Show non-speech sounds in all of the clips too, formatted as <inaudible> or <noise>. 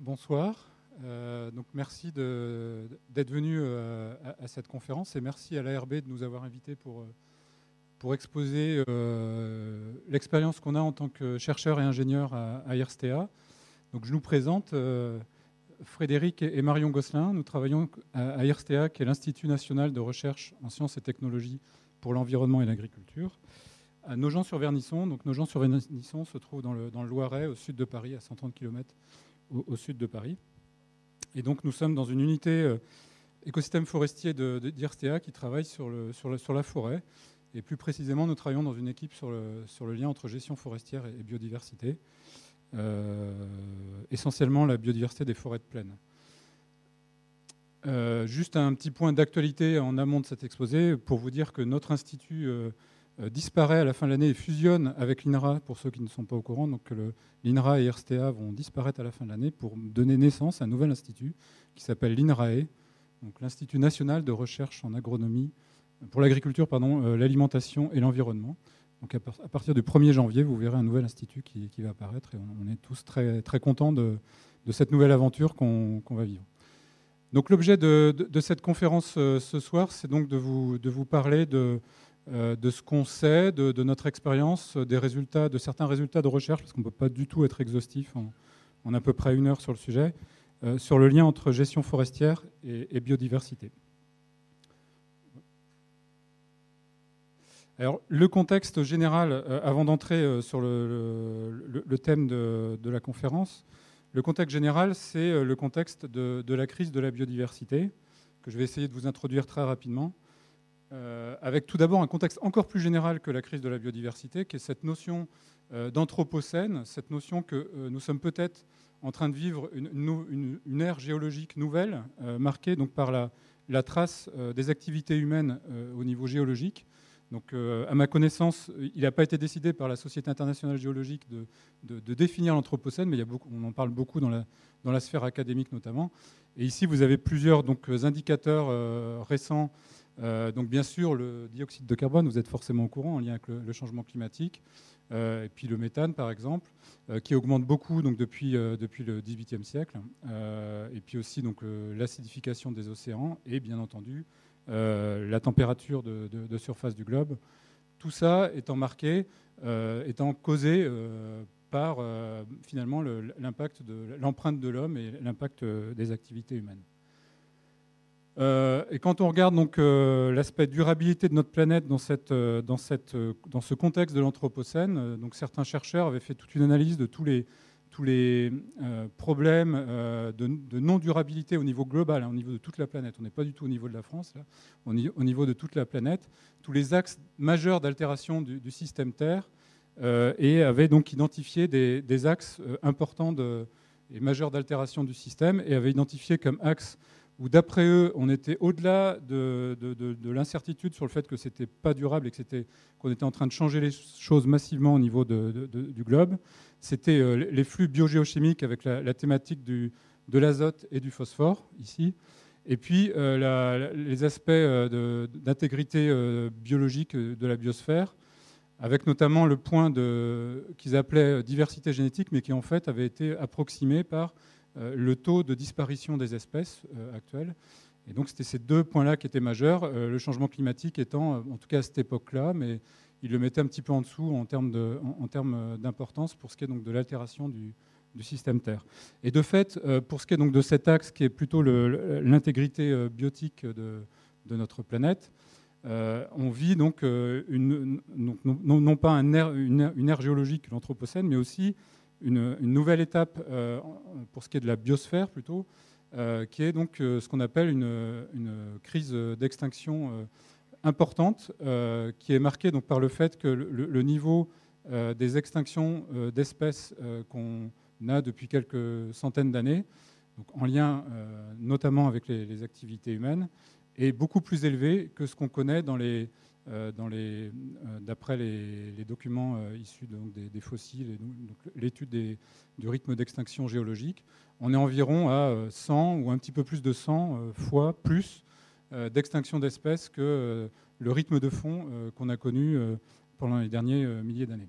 bonsoir. Euh, donc merci d'être venu euh, à, cette conférence et merci à l'ARB de nous avoir invités pour, euh, exposer l'expérience qu'on a en tant que chercheur et ingénieur à, IRSTEA. Donc je nous présente Frédéric et Marion Gosselin. Nous travaillons à IRSTEA, qui est l'Institut national de recherche en sciences et technologies pour l'environnement et l'agriculture. À Nogent-sur-Vernisson. Donc Nogent-sur-Vernisson se trouve dans le, dans le Loiret, au sud de Paris, à 130 km au sud de Paris. Et donc nous sommes dans une unité euh, écosystème forestier d'IRSTEA qui travaille sur, la forêt. Et plus précisément, nous travaillons dans une équipe sur le, lien entre gestion forestière et, biodiversité, euh, essentiellement la biodiversité des forêts de plaine. Euh, juste un petit point d'actualité en amont de cet exposé pour vous dire que notre institut disparaît à la fin de l'année et fusionne avec l'INRA, pour ceux qui ne sont pas au courant. Donc l'INRA et RSTA vont disparaître à la fin de l'année pour donner naissance à un nouvel institut qui s'appelle l'INRAE, donc l'Institut national de recherche en agronomie, pour l'agriculture, pardon, euh, l'alimentation et l'environnement. Donc à, partir du 1er janvier, vous verrez un nouvel institut qui, va apparaître et on, est tous très, très contents de, cette nouvelle aventure qu'on va vivre. Donc l'objet de, cette conférence euh, ce soir, c'est donc de vous, de vous parler de, euh, de ce qu'on sait, de, notre expérience, des résultats, de certains résultats de recherche, parce qu'on ne peut pas du tout être exhaustif en, à peu près une heure sur le sujet, euh, sur le lien entre gestion forestière et, biodiversité. Alors, le contexte général, euh, avant d'entrer sur le, thème de, la conférence, le contexte général, c'est le contexte de, la crise de la biodiversité, que je vais essayer de vous introduire très rapidement. Euh, avec tout d'abord un contexte encore plus général que la crise de la biodiversité, qui est cette notion euh, d'anthropocène, cette notion que euh, nous sommes peut-être en train de vivre une, ère géologique nouvelle, marquée donc par la, trace des activités humaines au niveau géologique. Donc, à ma connaissance, il n'a pas été décidé par la Société internationale géologique de, définir l'anthropocène, mais on en parle beaucoup dans la, dans la, sphère académique notamment. Et ici, vous avez plusieurs donc, indicateurs récents euh, donc bien sûr, le dioxyde de carbone, vous êtes forcément au courant en lien avec le, changement climatique, euh, et puis le méthane par exemple, euh, qui augmente beaucoup donc, depuis, depuis le XVIIIe siècle, et puis aussi donc, l'acidification des océans, et bien entendu la température de, surface du globe. Tout ça étant marqué, étant causé par finalement l'impact l'empreinte de l'homme et l'impact des activités humaines. Euh, et quand on regarde donc euh, l'aspect durabilité de notre planète dans, cette, euh, dans, cette, dans ce contexte de l'Anthropocène, donc certains chercheurs avaient fait toute une analyse de tous les, tous les problèmes de, non-durabilité au niveau global, hein, au niveau de toute la planète. On n'est pas du tout au niveau de la France, là, au niveau de toute la planète. Tous les axes majeurs d'altération du, système Terre et avaient donc identifié des, axes importants et majeurs d'altération du système et avaient identifié comme axe où d'après eux, on était au-delà de, l'incertitude sur le fait que ce n'était pas durable et que qu'on était en train de changer les choses massivement au niveau du globe. C'était euh, les flux biogéochimiques avec la, thématique du, de l'azote et du phosphore, ici. Et puis euh, les aspects euh, d'intégrité biologique de la biosphère, avec notamment le point qu'ils appelaient diversité génétique, mais qui en fait avait été approximé par le taux de disparition des espèces euh, actuelles. Et donc c'était ces deux points-là qui étaient majeurs, euh, le changement climatique étant, en tout cas à cette époque-là, mais il le mettait un petit peu en dessous en termes, d'importance pour ce qui est donc de l'altération du, système Terre. Et de fait, pour ce qui est donc de cet axe qui est plutôt l'intégrité biotique de, notre planète, on vit donc, non, pas une, une, ère géologique, l'Anthropocène, mais aussi une, nouvelle étape euh, pour ce qui est de la biosphère plutôt, euh, qui est donc euh, ce qu'on appelle une, crise d'extinction importante, qui est marquée donc par le fait que le, niveau des extinctions d'espèces qu'on a depuis quelques centaines d'années, en lien notamment avec les, activités humaines, est beaucoup plus élevé que ce qu'on connaît dans les d'après les, documents euh, issus des, fossiles et l'étude du rythme d'extinction géologique, on est environ à 100 ou un petit peu plus de 100 fois plus d'extinction d'espèces que le rythme de fond qu'on a connu pendant les derniers milliers d'années.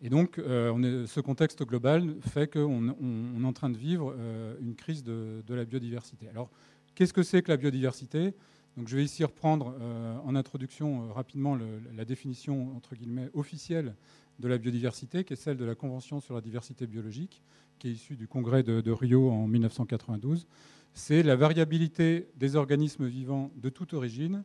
Et donc, ce contexte global fait qu'on est en train de vivre une crise de, la biodiversité. Alors, qu'est-ce que c'est que la biodiversité? Donc, Je vais ici reprendre en introduction rapidement la définition entre guillemets officielle de la biodiversité, qui est celle de la Convention sur la diversité biologique, qui est issue du congrès de, Rio en 1992. C'est la variabilité des organismes vivants de toute origine,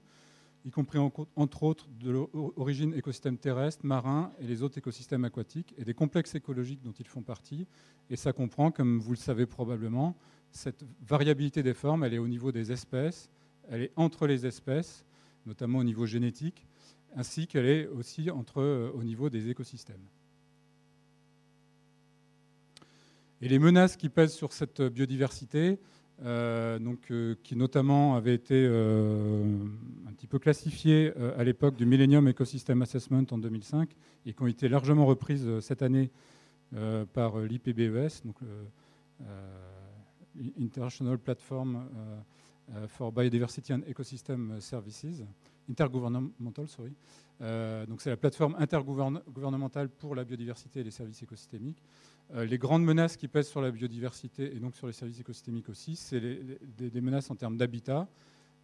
y compris entre autres de l'origine écosystèmes terrestres, marins et les autres écosystèmes aquatiques, et des complexes écologiques dont ils font partie. Et ça comprend, comme vous le savez probablement, cette variabilité des formes, elle est au niveau des espèces, elle est entre les espèces, notamment au niveau génétique, ainsi qu'elle est aussi entre, euh, au niveau des écosystèmes. Et les menaces qui pèsent sur cette biodiversité, euh, donc, euh, qui notamment avaient été un petit peu classifiées à l'époque du Millennium Ecosystem Assessment en 2005 et qui ont été largement reprises cette année par l'IPBES, donc International Platform for Biodiversity and Ecosystem Services, intergouvernemental, sorry. Euh, donc c'est la plateforme intergouvernementale pour la biodiversité et les services écosystémiques. Euh, les grandes menaces qui pèsent sur la biodiversité et donc sur les services écosystémiques aussi, c'est des, menaces en termes d'habitat,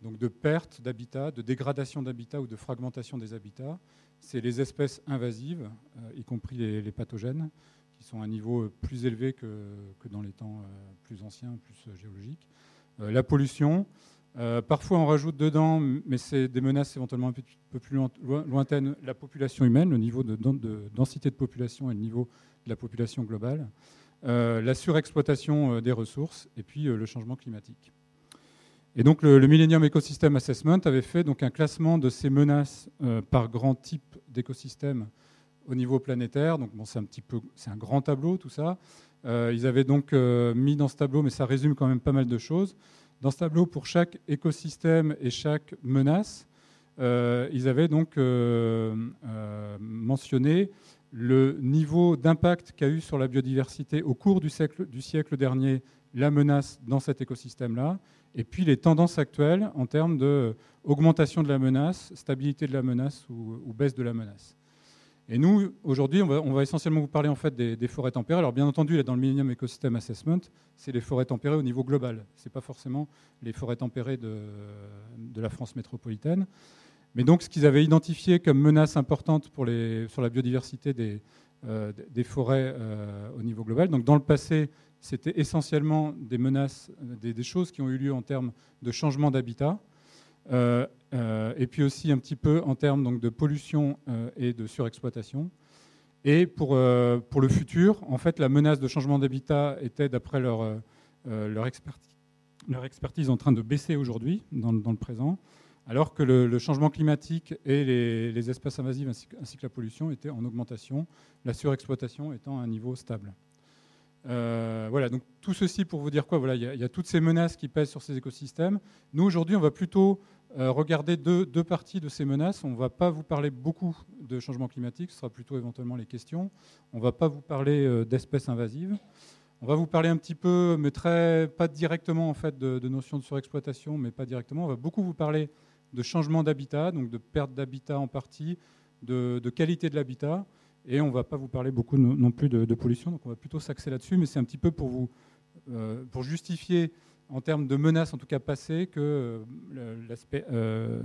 donc de perte d'habitat, de dégradation d'habitat ou de fragmentation des habitats. C'est les espèces invasives, euh, y compris les, pathogènes, qui sont à un niveau plus élevé que, que dans les temps plus anciens, plus géologiques. La pollution, euh, parfois, on rajoute dedans, mais c'est des menaces éventuellement un peu plus lointaines, la population humaine, le niveau de, densité de population et le niveau de la population globale, euh, la surexploitation euh, des ressources et puis le changement climatique. Et donc, le, Millennium Ecosystem Assessment avait fait donc un classement de ces menaces par grand type d'écosystème au niveau planétaire. Donc, c'est un c'est un grand tableau tout ça. Ils avaient donc mis dans ce tableau, mais ça résume quand même pas mal de choses. Dans ce tableau, pour chaque écosystème et chaque menace, euh, ils avaient donc euh, euh, mentionné le niveau d'impact qu'a eu sur la biodiversité au cours du siècle, du siècle dernier la menace dans cet écosystème-là, et puis les tendances actuelles en termes d'augmentation de, la menace, stabilité de la menace ou baisse de la menace. Et nous, aujourd'hui, on va, essentiellement vous parler en fait des, forêts tempérées. Alors bien entendu, là, dans le Millennium Ecosystem Assessment, c'est les forêts tempérées au niveau global. Ce n'est pas forcément les forêts tempérées de, la France métropolitaine. Mais donc, ce qu'ils avaient identifié comme menace importante pour sur la biodiversité des, euh, forêts euh, au niveau global. Donc, dans le passé, c'était essentiellement des menaces, des, des, choses qui ont eu lieu en termes de changement d'habitat. Euh, euh, et puis aussi un petit peu en termes donc, de pollution euh, et de surexploitation. Et pour, pour le futur, en fait, la menace de changement d'habitat était, d'après leur, leur, expertise, en train de baisser aujourd'hui, dans, dans, le présent, alors que le, changement climatique et les, les espèces ainsi, que la pollution étaient en augmentation, la surexploitation étant à un niveau stable. Euh, voilà, donc tout ceci pour vous dire quoi Voilà, il y, a toutes ces menaces qui pèsent sur ces écosystèmes. Nous aujourd'hui, on va plutôt euh, regarder deux, parties de ces menaces. On ne va pas vous parler beaucoup de changement climatique, ce sera plutôt éventuellement les questions. On ne va pas vous parler euh, d'espèces invasives. On va vous parler un petit peu, mais très pas directement en fait de, notions de surexploitation, mais pas directement. On va beaucoup vous parler de changement d'habitat, donc de perte d'habitat en partie, de qualité de l'habitat. Et on ne va pas vous parler beaucoup non plus de, pollution, donc on va plutôt s'axer là-dessus, mais c'est un petit peu pour vous euh, pour justifier en termes de menaces, en tout cas passées, que euh, l'aspect euh,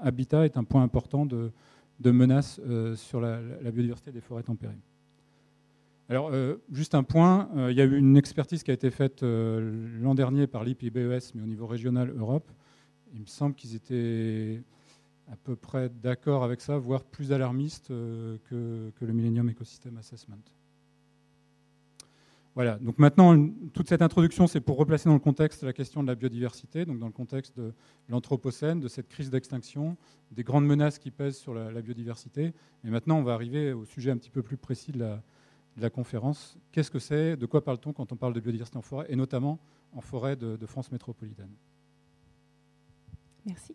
habitat est un point important de, de menace sur la, biodiversité des forêts tempérées. Alors, juste un point, il y a eu une expertise qui a été faite l'an dernier par l'IPBES, mais au niveau régional Europe. Il me semble qu'ils étaient à peu près d'accord avec ça, voire plus alarmiste euh, que, le Millennium Ecosystem Assessment. Voilà, donc maintenant, toute cette introduction, c'est pour replacer dans le contexte la question de la biodiversité, donc dans le contexte de l'Anthropocène, de cette crise d'extinction, des grandes menaces qui pèsent sur la, biodiversité. Et maintenant, on va arriver au sujet un petit peu plus précis de la, conférence. Qu'est-ce que c'est? De quoi parle-t-on quand on parle de biodiversité en forêt, et notamment en forêt de France métropolitaine? Merci.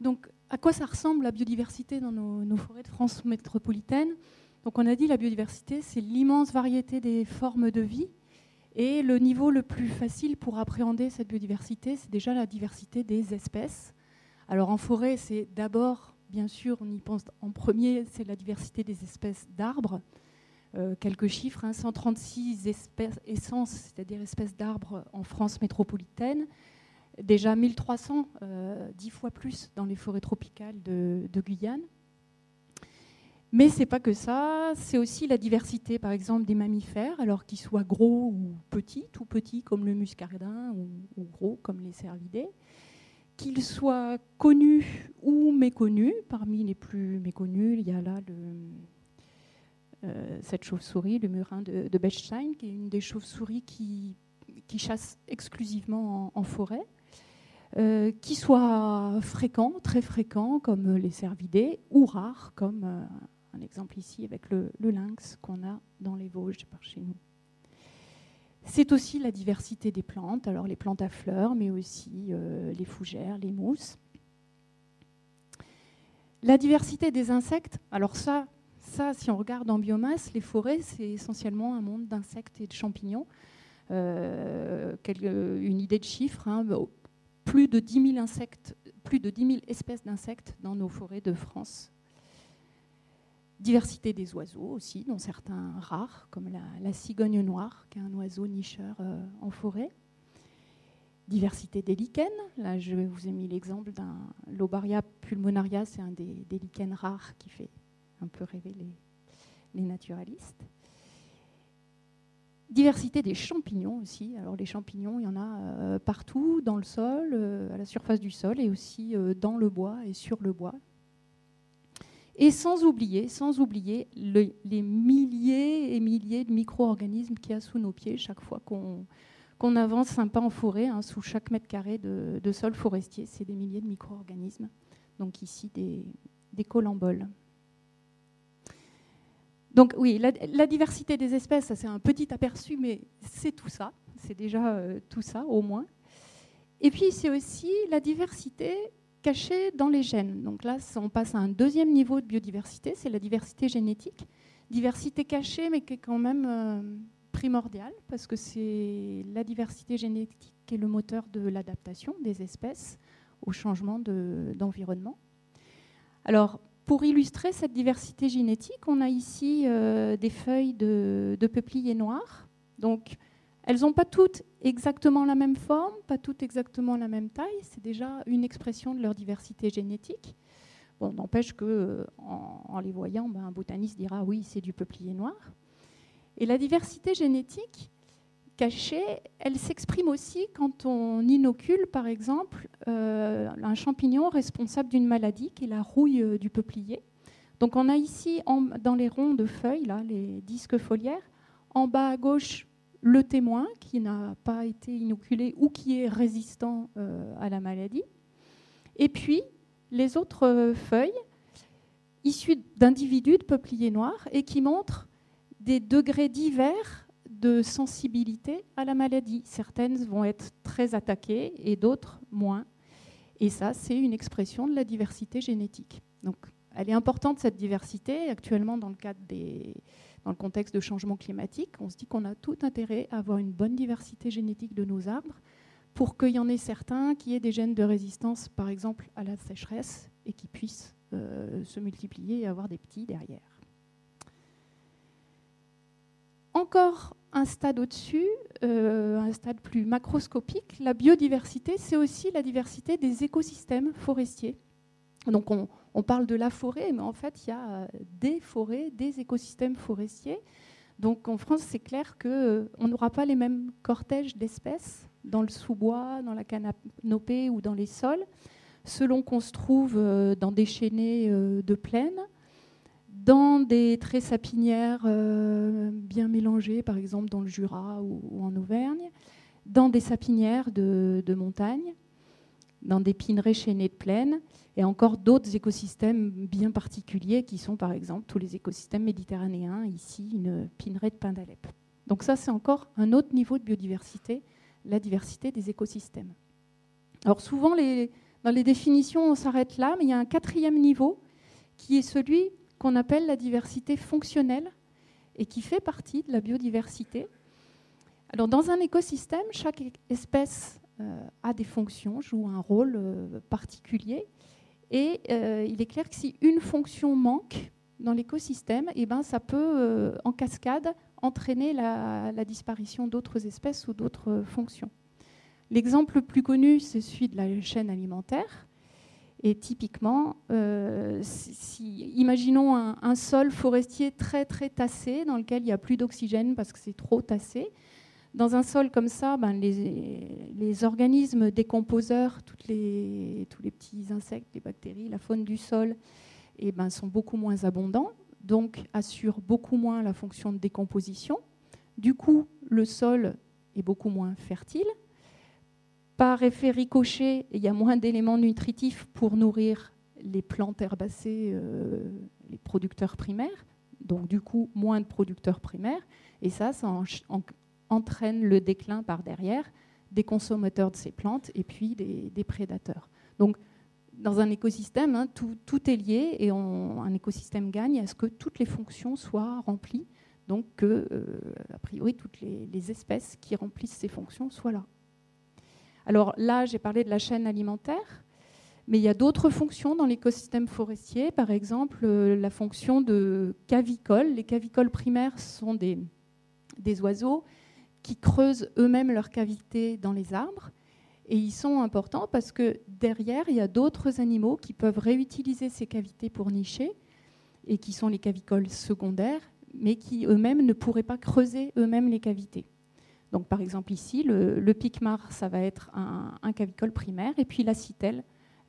Donc, à quoi ça ressemble la biodiversité dans nos, forêts de France métropolitaine? Donc, on a dit la biodiversité, c'est l'immense variété des formes de vie. Et le niveau le plus facile pour appréhender cette biodiversité, c'est déjà la diversité des espèces. Alors, en forêt, c'est d'abord bien sûr, on y pense en premier, c'est la diversité des espèces d'arbres. Euh, quelques chiffres, 136 hein, espèces, essences, c'est-à-dire espèces d'arbres en France métropolitaine, déjà 1300, euh, 10 fois plus dans les forêts tropicales de, Guyane. Mais ce n'est pas que ça, c'est aussi la diversité, par exemple, des mammifères, alors qu'ils soient gros ou petits, tout petits comme le muscardin ou, gros comme les cervidés, qu'ils soient connus ou méconnus. Parmi les plus méconnus, il y a là euh, cette chauve-souris, le murin de, Bechstein, qui est une des chauves-souris qui chasse exclusivement en, forêt, euh, qui soit fréquent, très fréquent, comme les cervidés, ou rare, comme euh, un exemple ici avec le, lynx qu'on a dans les Vosges par chez nous. C'est aussi la diversité des plantes, alors les plantes à fleurs, mais aussi les fougères, les mousses. La diversité des insectes, alors ça, ça, si on regarde en biomasse, les forêts, c'est essentiellement un monde d'insectes et de champignons. Euh, une idée de chiffre, hein, plus, de 10 000 insectes, plus de 10 espèces d'insectes dans nos forêts de France. Diversité des oiseaux aussi, dont certains rares, comme la, cigogne noire, qui est un oiseau nicheur euh, en forêt. Diversité des lichens. Là, je vous ai mis l'exemple d'un Lobaria pulmonaria, c'est un des lichens rares qui fait un peu rêver les, naturalistes. Diversité des champignons aussi. Alors les champignons, il y en a euh, partout dans le sol, euh, à la surface du sol et aussi euh, dans le bois et sur le bois. Et sans oublier, sans oublier les milliers et milliers de micro-organismes qu'il y a sous nos pieds chaque fois qu'on avance un pas en forêt, hein, sous chaque mètre carré de, sol forestier, c'est des milliers de micro-organismes. Donc ici des, des colamboles. Donc oui, la, diversité des espèces, c'est un petit aperçu, mais c'est tout ça. C'est déjà euh, tout ça, au moins. Et puis c'est aussi la diversité cachée dans les gènes. Donc là, on passe à un deuxième niveau de biodiversité, c'est la diversité génétique. Diversité cachée, mais qui est quand même euh, primordiale, parce que c'est la diversité génétique qui est le moteur de l'adaptation des espèces au changement d'environnement. Alors, pour illustrer cette diversité génétique, on a ici euh, des feuilles de, peuplier noir. Donc, elles n'ont pas toutes exactement la même forme, pas toutes exactement la même taille. C'est déjà une expression de leur diversité génétique. Bon, n'empêche que, euh, en, les voyant, ben, un botaniste dira oui, c'est du peuplier noir. Et la diversité génétique, cachée, elle s'exprime aussi quand on inocule, par exemple, euh, un champignon responsable d'une maladie qui est la rouille euh, du peuplier. Donc on a ici, dans les ronds de feuilles, là, les disques foliaires, en bas à gauche, le témoin qui n'a pas été inoculé ou qui est résistant euh, à la maladie. Et puis les autres feuilles issues d'individus de peuplier noir et qui montrent des degrés divers de sensibilité à la maladie. Certaines vont être très attaquées et d'autres moins. Et ça, c'est une expression de la diversité génétique. Donc, elle est importante cette diversité. Actuellement, dans le cadre contexte de changement climatique, on se dit qu'on a tout intérêt à avoir une bonne diversité génétique de nos arbres pour qu'il y en ait certains qui aient des gènes de résistance, par exemple, à la sécheresse et qui puissent euh, se multiplier et avoir des petits derrière. Encore un stade au-dessus, euh, un stade plus macroscopique, la biodiversité, c'est aussi la diversité des écosystèmes forestiers. Donc on, parle de la forêt, mais en fait, il y a euh, des forêts, des écosystèmes forestiers. Donc en France, c'est clair qu'on euh, n'aura pas les mêmes cortèges d'espèces dans le sous-bois, dans la canopée ou dans les sols, selon qu'on se trouve dans des chaînées de plaine dans des traits sapinières euh, bien mélangés, par exemple dans le Jura ou, en Auvergne, dans des sapinières de, montagne, dans des pineraies chaînées de plaine, et encore d'autres écosystèmes bien particuliers qui sont par exemple tous les écosystèmes méditerranéens, ici une pineraie de pin d'Alep. Donc ça c'est encore un autre niveau de biodiversité, la diversité des écosystèmes. Alors souvent dans les définitions on s'arrête là, mais il y a un quatrième niveau qui est celui qu'on appelle la diversité fonctionnelle et qui fait partie de la biodiversité. Dans un écosystème, chaque espèce euh, a des fonctions, joue un rôle euh, particulier. Et il est clair que si une fonction manque dans l'écosystème, eh ben, ça peut, en cascade, entraîner la disparition d'autres espèces ou d'autres fonctions. L'exemple le plus connu, c'est celui de la chaîne alimentaire. Et typiquement, euh, si, imaginons un, sol forestier très très tassé, dans lequel il n'y a plus d'oxygène parce que c'est trop tassé. Dans un sol comme ça, ben, les, organismes décomposeurs, tous les petits insectes, les bactéries, la faune du sol, eh ben, sont beaucoup moins abondants, donc assurent beaucoup moins la fonction de décomposition. Du coup, le sol est beaucoup moins fertile par effet ricochet, il y a moins d'éléments nutritifs pour nourrir les plantes herbacées, euh, les producteurs primaires, donc du coup moins de producteurs primaires, et ça, ça entraîne le déclin par derrière des consommateurs de ces plantes et puis des, prédateurs. Donc dans un écosystème, hein, tout, est lié et un écosystème gagne à ce que toutes les fonctions soient remplies, donc que, euh, a priori, toutes les espèces qui remplissent ces fonctions soient là. Alors là, j'ai parlé de la chaîne alimentaire, mais il y a d'autres fonctions dans l'écosystème forestier, par exemple euh, la fonction de cavicole. Les cavicoles primaires sont des, oiseaux qui creusent eux-mêmes leurs cavités dans les arbres. Et ils sont importants parce que derrière, il y a d'autres animaux qui peuvent réutiliser ces cavités pour nicher, et qui sont les cavicoles secondaires, mais qui eux-mêmes ne pourraient pas creuser eux-mêmes les cavités. Donc, par exemple, ici, le, le picmar, ça va être un, cavicole primaire, et puis la citelle,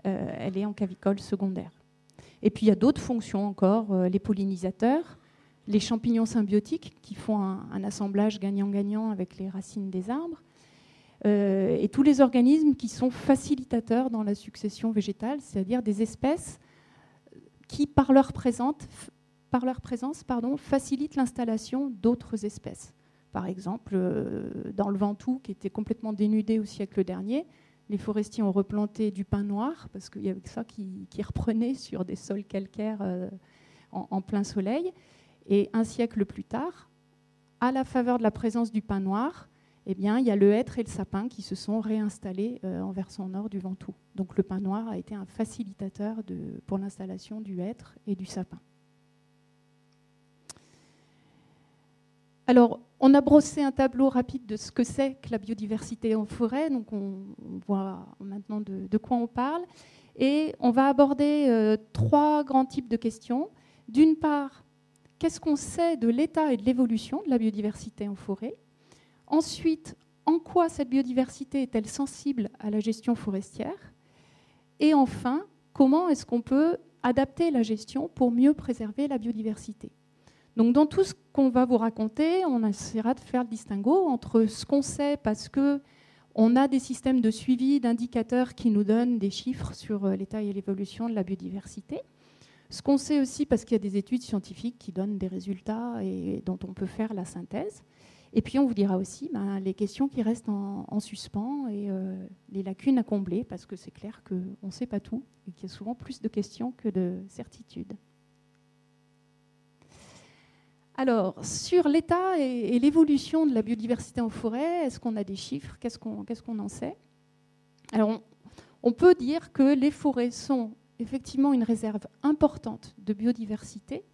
euh, elle est en cavicole secondaire. Et puis, il y a d'autres fonctions encore, euh, les pollinisateurs, les champignons symbiotiques qui font un, assemblage gagnant-gagnant avec les racines des arbres, euh, et tous les organismes qui sont facilitateurs dans la succession végétale, c'est-à-dire des espèces qui, par leur, présence, facilitent l'installation d'autres espèces. Par exemple, euh, dans le Ventoux, qui était complètement dénudé au siècle dernier, les forestiers ont replanté du pin noir, parce qu'il y avait ça qui, reprenait sur des sols calcaires euh, en, plein soleil. Et un siècle plus tard, à la faveur de la présence du pin noir, eh bien, il y a le hêtre et le sapin qui se sont réinstallés euh, en versant nord du Ventoux. Donc le pin noir a été un facilitateur pour l'installation du hêtre et du sapin. Alors, on a brossé un tableau rapide de ce que c'est que la biodiversité en forêt, donc on, voit maintenant de, quoi on parle. Et on va aborder euh, trois grands types de questions. D'une part, qu'est-ce qu'on sait de l'état et de l'évolution de la biodiversité en forêt? Ensuite, en quoi cette biodiversité est-elle sensible à la gestion forestière? Et enfin, comment est-ce qu'on peut adapter la gestion pour mieux préserver la biodiversité? Donc dans tout ce qu'on va vous raconter, on essaiera de faire le distinguo entre ce qu'on sait parce que on a des systèmes de suivi d'indicateurs qui nous donnent des chiffres sur euh, l'état et l'évolution de la biodiversité. Ce qu'on sait aussi parce qu'il y a des études scientifiques qui donnent des résultats et dont on peut faire la synthèse. Et puis on vous dira aussi ben, les questions qui restent en, suspens et euh, les lacunes à combler parce que c'est clair qu'on ne sait pas tout et qu'il y a souvent plus de questions que de certitudes. Alors, sur l'état et, l'évolution de la biodiversité en forêt, est-ce qu'on a des chiffres? Qu'est-ce qu'on en sait? Alors, on, peut dire que les forêts sont effectivement une réserve importante de biodiversité.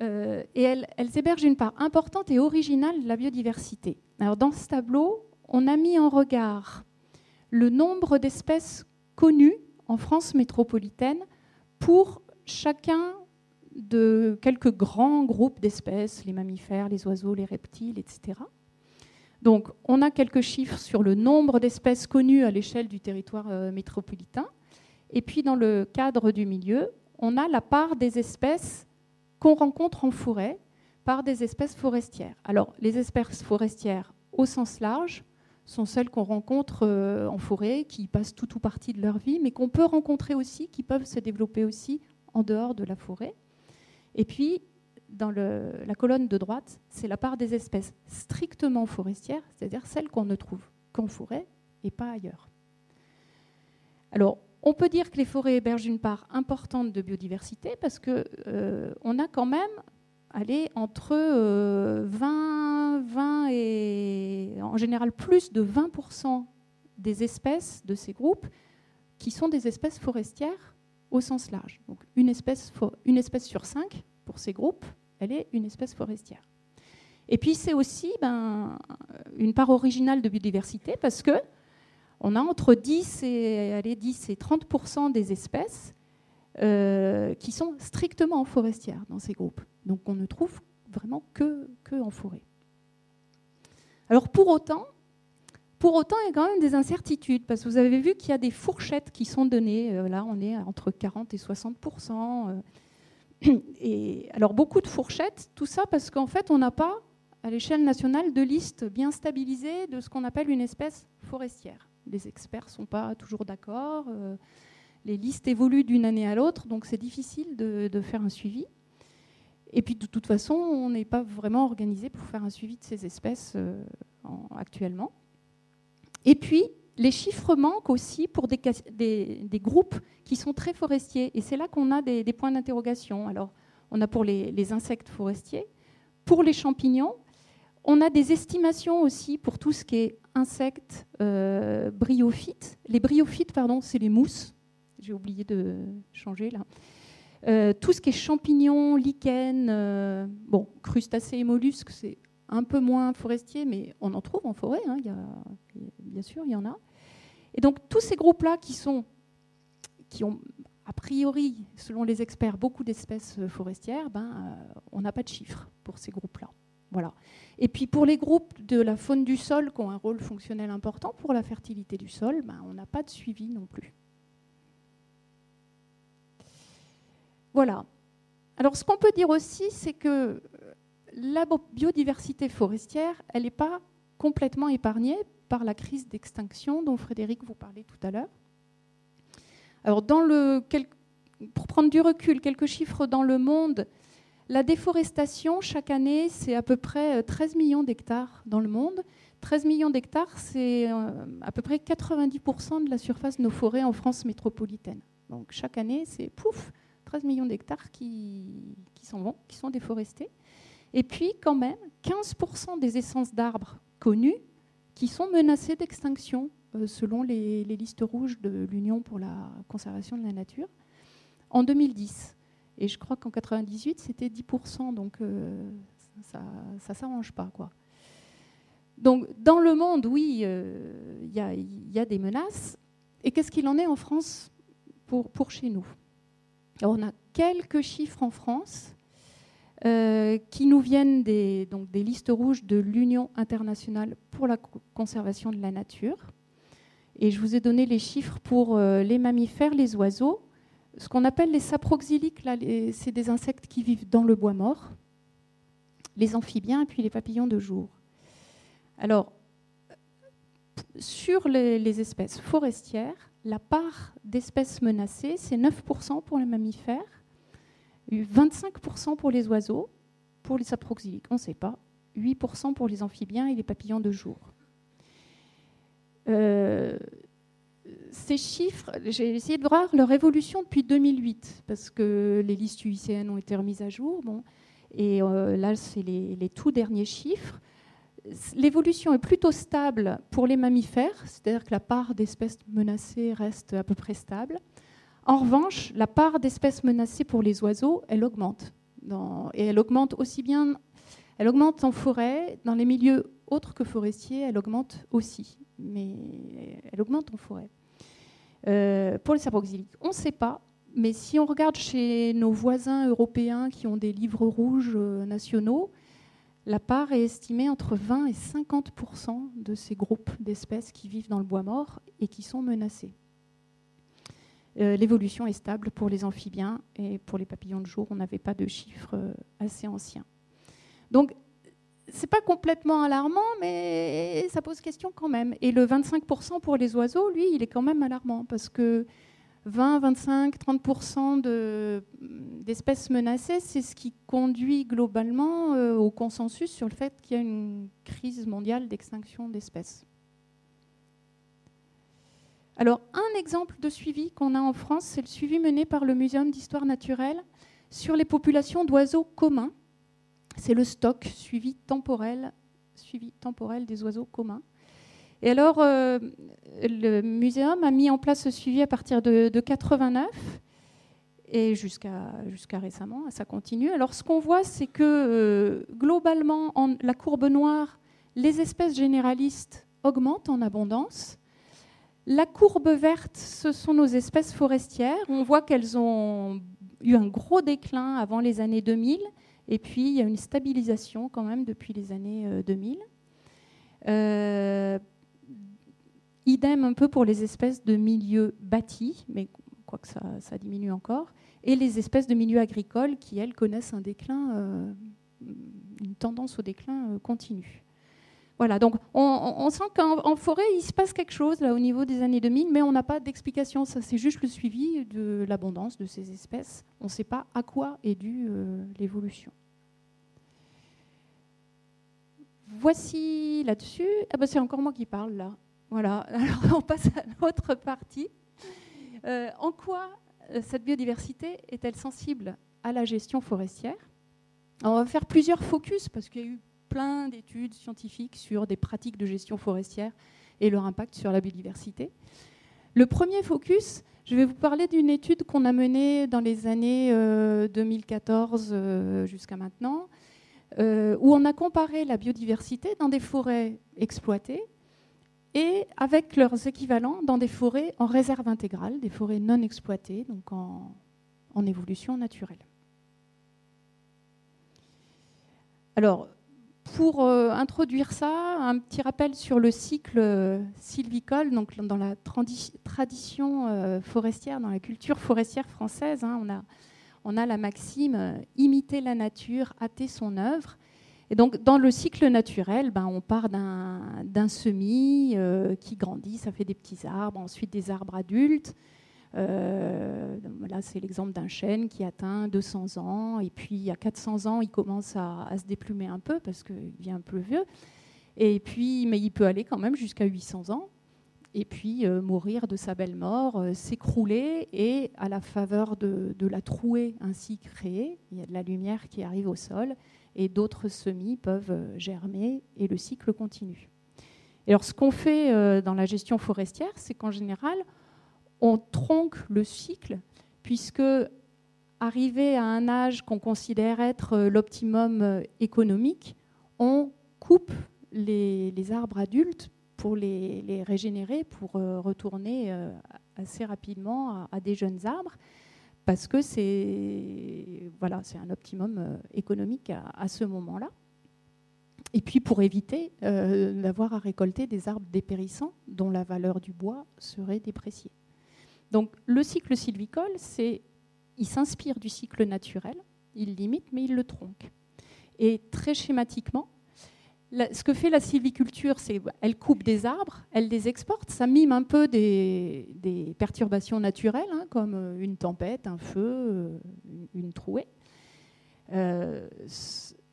Euh, et elles, hébergent une part importante et originale de la biodiversité. Alors, dans ce tableau, on a mis en regard le nombre d'espèces connues en France métropolitaine pour chacun de quelques grands groupes d'espèces, les mammifères, les oiseaux, les reptiles, etc. Donc on a quelques chiffres sur le nombre d'espèces connues à l'échelle du territoire euh, métropolitain. Et puis dans le cadre du milieu, on a la part des espèces qu'on rencontre en forêt par des espèces forestières. Alors les espèces forestières au sens large sont celles qu'on rencontre euh, en forêt, qui passent tout ou partie de leur vie, mais qu'on peut rencontrer aussi, qui peuvent se développer aussi en dehors de la forêt. Et puis, dans la colonne de droite, c'est la part des espèces strictement forestières, c'est-à-dire celles qu'on ne trouve qu'en forêt et pas ailleurs. Alors, on peut dire que les forêts hébergent une part importante de biodiversité parce qu'on euh, a quand même allez, entre 20, euh, 20 et en général plus de 20% des espèces de ces groupes qui sont des espèces forestières au sens large. Donc une espèce sur cinq pour ces groupes, elle est une espèce forestière. Et puis c'est aussi ben, une part originale de biodiversité parce que on a entre 10 et, allez, 10 et 30% des espèces euh, qui sont strictement forestières dans ces groupes. Donc on ne trouve vraiment que, que en forêt. Alors pour autant, pour autant, il y a quand même des incertitudes, parce que vous avez vu qu'il y a des fourchettes qui sont données. Euh, là, on est entre 40 et 60 euh. <clears throat> et alors beaucoup de fourchettes, tout ça parce qu'en fait, on n'a pas, à l'échelle nationale, de liste bien stabilisée de ce qu'on appelle une espèce forestière. Les experts ne sont pas toujours d'accord. Euh, les listes évoluent d'une année à l'autre, donc c'est difficile de, faire un suivi. Et puis de toute façon, on n'est pas vraiment organisé pour faire un suivi de ces espèces actuellement. Et puis, les chiffres manquent aussi pour des, groupes qui sont très forestiers. Et c'est là qu'on a des, points d'interrogation. Alors, on a pour les, insectes forestiers, pour les champignons, on a des estimations aussi pour tout ce qui est insectes euh, bryophytes. Les bryophytes, pardon, c'est les mousses. J'ai oublié de changer là. Euh, tout ce qui est champignons, lichens, euh, crustacés et mollusques, c'est un peu moins forestier, mais on en trouve en forêt, hein, bien sûr, il y en a. Et donc tous ces groupes-là qui, sont, qui ont a priori, selon les experts, beaucoup d'espèces euh, forestières, ben, euh, on n'a pas de chiffres pour ces groupes-là. Voilà. Et puis pour les groupes de la faune du sol qui ont un rôle fonctionnel important pour la fertilité du sol, ben, on n'a pas de suivi non plus. Voilà. Alors ce qu'on peut dire aussi, c'est que la biodiversité forestière, elle n'est pas complètement épargnée par la crise d'extinction dont Frédéric vous parlait tout à l'heure. Alors, pour prendre du recul, quelques chiffres dans le monde, la déforestation, chaque année, c'est à peu près 13 euh, millions d'hectares dans le monde. 13 millions d'hectares, c'est euh, à peu près 90% de la surface de nos forêts en France métropolitaine. Donc chaque année, c'est pouf, 13 millions d'hectares qui, qui s'en vont, qui sont déforestés. Et puis, quand même, 15% des essences d'arbres connues qui sont menacées d'extinction euh, selon les, listes rouges de l'Union pour la conservation de la nature en 2010. Et je crois qu'en 98, c'était 10%, donc euh, ça ne s'arrange pas. Quoi. Donc, dans le monde, oui, euh, il y, a des menaces. Et qu'est-ce qu'il en est en France pour, pour chez nous? On a quelques chiffres en France euh, qui nous viennent des, donc des listes rouges de l'Union internationale pour la conservation de la nature. Et je vous ai donné les chiffres pour euh, les mammifères, les oiseaux. Ce qu'on appelle les saproxyliques, c'est des insectes qui vivent dans le bois mort, les amphibiens et puis les papillons de jour. Alors, sur les, les espèces forestières, la part d'espèces menacées, c'est 9% pour les mammifères 25% pour les oiseaux, pour les saproxyliques, on ne sait pas. 8% pour les amphibiens et les papillons de jour. Euh, ces chiffres, j'ai essayé de voir leur évolution depuis 2008, parce que les listes UICN ont été remises à jour. Et euh, là, c'est les, les, tout derniers chiffres. L'évolution est plutôt stable pour les mammifères, c'est-à-dire que la part d'espèces menacées reste à peu près stable. En revanche, la part d'espèces menacées pour les oiseaux, elle augmente. et elle augmente aussi bien, elle augmente en forêt, dans les milieux autres que forestiers, elle augmente aussi, mais elle augmente en forêt. Euh, pour les saproxyliques, on ne sait pas, mais si on regarde chez nos voisins européens qui ont des livres rouges euh, nationaux, la part est estimée entre 20 et 50 de ces groupes d'espèces qui vivent dans le bois mort et qui sont menacés. Euh, l'évolution est stable pour les amphibiens et pour les papillons de jour, on n'avait pas de chiffres euh, assez anciens. Donc, ce n'est pas complètement alarmant, mais ça pose question quand même. Et le 25% pour les oiseaux, lui, il est quand même alarmant parce que 20, 25, 30% d'espèces menacées, c'est ce qui conduit globalement euh, au consensus sur le fait qu'il y a une crise mondiale d'extinction d'espèces. Alors, un exemple de suivi qu'on a en France, c'est le suivi mené par le Muséum d'histoire naturelle sur les populations d'oiseaux communs. C'est le stock suivi temporel, des oiseaux communs. Et alors, euh, le muséum a mis en place ce suivi à partir de, 1989. et jusqu'à jusqu'à récemment, ça continue. Alors ce qu'on voit, c'est que euh, globalement, en, la courbe noire, les espèces généralistes augmentent en abondance. La courbe verte, ce sont nos espèces forestières. On voit qu'elles ont eu un gros déclin avant les années 2000, et puis il y a une stabilisation quand même depuis les années 2000. Euh, euh, idem un peu pour les espèces de milieux bâtis, mais quoique ça, ça diminue encore et les espèces de milieux agricoles qui, elles, connaissent un déclin, euh, une tendance au déclin euh, continue. Voilà, donc on, sent qu'en forêt, il se passe quelque chose là au niveau des années 2000, mais on n'a pas d'explication. Ça, c'est juste le suivi de l'abondance de ces espèces. On ne sait pas à quoi est due euh, l'évolution. Voici là-dessus. Ah ben c'est encore moi qui parle là. Voilà. <laughs> Alors on passe à l'autre partie. en quoi euh, cette biodiversité est-elle sensible à la gestion forestière? On va faire plusieurs focus parce qu'il y a eu plein d'études scientifiques sur des pratiques de gestion forestière et leur impact sur la biodiversité. Le premier focus, je vais vous parler d'une étude qu'on a menée dans les années 2014 euh, euh, jusqu'à maintenant, où on a comparé la biodiversité dans des forêts exploitées et avec leurs équivalents dans des forêts en réserve intégrale, des forêts non exploitées, donc en, évolution naturelle. Alors, pour euh, introduire ça, un petit rappel sur le cycle sylvicole, donc dans la tradition euh, forestière, dans la culture forestière française, hein, on, a, on, a, la maxime euh, imiter la nature, hâter son œuvre. Et donc, dans le cycle naturel, ben, on part d'un semis euh, qui grandit, ça fait des petits arbres, ensuite des arbres adultes. Euh, là, c'est l'exemple d'un chêne qui atteint 200 ans, et puis à 400 ans, il commence à, se déplumer un peu parce qu'il devient un peu vieux. Et puis, mais il peut aller quand même jusqu'à 800 ans, et puis euh, mourir de sa belle mort, s'écrouler, et à la faveur de, de la trouée ainsi créée, il y a de la lumière qui arrive au sol, et d'autres semis peuvent euh, germer et le cycle continue. Et alors ce qu'on fait euh, dans la gestion forestière, c'est qu'en général, on tronque le cycle, puisque arrivé à un âge qu'on considère être euh, l'optimum économique, on coupe les, arbres adultes pour les, régénérer, pour retourner assez rapidement à des jeunes arbres parce que c'est voilà, un optimum euh, économique à, ce moment-là. Et puis pour éviter euh, d'avoir à récolter des arbres dépérissants dont la valeur du bois serait dépréciée. Donc le cycle sylvicole, il s'inspire du cycle naturel, il limite, mais il le tronque. Et très schématiquement, ce que fait la sylviculture, c'est qu'elle coupe des arbres, elle les exporte, ça mime un peu des, perturbations naturelles, hein, comme euh, une tempête, un feu, euh, une trouée. Euh,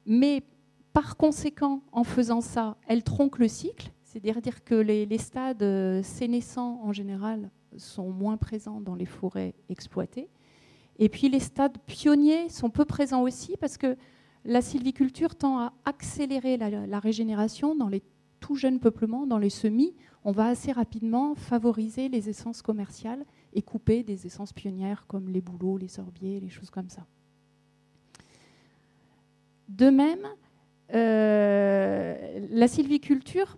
mais par conséquent, en faisant ça, elle tronque le cycle, c'est-à-dire que les, les, stades sénescents, en général, sont moins présents dans les forêts exploitées. Et puis les stades pionniers sont peu présents aussi parce que la sylviculture tend à accélérer la, régénération dans les tout jeunes peuplements, dans les semis. On va assez rapidement favoriser les essences commerciales et couper des essences pionnières comme les bouleaux, les sorbiers, les choses comme ça. De même, euh, la sylviculture,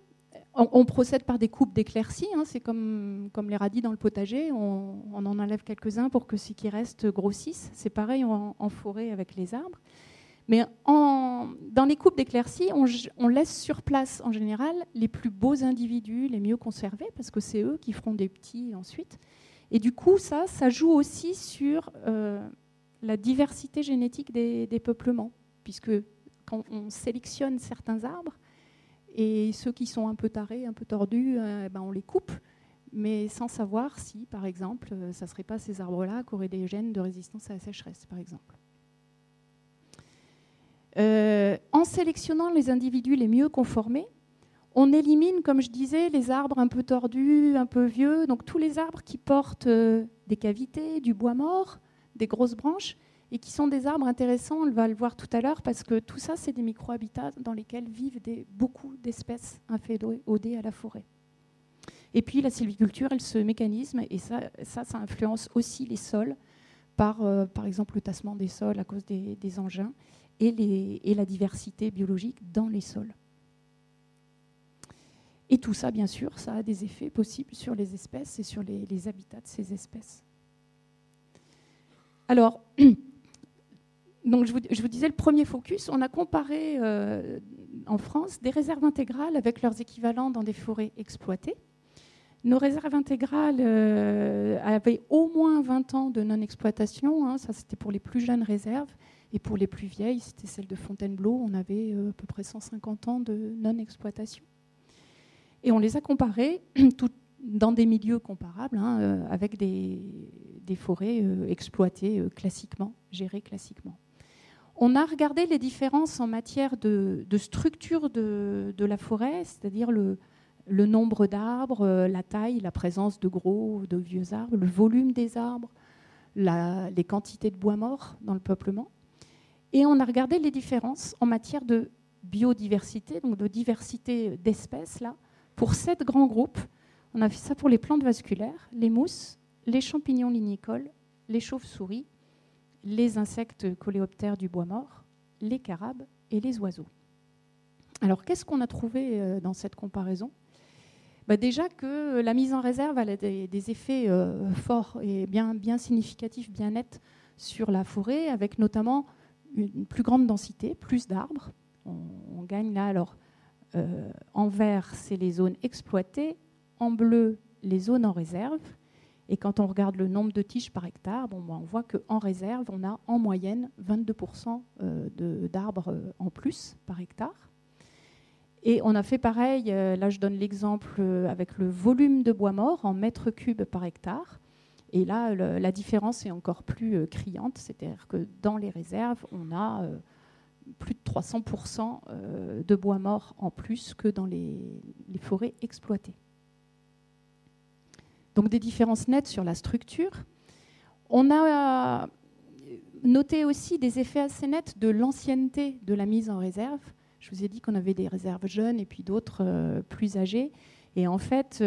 on, procède par des coupes d'éclaircies, hein, c'est comme, les radis dans le potager, on, en enlève quelques-uns pour que ce qui reste grossisse. C'est pareil en forêt avec les arbres. Mais dans les coupes d'éclaircies, on, laisse sur place en général les plus beaux individus, les mieux conservés, parce que c'est eux qui feront des petits ensuite. Et du coup, ça, ça joue aussi sur euh, la diversité génétique des, peuplements, puisque quand on sélectionne certains arbres, et ceux qui sont un peu tarés, un peu tordus, euh, eh ben on les coupe, mais sans savoir si, par exemple, euh, ça ne serait pas ces arbres-là qui auraient des gènes de résistance à la sécheresse, par exemple. Euh, en sélectionnant les individus les mieux conformés, on élimine, comme je disais, les arbres un peu tordus, un peu vieux, donc tous les arbres qui portent des cavités, du bois mort, des grosses branches, et qui sont des arbres intéressants, on va le voir tout à l'heure, parce que tout ça, c'est des micro-habitats dans lesquels vivent beaucoup d'espèces inféodées à la forêt. Et puis la sylviculture, elle se mécanisme, et ça, ça, influence aussi les sols, par, par exemple, le tassement des sols à cause des, engins et la diversité biologique dans les sols. Et tout ça, bien sûr, ça a des effets possibles sur les espèces et sur les, habitats de ces espèces. Alors, <clears throat> donc je vous, disais, le premier focus, on a comparé euh, en France des réserves intégrales avec leurs équivalents dans des forêts exploitées. Nos réserves intégrales euh, avaient au moins 20 ans de non-exploitation, hein, ça c'était pour les plus jeunes réserves, et pour les plus vieilles, c'était celle de Fontainebleau, on avait euh, à peu près 150 ans de non-exploitation. Et on les a comparés <clears throat> dans des milieux comparables, hein, avec des, forêts exploitées classiquement, gérées classiquement. On a regardé les différences en matière de, structure de, la forêt, c'est-à-dire le, nombre d'arbres, la taille, la présence de gros, de vieux arbres, le volume des arbres, les quantités de bois mort dans le peuplement. Et on a regardé les différences en matière de biodiversité, donc de diversité d'espèces, là, pour sept grands groupes, on a fait ça pour les plantes vasculaires, les mousses, les champignons lignicoles, les chauves-souris, les insectes coléoptères du bois mort, les carabes et les oiseaux. Alors qu'est-ce qu'on a trouvé euh, dans cette comparaison? Bah, Déjà que la mise en réserve a des, effets euh, forts et bien, significatifs, bien nets sur la forêt, avec notamment une plus grande densité, plus d'arbres. On, on, gagne là alors euh, en vert, c'est les zones exploitées, en bleu, les zones en réserve. Et quand on regarde le nombre de tiges par hectare, bon, on voit qu'en réserve, on a en moyenne 22% euh, d'arbres euh, en plus par hectare. Et on a fait pareil, là je donne l'exemple avec le volume de bois mort en mètres cubes par hectare. Et là, la différence est encore plus criante, c'est-à-dire que dans les réserves, on a plus de 300% euh, de bois mort en plus que dans les, forêts exploitées. Donc des différences nettes sur la structure. On a euh, noté aussi des effets assez nets de l'ancienneté de la mise en réserve. Je vous ai dit qu'on avait des réserves jeunes et puis d'autres euh, plus âgées. Et en fait,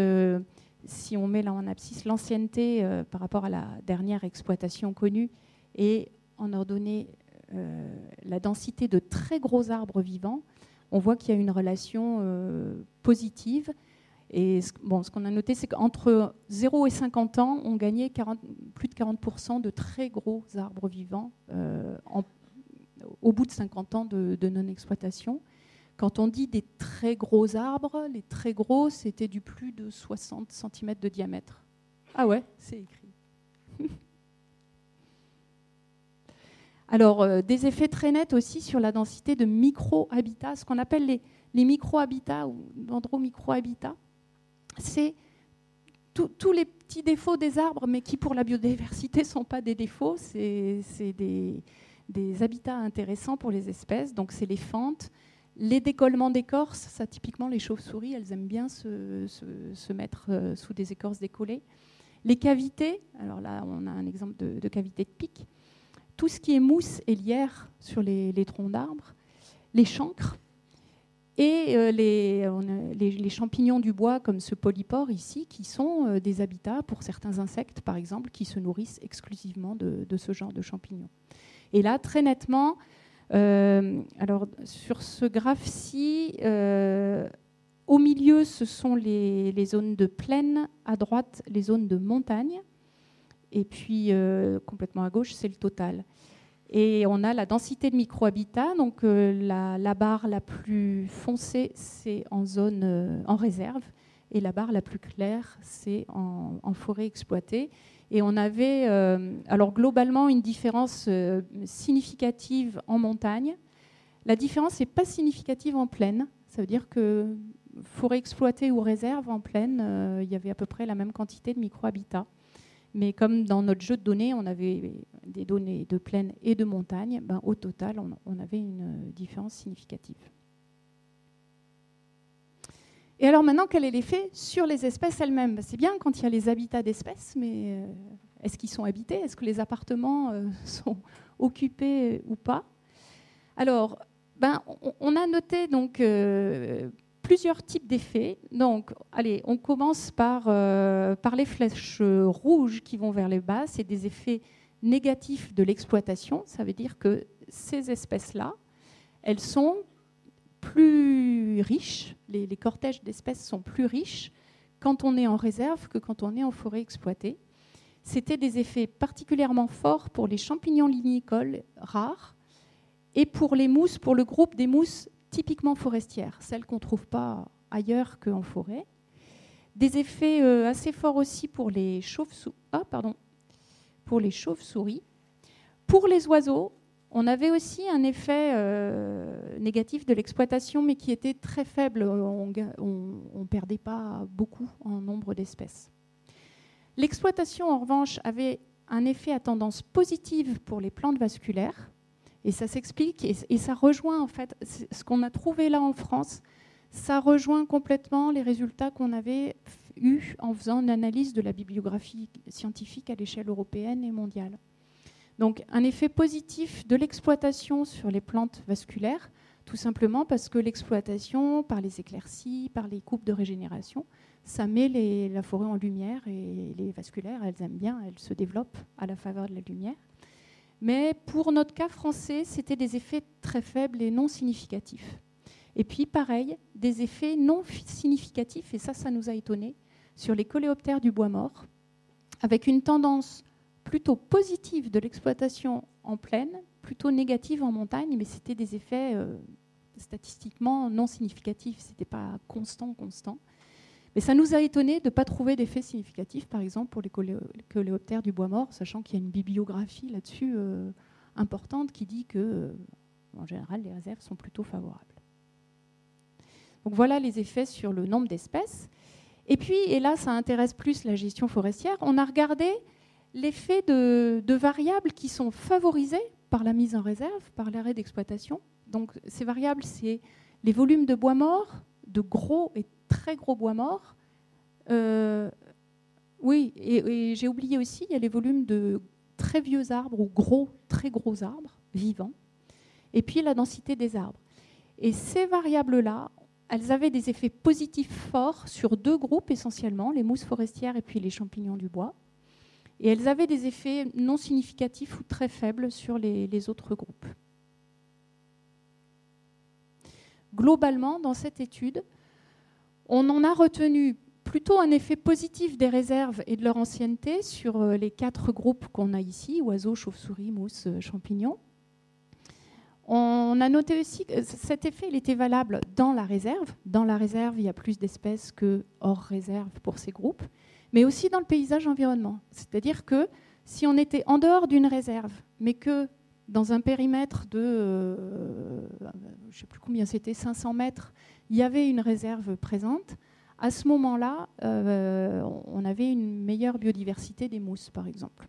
si on met là en abscisse l'ancienneté par rapport à la dernière exploitation connue et en ordonnée euh, la densité de très gros arbres vivants, on voit qu'il y a une relation euh, positive. Et ce, bon, ce qu'on a noté, c'est qu'entre 0 et 50 ans, on gagnait plus de 40% de très gros arbres vivants euh, au bout de 50 ans de, de non-exploitation. Quand on dit des très gros arbres, les très gros, c'était du plus de 60 cm de diamètre. Ah ouais, c'est écrit. <laughs> Alors, euh, des effets très nets aussi sur la densité de micro-habitats, ce qu'on appelle les, micro-habitats ou dendro-micro-habitats. C'est tous les petits défauts des arbres, mais qui pour la biodiversité ne <laughs> sont pas des défauts, c'est des, habitats intéressants pour les espèces. Donc, c'est les fentes, les décollements d'écorce, ça typiquement les chauves-souris, elles aiment bien se, mettre euh, sous des écorces décollées. Les cavités, alors là on a un exemple de, cavité de pic tout ce qui est mousse et lierre sur les, troncs d'arbres, les chancres et euh, les, champignons du bois comme ce polypore ici, qui sont euh, des habitats pour certains insectes, par exemple, qui se nourrissent exclusivement de, ce genre de champignons. Et là, très nettement, euh, alors sur ce graphe-ci, au milieu, ce sont les zones de plaine, à droite, les zones de montagne. Et puis, complètement à gauche, c'est le total. Et on a la densité de microhabitat. Donc, euh, la, barre la plus foncée, c'est en zone euh, en réserve. Et la barre la plus claire, c'est en, forêt exploitée. Et on avait, alors globalement, une différence significative en montagne. La différence n'est pas significative en plaine. Ça veut dire que forêt exploitée ou réserve en plaine, il y avait à peu près la même quantité de microhabitat. Mais comme dans notre jeu de données, on avait des données de plaine et de montagne, ben, au total, on, avait une différence significative. Et alors maintenant, quel est l'effet sur les espèces elles-mêmes? Ben, C'est bien quand il y a les habitats d'espèces, mais euh, est-ce qu'ils sont habités? Est-ce que les appartements euh, <laughs> sont occupés ou pas? Alors, ben, on, a noté donc euh, plusieurs types d'effets. Donc, allez, on commence par, euh, par les flèches rouges qui vont vers les bas. C'est des effets négatif de l'exploitation. Ça veut dire que ces espèces-là, elles sont plus riches, les, cortèges d'espèces sont plus riches quand on est en réserve que quand on est en forêt exploitée. C'était des effets particulièrement forts pour les champignons lignicoles rares et pour les mousses, pour le groupe des mousses typiquement forestières, celles qu'on ne trouve pas ailleurs qu'en forêt. Des effets euh, assez forts aussi pour les chauves-souris. Ah. Pour les chauves-souris. Pour les oiseaux, on avait aussi un effet euh, négatif de l'exploitation, mais qui était très faible. On ne perdait pas beaucoup en nombre d'espèces. L'exploitation, en revanche, avait un effet à tendance positive pour les plantes vasculaires. Et ça s'explique, et, ça rejoint en fait ce qu'on a trouvé là en France, ça rejoint complètement les résultats qu'on avait eus en faisant une analyse de la bibliographie scientifique à l'échelle européenne et mondiale. Donc un effet positif de l'exploitation sur les plantes vasculaires, tout simplement parce que l'exploitation par les éclaircies, par les coupes de régénération, ça met la forêt en lumière et les vasculaires, elles aiment bien, elles se développent à la faveur de la lumière. Mais pour notre cas français, c'était des effets très faibles et non significatifs. Et puis pareil, des effets non significatifs, et ça, ça nous a étonnés, sur les coléoptères du bois mort, avec une tendance plutôt positive de l'exploitation en plaine, plutôt négative en montagne, mais c'était des effets euh, statistiquement non significatifs, ce n'était pas constant, constant. Mais ça nous a étonné de ne pas trouver d'effets significatifs, par exemple, pour les coléoptères du bois mort, sachant qu'il y a une bibliographie là-dessus euh, importante qui dit que, euh, en général, les réserves sont plutôt favorables. Donc voilà les effets sur le nombre d'espèces. Et puis, et là, ça intéresse plus la gestion forestière, on a regardé l'effet de, variables qui sont favorisées par la mise en réserve, par l'arrêt d'exploitation. Donc ces variables, c'est les volumes de bois mort, de gros et très gros bois mort. Euh, oui, et, j'ai oublié aussi, il y a les volumes de très vieux arbres ou gros, très gros arbres vivants, et puis la densité des arbres. Et ces variables-là, elles avaient des effets positifs forts sur deux groupes essentiellement, les mousses forestières et puis les champignons du bois. Et elles avaient des effets non significatifs ou très faibles sur les, autres groupes. Globalement, dans cette étude, on en a retenu plutôt un effet positif des réserves et de leur ancienneté sur euh, les quatre groupes qu'on a ici, oiseaux, chauves-souris, mousses, euh, champignons. On a noté aussi que cet effet était valable dans la réserve. Dans la réserve, il y a plus d'espèces que hors réserve pour ces groupes mais aussi dans le paysage environnement. C'est-à-dire que si on était en dehors d'une réserve, mais que dans un périmètre de, euh, je ne sais plus combien c'était, 500 mètres, il y avait une réserve présente, à ce moment-là, euh, on avait une meilleure biodiversité des mousses, par exemple.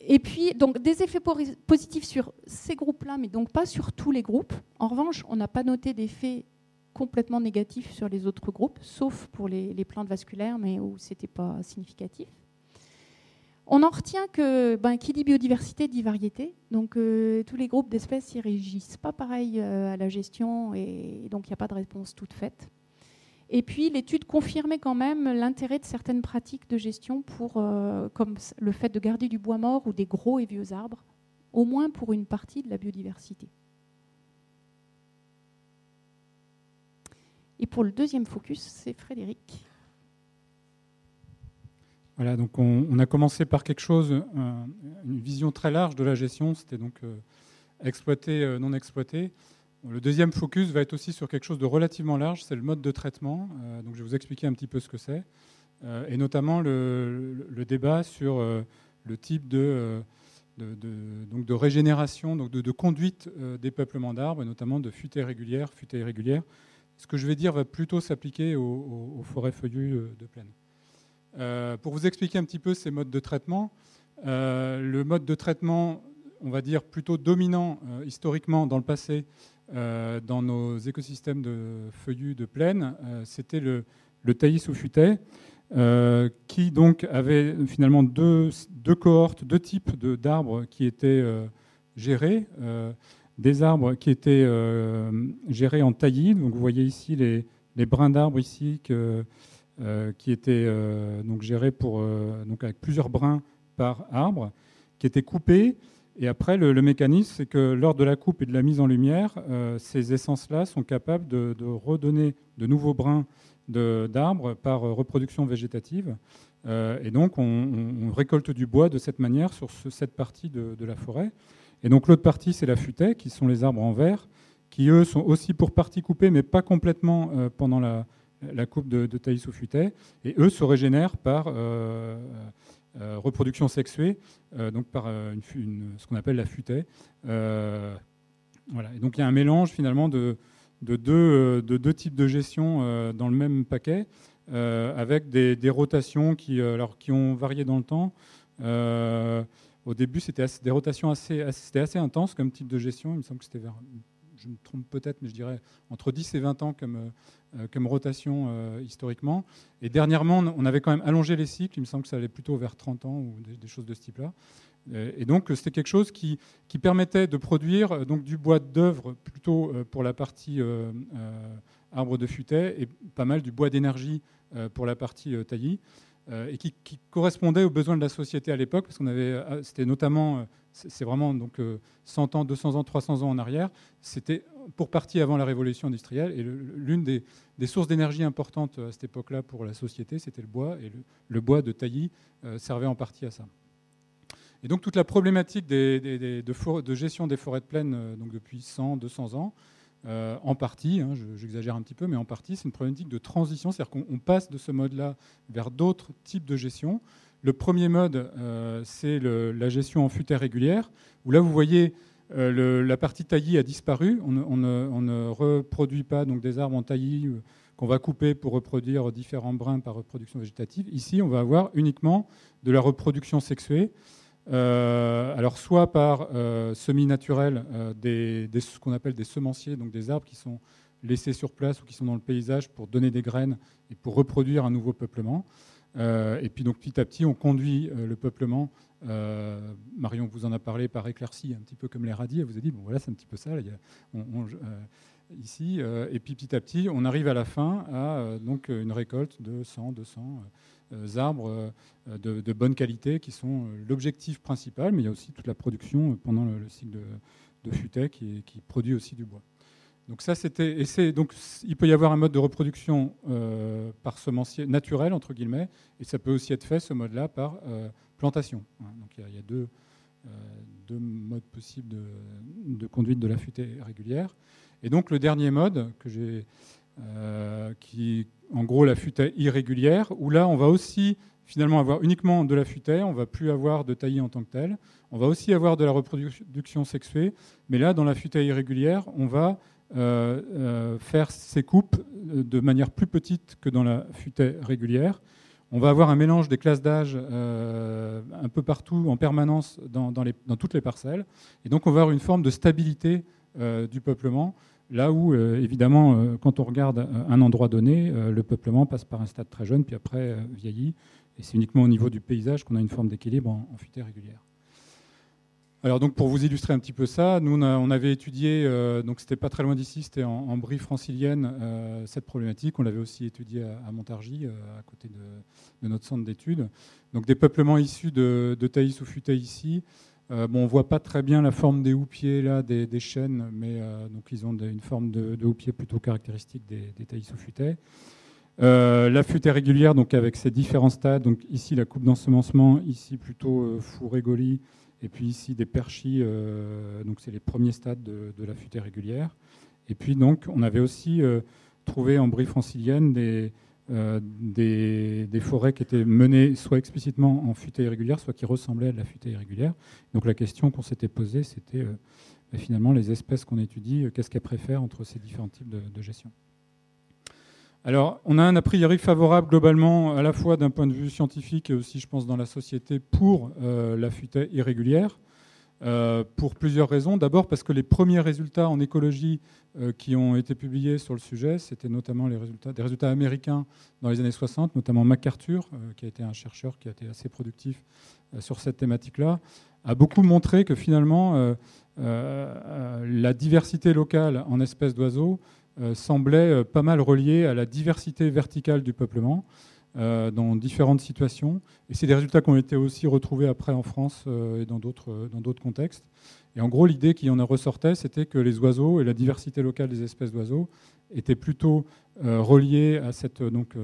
Et puis, donc, des effets positifs sur ces groupes-là, mais donc pas sur tous les groupes. En revanche, on n'a pas noté d'effets complètement négatif sur les autres groupes, sauf pour les, plantes vasculaires, mais où ce n'était pas significatif. On en retient que ben, qui dit biodiversité dit variété. Donc euh, tous les groupes d'espèces ne régissent pas pareil euh, à la gestion et, donc il n'y a pas de réponse toute faite. Et puis l'étude confirmait quand même l'intérêt de certaines pratiques de gestion pour, euh, comme le fait de garder du bois mort ou des gros et vieux arbres, au moins pour une partie de la biodiversité. Et pour le deuxième focus, c'est Frédéric. Voilà, donc on, a commencé par quelque chose, une vision très large de la gestion, c'était donc euh, exploité, euh, non exploité. le deuxième focus va être aussi sur quelque chose de relativement large, c'est le mode de traitement. Euh, donc je vais vous expliquer un petit peu ce que c'est, et notamment le, débat sur le type de, donc de régénération, donc de, conduite des peuplements d'arbres, et notamment de futaies régulières, futaies irrégulières, ce que je vais dire va plutôt s'appliquer aux, forêts feuillues euh, de plaine. Euh, pour vous expliquer un petit peu ces modes de traitement, euh, le mode de traitement, on va dire plutôt dominant historiquement dans le passé dans nos écosystèmes de feuillus de plaine, c'était le, taillis ou futet, qui donc avait finalement deux, cohortes, deux types d'arbres qui étaient gérés des arbres qui étaient euh, gérés en taillis. Donc vous voyez ici les, brins d'arbres ici euh, qui étaient euh, donc gérés pour, donc avec plusieurs brins par arbre qui était coupé. Et après, le, mécanisme, c'est que lors de la coupe et de la mise en lumière, ces essences-là sont capables de, redonner de nouveaux brins d'arbres par reproduction végétative. et donc, on, récolte du bois de cette manière sur cette partie de, la forêt. Et donc, l'autre partie, c'est la futaie, qui sont les arbres en verre, qui eux sont aussi pour partie coupés, mais pas complètement euh, pendant la, coupe de, de Thaïs ou futaie. Et eux se régénèrent par euh, euh, reproduction sexuée, donc par ce qu'on appelle la futaie. voilà. Et donc il y a un mélange finalement de, de, deux, de deux, types de gestion dans le même paquet, avec des, rotations qui ont varié dans le temps. au début, c'était des rotations assez, assez, assez intenses comme type de gestion. Il me semble que c'était vers je me trompe peut-être, mais je dirais entre 10 et 20 ans comme, euh, rotation euh, historiquement. Et dernièrement, on avait quand même allongé les cycles, il me semble que ça allait plutôt vers 30 ans ou des, choses de ce type-là. Euh, et donc, c'était quelque chose qui, qui, permettait de produire donc, du bois d'œuvre plutôt pour la partie arbre de futaie et pas mal du bois d'énergie pour la partie taillis. et qui, qui, correspondait aux besoins de la société à l'époque, parce qu'on avait, c'était notamment c'est vraiment donc 100 euh, ans, 200 ans, 300 ans en arrière. C'était pour partie avant la révolution industrielle. Et l'une des, sources d'énergie importantes à cette époque-là pour la société, c'était le bois. Et le, bois de taillis euh, servait en partie à ça. Et donc toute la problématique de, gestion des forêts de plaine euh, donc depuis 100, 200 ans, en partie, hein, j'exagère un petit peu, mais en partie, c'est une problématique de transition, c'est-à-dire qu'on passe de ce mode-là vers d'autres types de gestion. Le premier mode, euh, c'est la gestion en futaie régulière, où là, vous voyez, euh, la partie taillis a disparu. On, ne, reproduit pas donc, des arbres en taillis euh, qu'on va couper pour reproduire différents brins par reproduction végétative. Ici, on va avoir uniquement de la reproduction sexuée. alors, soit par semi-naturel, ce qu'on appelle des semenciers, donc des arbres qui sont laissés sur place ou qui sont dans le paysage pour donner des graines et pour reproduire un nouveau peuplement. Euh, et puis donc petit à petit, on conduit euh, le peuplement. Euh, Marion vous en a parlé par éclaircie, un petit peu comme les radis. Elle vous a dit bon voilà, c'est un petit peu ça. ici, et puis petit à petit, on arrive à la fin à donc une récolte de 100, 200 arbres de, bonne qualité qui sont l'objectif principal, mais il y a aussi toute la production pendant le, cycle de, de qui, produit aussi du bois. Donc ça, c'était, et c'est, donc il peut y avoir un mode de reproduction euh, par semencier naturel entre guillemets, et ça peut aussi être fait ce mode-là par euh, plantation. Donc il y, a, deux, euh, deux, modes possibles de, conduite de la futaie régulière. Et donc le dernier mode que j'ai, qui en gros la futaie irrégulière, où là on va aussi finalement avoir uniquement de la futaie, on va plus avoir de taillis en tant que tel. On va aussi avoir de la reproduction sexuée, mais là dans la futaie irrégulière, on va euh, euh, faire ces coupes de manière plus petite que dans la futaie régulière. On va avoir un mélange des classes d'âge euh, un peu partout, en permanence, dans, dans, toutes les parcelles. Et donc, on va avoir une forme de stabilité du peuplement. Là où, évidemment, quand on regarde un endroit donné, le peuplement passe par un stade très jeune, puis après vieillit. Et c'est uniquement au niveau du paysage qu'on a une forme d'équilibre en, en futaie régulière. Alors donc pour vous illustrer un petit peu ça, nous on, avait étudié, euh, donc c'était pas très loin d'ici, c'était en, Brie francilienne euh, cette problématique. On l'avait aussi étudié à, Montargis, euh, à côté de, notre centre d'études. Donc des peuplements issus de, de Thaïs ou ici. bon, on voit pas très bien la forme des houppiers là, des, chênes, mais donc ils ont une forme de, de houppier plutôt caractéristique des, des Thaïs ou la futaie régulière, donc avec ses différents stades. Donc ici la coupe d'ensemencement, ici plutôt goli et puis ici, des perchis, euh, donc c'est les premiers stades de, la futaie régulière. Et puis donc, on avait aussi euh, trouvé en brie francilienne euh, des, des, forêts qui étaient menées soit explicitement en futaie irrégulière, soit qui ressemblaient à de la futaie irrégulière. Donc la question qu'on s'était posée, c'était bah, finalement les espèces qu'on étudie, qu'est-ce qu'elles préfèrent entre ces différents types de gestion? Alors, on a un a priori favorable globalement, à la fois d'un point de vue scientifique et aussi, je pense, dans la société, pour euh, la futaie irrégulière, euh, pour plusieurs raisons. D'abord parce que les premiers résultats en écologie euh, qui ont été publiés sur le sujet, c'était notamment les résultats, des résultats américains dans les années 60, notamment MacArthur, qui a été un chercheur qui a été assez productif sur cette thématique-là, a beaucoup montré que finalement, la diversité locale en espèces d'oiseaux semblait euh, pas mal relié à la diversité verticale du peuplement. dans différentes situations. Et c'est des résultats qui ont été aussi retrouvés après en France et dans d'autres contextes. Et en gros, l'idée qui en ressortait, c'était que les oiseaux et la diversité locale des espèces d'oiseaux étaient plutôt reliés à cette donc,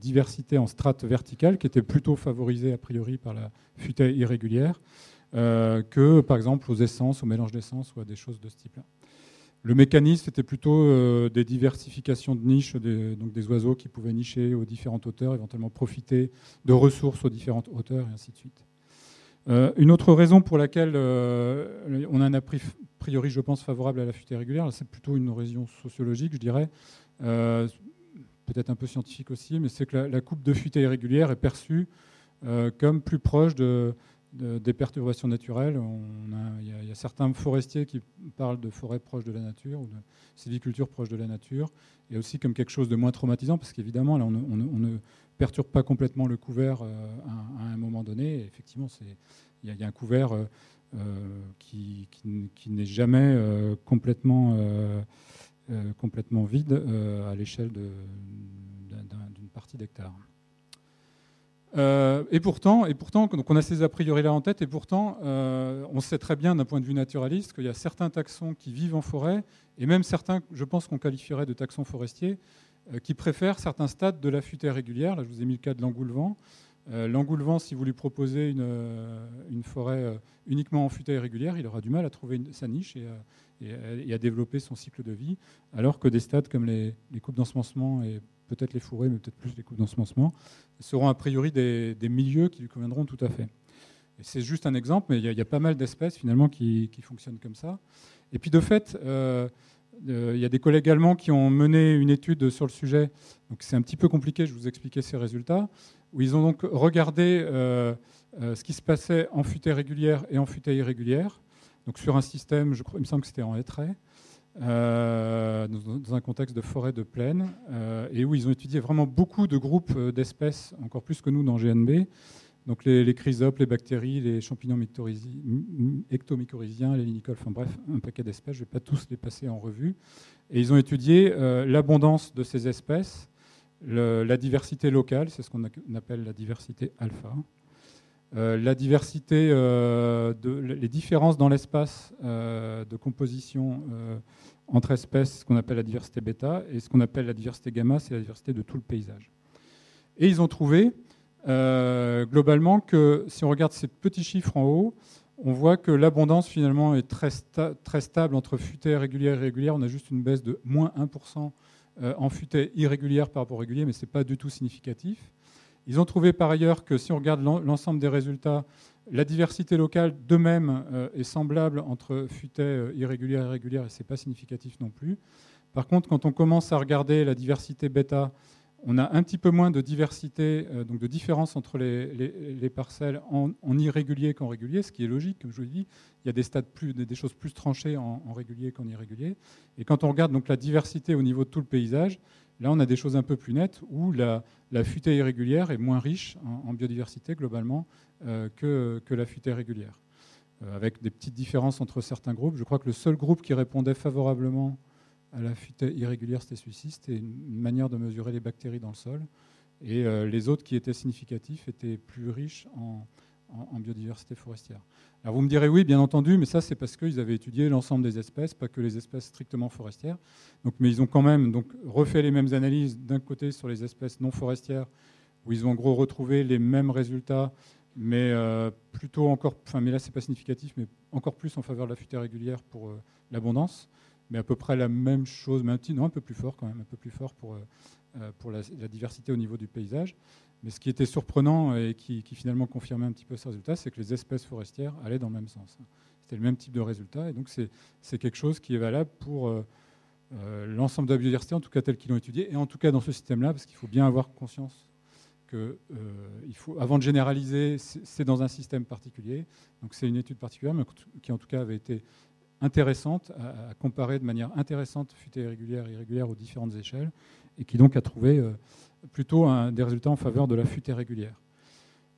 diversité en strates verticales, qui était plutôt favorisée a priori par la futaie irrégulière, que par exemple aux essences, au mélange d'essences ou à des choses de ce type-là. Le mécanisme était plutôt euh, des diversifications de niches, donc des oiseaux qui pouvaient nicher aux différentes hauteurs, éventuellement profiter de ressources aux différentes hauteurs, et ainsi de suite. Euh, une autre raison pour laquelle euh, on a un a priori, je pense, favorable à la futaie régulière, c'est plutôt une raison sociologique, je dirais, peut-être un peu scientifique aussi, mais c'est que la, coupe de futaie irrégulière est perçue comme plus proche de, des perturbations naturelles. Il y, a certains forestiers qui parlent de forêts proches de la nature ou de sylviculture proche de la nature, et aussi comme quelque chose de moins traumatisant, parce qu'évidemment, là, on, ne perturbe pas complètement le couvert euh, à, un moment donné. effectivement, il y, a un couvert euh, euh, qui, n'est jamais complètement, complètement vide à l'échelle d'une partie d'hectare. Euh, et pourtant, et pourtant donc on a ces a priori là en tête, et pourtant, euh, on sait très bien d'un point de vue naturaliste qu'il y a certains taxons qui vivent en forêt, et même certains, je pense qu'on qualifierait de taxons forestiers, euh, qui préfèrent certains stades de la futaie régulière. Là, je vous ai mis le cas de l'engoulevent. l'engoulevent, si vous lui proposez une, une forêt uniquement en futaie régulière, il aura du mal à trouver sa niche et, à développer son cycle de vie, alors que des stades comme les, les coupes d'ensemencement et peut-être les fourrés, mais peut-être plus les coupes d'ensemencement, seront a priori des, milieux qui lui conviendront tout à fait. C'est juste un exemple, mais il y, a, pas mal d'espèces finalement qui, fonctionnent comme ça. Et puis de fait, euh, euh, il y a des collègues allemands qui ont mené une étude sur le sujet. Donc c'est un petit peu compliqué, je vous expliquer ces résultats, où ils ont donc regardé euh, ce qui se passait en futaie régulière et en futaie irrégulière. Donc sur un système, je crois, il me semble que c'était en hêtraie. Euh, dans un contexte de forêt de plaine, euh, et où ils ont étudié vraiment beaucoup de groupes euh, d'espèces, encore plus que nous dans GNB. Donc les, chrysopes, les bactéries, les champignons ectomycorhiziens, les linicoles, enfin bref, un paquet d'espèces, je ne vais pas tous les passer en revue. Et ils ont étudié l'abondance de ces espèces, la diversité locale, c'est ce qu'on appelle la diversité alpha, la diversité, de, les différences dans l'espace de composition entre espèces, ce qu'on appelle la diversité bêta, et ce qu'on appelle la diversité gamma, c'est la diversité de tout le paysage. Et ils ont trouvé, euh, globalement, que si on regarde ces petits chiffres en haut, on voit que l'abondance finalement est très, stable entre futaie régulière et irrégulière. On a juste une baisse de moins 1% euh, en futaie irrégulière par rapport au régulier, mais ce n'est pas du tout significatif. Ils ont trouvé par ailleurs que si on regarde l'ensemble des résultats, la diversité locale de même euh, est semblable entre futaie euh, irrégulière et régulière et ce n'est pas significatif non plus. Par contre, quand on commence à regarder la diversité bêta, on a un petit peu moins de diversité, euh, donc de différence entre les, parcelles en, irrégulier qu'en régulier, ce qui est logique, comme je vous l'ai dit. Il y a des stades plus, choses plus tranchées en, régulier qu'en irrégulier. Et quand on regarde donc la diversité au niveau de tout le paysage, là on a des choses un peu plus nettes où la, futaie irrégulière est moins riche en biodiversité globalement euh, que, la futaie régulière, euh, avec des petites différences entre certains groupes. Je crois que le seul groupe qui répondait favorablement à la futaie irrégulière, c'était celui-ci. C'était une manière de mesurer les bactéries dans le sol. Et euh, les autres qui étaient significatifs étaient plus riches en, biodiversité forestière. Alors vous me direz oui, bien entendu, mais ça c'est parce qu'ils avaient étudié l'ensemble des espèces, pas que les espèces strictement forestières. Donc, mais ils ont quand même donc, refait les mêmes analyses d'un côté sur les espèces non forestières, où ils ont en gros retrouvé les mêmes résultats mais euh, plutôt encore, enfin, mais là c'est pas significatif, mais encore plus en faveur de la futaie régulière pour euh, l'abondance, mais à peu près la même chose, un petit, non, un peu plus fort quand même, un peu plus fort pour, euh, pour la, diversité au niveau du paysage. Mais ce qui était surprenant et qui, finalement confirmait un petit peu ce résultat, c'est que les espèces forestières allaient dans le même sens. C'était le même type de résultat, et donc c'est quelque chose qui est valable pour l'ensemble de la biodiversité, en tout cas tel qu'ils l'ont étudié, et en tout cas dans ce système-là, parce qu'il faut bien avoir conscience que euh, faut, avant de généraliser, c'est dans un système particulier. Donc c'est une étude particulière, mais qui en tout cas avait été intéressante à, comparer de manière intéressante futaie régulière et irrégulière aux différentes échelles, et qui donc a trouvé euh, plutôt des résultats en faveur de la futaie régulière.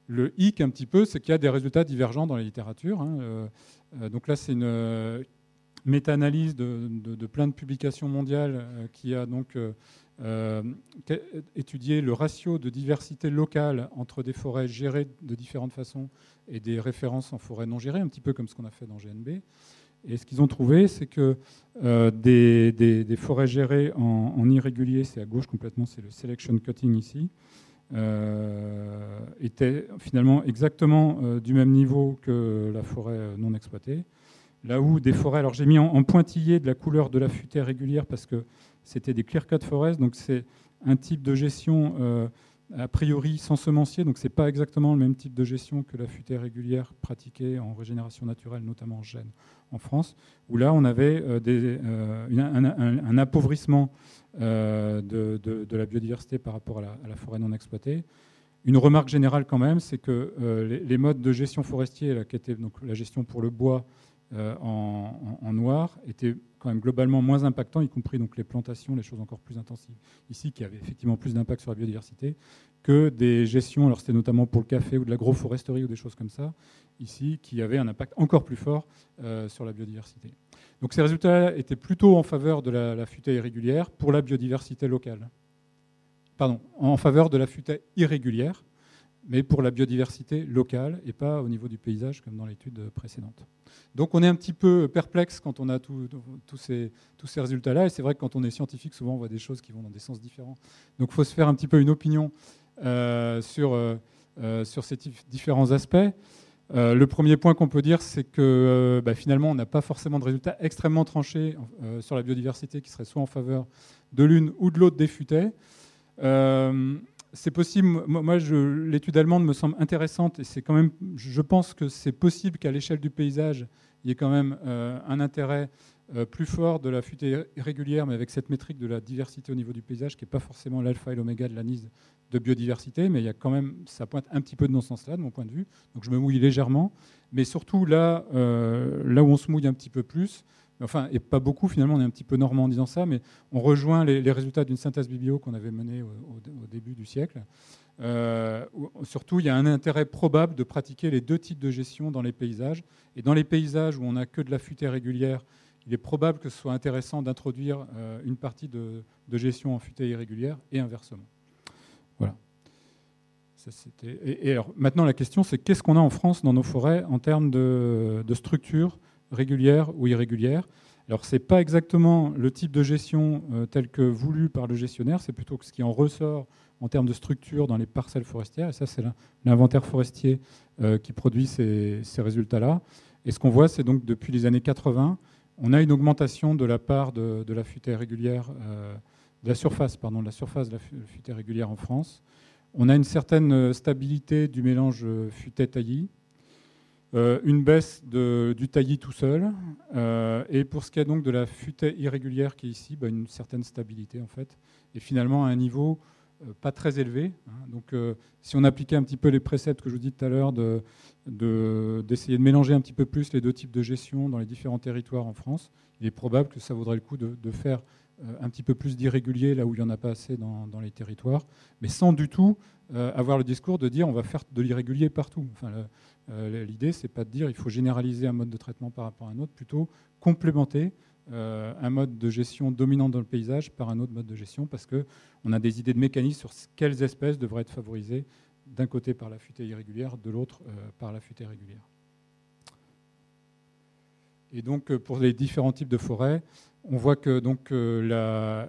Le hic un petit peu, c'est qu'il y a des résultats divergents dans la littérature. Hein, euh, donc là, c'est une, méta-analyse de, plein de publications mondiales qui a donc étudié le ratio de diversité locale entre des forêts gérées de différentes façons et des références en forêt non gérées, un petit peu comme ce qu'on a fait dans GNB. Et ce qu'ils ont trouvé, c'est que euh, des, forêts gérées en, irrégulier, c'est à gauche complètement, c'est le selection cutting ici, euh, étaient finalement exactement euh, du même niveau que la forêt non exploitée. Là où des forêts, alors j'ai mis en, pointillé de la couleur de la futaie régulière parce que c'était des clear cut forests, donc c'est un type de gestion a priori sans semencier, donc ce n'est pas exactement le même type de gestion que la futaie régulière pratiquée en régénération naturelle, notamment en Gênes, en France, où là on avait euh, euh, un, appauvrissement euh, de, la biodiversité par rapport à la, forêt non exploitée. Une remarque générale quand même, c'est que les, modes de gestion forestier, qui étaient la gestion pour le bois en, en, noir, étaient quand même globalement moins impactant, y compris donc les plantations, les choses encore plus intensives ici, qui avaient effectivement plus d'impact sur la biodiversité, que des gestions, alors c'était notamment pour le café ou de l'agroforesterie ou des choses comme ça, ici, qui avaient un impact encore plus fort euh, sur la biodiversité. Donc ces résultats étaient plutôt en faveur de la, la futaie irrégulière pour la biodiversité locale. Pardon, en faveur de la futaie irrégulière, mais pour la biodiversité locale et pas au niveau du paysage comme dans l'étude précédente. Donc on est un petit peu perplexe quand on a tous ces, ces résultats-là, et c'est vrai que quand on est scientifique, souvent on voit des choses qui vont dans des sens différents. Donc il faut se faire un petit peu une opinion euh, sur, euh, euh, sur ces différents aspects. le premier point qu'on peut dire, c'est que bah, finalement, on n'a pas forcément de résultats extrêmement tranchés sur la biodiversité qui serait soit en faveur de l'une ou de l'autre des futaies c'est possible. Moi, l'étude allemande me semble intéressante et c'est quand même. Je pense que c'est possible qu'à l'échelle du paysage, il y ait quand même euh, un intérêt euh, plus fort de la futaie régulière, mais avec cette métrique de la diversité au niveau du paysage, qui n'est pas forcément l'alpha et l'oméga de l'analyse de biodiversité, mais il y a quand même, ça pointe un petit peu de ce sens-là, de mon point de vue. Donc je me mouille légèrement, mais surtout là, euh, là où on se mouille un petit peu plus, enfin, et pas beaucoup finalement, on est un petit peu normand en disant ça, mais on rejoint les, résultats d'une synthèse biblio qu'on avait menée au, début du siècle. Euh, surtout, il y a un intérêt probable de pratiquer les deux types de gestion dans les paysages. Et dans les paysages où on n'a que de la futaie régulière, il est probable que ce soit intéressant d'introduire euh, une partie de, gestion en futaie irrégulière et inversement. Voilà. et, alors, maintenant, la question, c'est qu'est-ce qu'on a en France dans nos forêts en termes de, de structure régulière ou irrégulière. Alors, ce n'est pas exactement le type de gestion euh, tel que voulu par le gestionnaire, c'est plutôt ce qui en ressort en termes de structure dans les parcelles forestières. Et ça, c'est l'inventaire forestier euh, qui produit ces, résultats-là. Et ce qu'on voit, c'est donc depuis les années 80, on a une augmentation de la part de, la futaie régulière, euh, de la surface, pardon, de la surface de la futaie régulière en France. On a une certaine stabilité du mélange futaie-taillis, euh, une baisse du taillis tout seul. Euh, et pour ce qui est donc de la futaie irrégulière qui est ici, bah, une certaine stabilité en fait. Et finalement à un niveau euh, pas très élevé. Hein. Donc si on appliquait un petit peu les préceptes que je vous dis tout à l'heure, d'essayer de, mélanger un petit peu plus les deux types de gestion dans les différents territoires en France, il est probable que ça vaudrait le coup de, faire un petit peu plus d'irrégulier là où il n'y en a pas assez dans, les territoires, mais sans du tout avoir le discours de dire on va faire de l'irrégulier partout. Euh, l'idée, c'est pas de dire il faut généraliser un mode de traitement par rapport à un autre, plutôt complémenter euh, un mode de gestion dominant dans le paysage par un autre mode de gestion, parce qu'on a des idées de mécanismes sur quelles espèces devraient être favorisées d'un côté par la futaie irrégulière, de l'autre euh, par la futaie régulière. Et donc, pour les différents types de forêts, on voit que donc, la,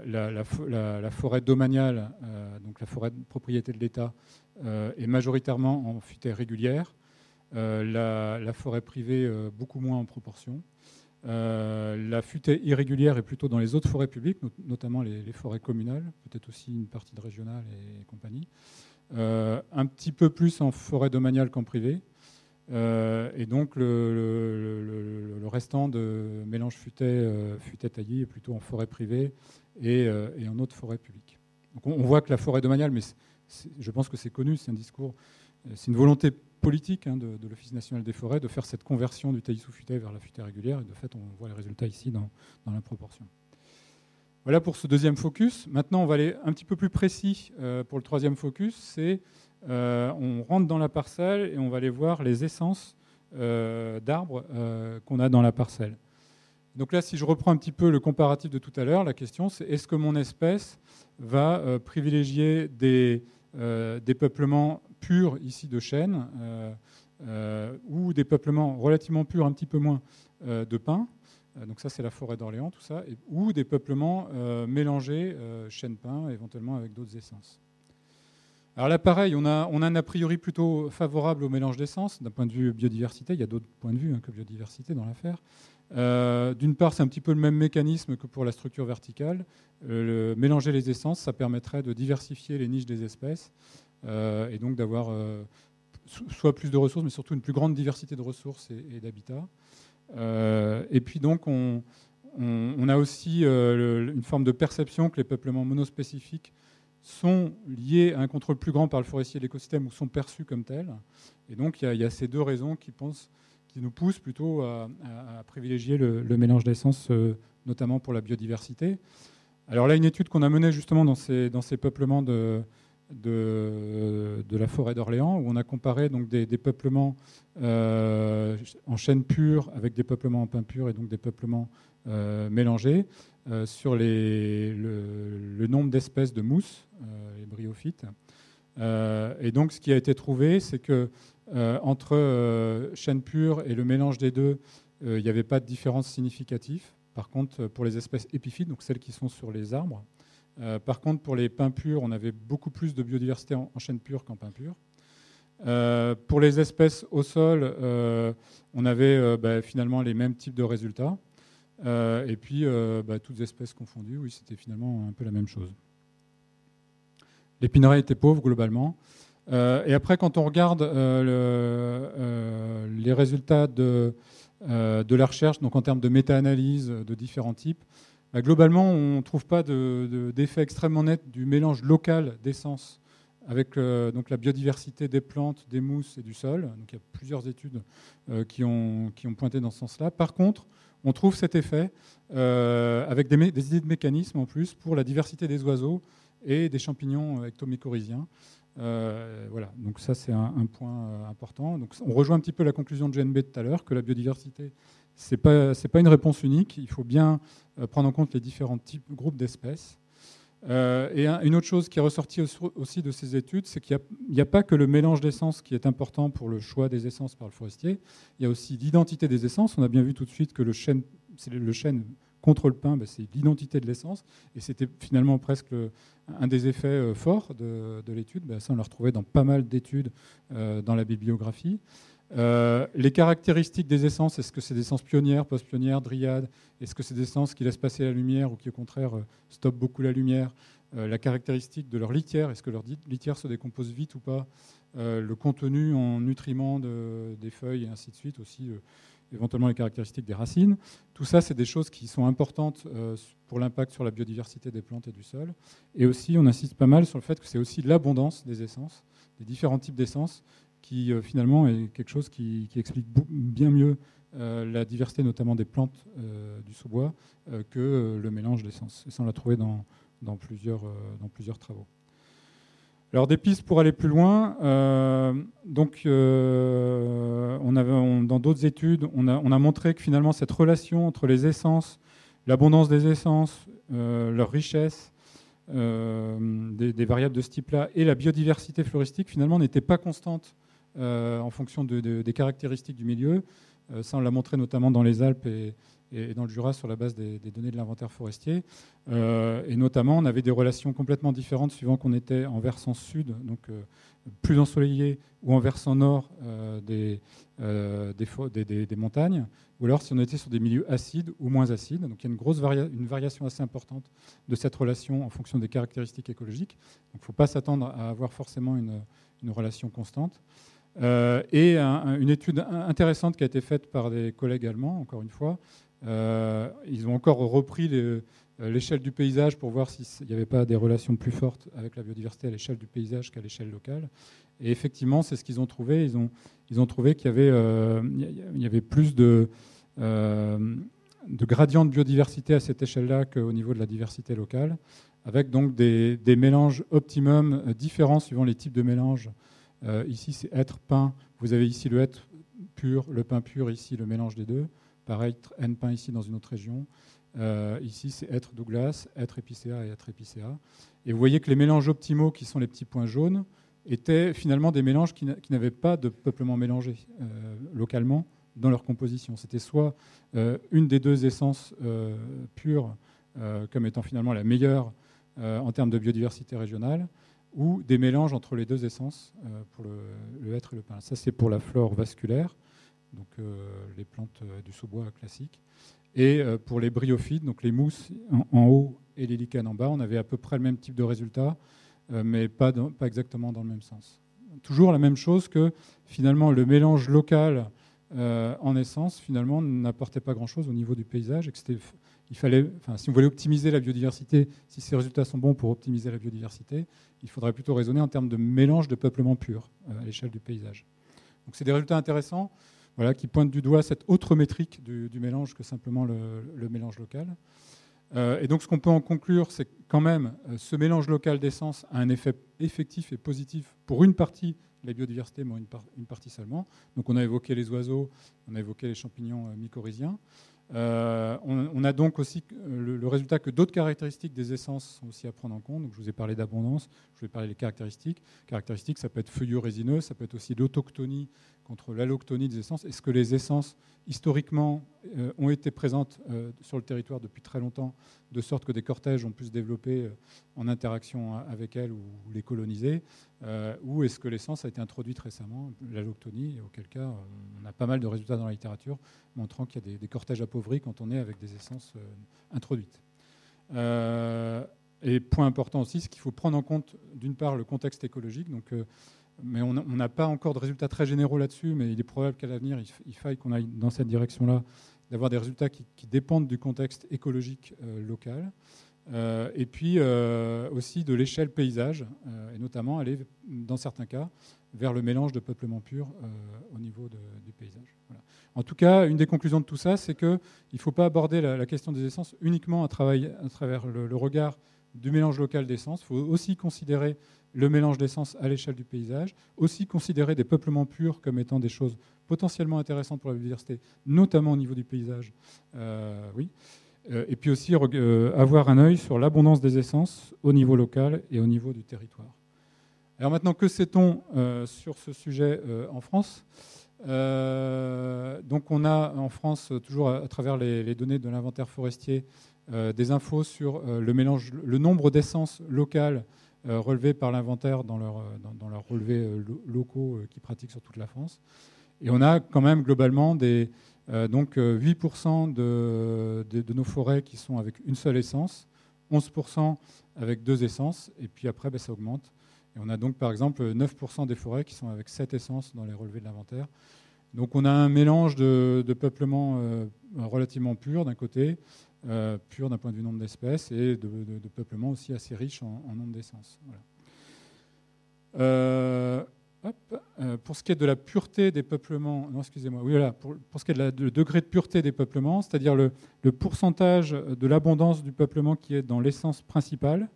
forêt domaniale, donc la forêt de propriété de l'État, est majoritairement en futaie régulière. Euh, la, forêt privée euh, beaucoup moins en proportion. Euh, la futaie irrégulière est plutôt dans les autres forêts publiques, notamment les, forêts communales, peut-être aussi une partie de régionale et, compagnie. un petit peu plus en forêt domaniale qu'en privé. et donc le, restant de mélange futaie, taillis est plutôt en forêt privée et, en autre forêt publique. Donc on, voit que la forêt domaniale, mais je pense que c'est connu, c'est un discours, c'est une volonté politique hein, de, l'Office national des forêts de faire cette conversion du taillis sous futaie vers la futaie régulière. Et de fait, on voit les résultats ici dans, la proportion. Voilà pour ce deuxième focus. Maintenant, on va aller un petit peu plus précis euh, pour le troisième focus. C'est euh, on rentre dans la parcelle et on va aller voir les essences euh, d'arbres qu'on a dans la parcelle. Donc là, si je reprends un petit peu le comparatif de tout à l'heure, la question c'est est-ce que mon espèce va privilégier des, peuplements purs ici de chênes ou des peuplements relativement purs, un petit peu moins de pins donc ça c'est la forêt d'Orléans, tout ça, ou des peuplements mélangés chêne-pin, éventuellement avec d'autres essences. Alors là, pareil, on a, on a un a priori plutôt favorable au mélange d'essences d'un point de vue biodiversité. Il y a d'autres points de vue hein, que biodiversité dans l'affaire. Euh, d'une part, c'est un petit peu le même mécanisme que pour la structure verticale. Euh, mélanger les essences, ça permettrait de diversifier les niches des espèces euh, et donc d'avoir soit plus de ressources, mais surtout une plus grande diversité de ressources et, d'habitats. et puis donc, on, a aussi une forme de perception que les peuplements monospécifiques sont liés à un contrôle plus grand par le forestier de l'écosystème ou sont perçus comme tels. Et donc il y, a, ces deux raisons qui, nous poussent plutôt à, privilégier le, mélange d'essences, euh, notamment pour la biodiversité. Alors là, une étude qu'on a menée justement dans ces peuplements de, de, la forêt d'Orléans, où on a comparé donc des, peuplements euh, en chêne pur avec des peuplements en pin pur et donc des peuplements euh, mélangés. Euh, sur le, nombre d'espèces de mousses, les bryophytes. Et donc, ce qui a été trouvé, c'est que entre chêne pur et le mélange des deux, il n'y avait pas de différence significative. Par contre, pour les espèces épiphytes, donc celles qui sont sur les arbres, par contre, pour les pins purs, on avait beaucoup plus de biodiversité en, chêne pur qu'en pin pur. pour les espèces au sol, on avait bah, finalement les mêmes types de résultats. Euh, et puis, euh, bah, toutes espèces confondues, oui, c'était finalement un peu la même chose. L'épineret était pauvre globalement. Euh, et après, quand on regarde les résultats de, la recherche, donc en termes de méta-analyse de différents types, bah, globalement, on ne trouve pas d'effet extrêmement net du mélange local d'essences avec donc la biodiversité des plantes, des mousses et du sol. Il y a plusieurs études qui, ont, qui ont pointé dans ce sens-là. Par contre, on trouve cet effet euh, avec des, idées de mécanismes en plus pour la diversité des oiseaux et des champignons euh, ectomycorhiziens. Euh, voilà, donc ça c'est un, point important. On rejoint un petit peu la conclusion de GNB tout à l'heure que la biodiversité c'est pas pas une réponse unique. Il faut bien prendre en compte les différents types groupes d'espèces. et une autre chose qui est ressortie aussi de ces études, c'est qu'il n'y a, pas que le mélange d'essences qui est important pour le choix des essences par le forestier. Il y a aussi l'identité des essences. On a bien vu tout de suite que le chêne le chêne contre le pain, ben, c'est l'identité de l'essence. Et c'était finalement presque un des effets euh, forts de, l'étude. Ben, ça, on l'a retrouvé dans pas mal d'études euh, dans la bibliographie. Euh, les caractéristiques des essences, est-ce que c'est des essences pionnières, post-pionnières, dryades? Est-ce que c'est des essences qui laissent passer la lumière ou qui au contraire stoppent beaucoup la lumière? La caractéristique de leur litière, est-ce que leur litière se décompose vite ou pas? Le contenu en nutriments des feuilles et ainsi de suite aussi éventuellement les caractéristiques des racines. Tout ça, c'est des choses qui sont importantes euh, pour l'impact sur la biodiversité des plantes et du sol. Et aussi, on insiste pas mal sur le fait que c'est aussi l'abondance des essences, des différents types d'essences, qui euh, finalement est quelque chose qui, explique bien mieux euh, la diversité notamment des plantes du sous-bois que le mélange d'essences. Et ça, on l'a trouvé dans, plusieurs, travaux. Alors des pistes pour aller plus loin. Euh, donc, euh, dans d'autres études, on a, montré que finalement cette relation entre les essences, l'abondance des essences, euh, leur richesse, des, variables de ce type-là, et la biodiversité floristique, finalement, n'était pas constante en fonction des caractéristiques du milieu. ça, on l'a montré notamment dans les Alpes et, dans le Jura sur la base des, données de l'inventaire forestier. Euh, et notamment, on avait des relations complètement différentes suivant qu'on était en versant sud, donc euh, plus ensoleillé, ou en versant nord euh, des, montagnes, ou alors si on était sur des milieux acides ou moins acides. Donc il y a une grosse une variation assez importante de cette relation en fonction des caractéristiques écologiques. Donc il ne faut pas s'attendre à avoir forcément une relation constante. Et une étude intéressante qui a été faite par des collègues allemands, encore une fois, euh, ils ont encore repris euh, l'échelle du paysage pour voir s'il n'y avait pas des relations plus fortes avec la biodiversité à l'échelle du paysage qu'à l'échelle locale. Et effectivement, c'est ce qu'ils ont trouvé. Ils ont, trouvé qu'il euh, y avait plus de, de gradients de biodiversité à cette échelle-là qu'au niveau de la diversité locale, avec donc des, des mélanges optimum différents suivant les types de mélanges. Ici, c'est être pain. Vous avez ici le être pur, le pain pur, ici le mélange des deux Pareil, N peint ici dans une autre région. ici, c'est être Douglas, être épicéa et être épicéa. Et vous voyez que les mélanges optimaux, qui sont les petits points jaunes, étaient finalement des mélanges qui n'avaient pas de peuplement mélangé localement dans leur composition. C'était soit une des deux essences pures comme étant finalement la meilleure en termes de biodiversité régionale, ou des mélanges entre les deux essences euh, pour le, le, hêtre et le pin. Ça, c'est pour la flore vasculaire, donc euh, les plantes euh, du sous-bois classiques. Et pour les bryophytes, donc les mousses en, haut et les lichens en bas, on avait à peu près le même type de résultat, mais pas, pas exactement dans le même sens. Toujours la même chose que finalement le mélange local en essence, finalement, n'apportait pas grand-chose au niveau du paysage et que c'était il fallait, enfin, si on voulait optimiser la biodiversité, si ces résultats sont bons pour optimiser la biodiversité, il faudrait plutôt raisonner en termes de mélange de peuplement pur euh, à l'échelle du paysage. Donc c'est des résultats intéressants voilà, qui pointent du doigt cette autre métrique du, mélange que simplement le, mélange local. Euh, et donc ce qu'on peut en conclure, c'est quand même euh, ce mélange local d'essence a un effet effectif et positif pour une partie de la biodiversité, mais une, une partie seulement. Donc on a évoqué les oiseaux, on a évoqué les champignons mycorhiziens. Euh, on, a donc aussi le, résultat que d'autres caractéristiques des essences sont aussi à prendre en compte. Donc, je vous ai parlé d'abondance, je ai parlé des caractéristiques. Caractéristiques, ça peut être feuilleux résineux, ça peut être aussi l'autoctonie contre l'alloctonie des essences. Est-ce que les essences, historiquement, euh, ont été présentes euh, sur le territoire depuis très longtemps, de sorte que des cortèges ont pu se développer en interaction avec elles ou, les coloniser Ou est-ce que l'essence a été introduite récemment, l'alloctonie, auquel cas on a pas mal de résultats dans la littérature montrant qu'il y a des, des, cortèges appauvris quand on est avec des essences introduites. et point important aussi, c'est qu'il faut prendre en compte, d'une part, le contexte écologique. Donc, mais on n'a pas encore de résultats très généraux là-dessus, mais il est probable qu'à l'avenir, il, faille qu'on aille dans cette direction-là, d'avoir des résultats qui, dépendent du contexte écologique euh, local, euh, et puis euh, aussi de l'échelle paysage, et notamment aller, dans certains cas, vers le mélange de peuplement pur au niveau du paysage. En tout cas, une des conclusions de tout ça, c'est qu'il ne faut pas aborder la, question des essences uniquement à, travers le, le regard du mélange local d'essence. Il faut aussi considérer le mélange d'essence à l'échelle du paysage, aussi considérer des peuplements purs comme étant des choses potentiellement intéressantes pour la biodiversité, notamment au niveau du paysage. Euh, oui. Euh, et puis aussi euh, avoir un œil sur l'abondance des essences au niveau local et au niveau du territoire. Alors maintenant, que sait-on sur ce sujet en France? Donc on a en France, toujours à, travers les, les, données de l'inventaire forestier, des infos sur le, mélange, le nombre d'essences locales relevés par l'inventaire dans leurs dans, relevés euh, locaux euh, qui pratiquent sur toute la France. Et on a quand même globalement des, donc 8% de, de, nos forêts qui sont avec une seule essence, 11% avec deux essences, et puis après ben, ça augmente. Et on a donc par exemple 9% des forêts qui sont avec sept essences dans les relevés de l'inventaire. Donc on a un mélange de, de peuplement relativement pur d'un côté, euh, pur d'un point de vue nombre d'espèces et de, peuplement aussi assez riche en, nombre d'essences. Euh, euh, pour ce qui est de la pureté des peuplements, non, excusez-moi, oui, voilà, pour, ce qui est de la, degré de pureté des peuplements, c'est-à-dire le, pourcentage de l'abondance du peuplement qui est dans l'essence principale,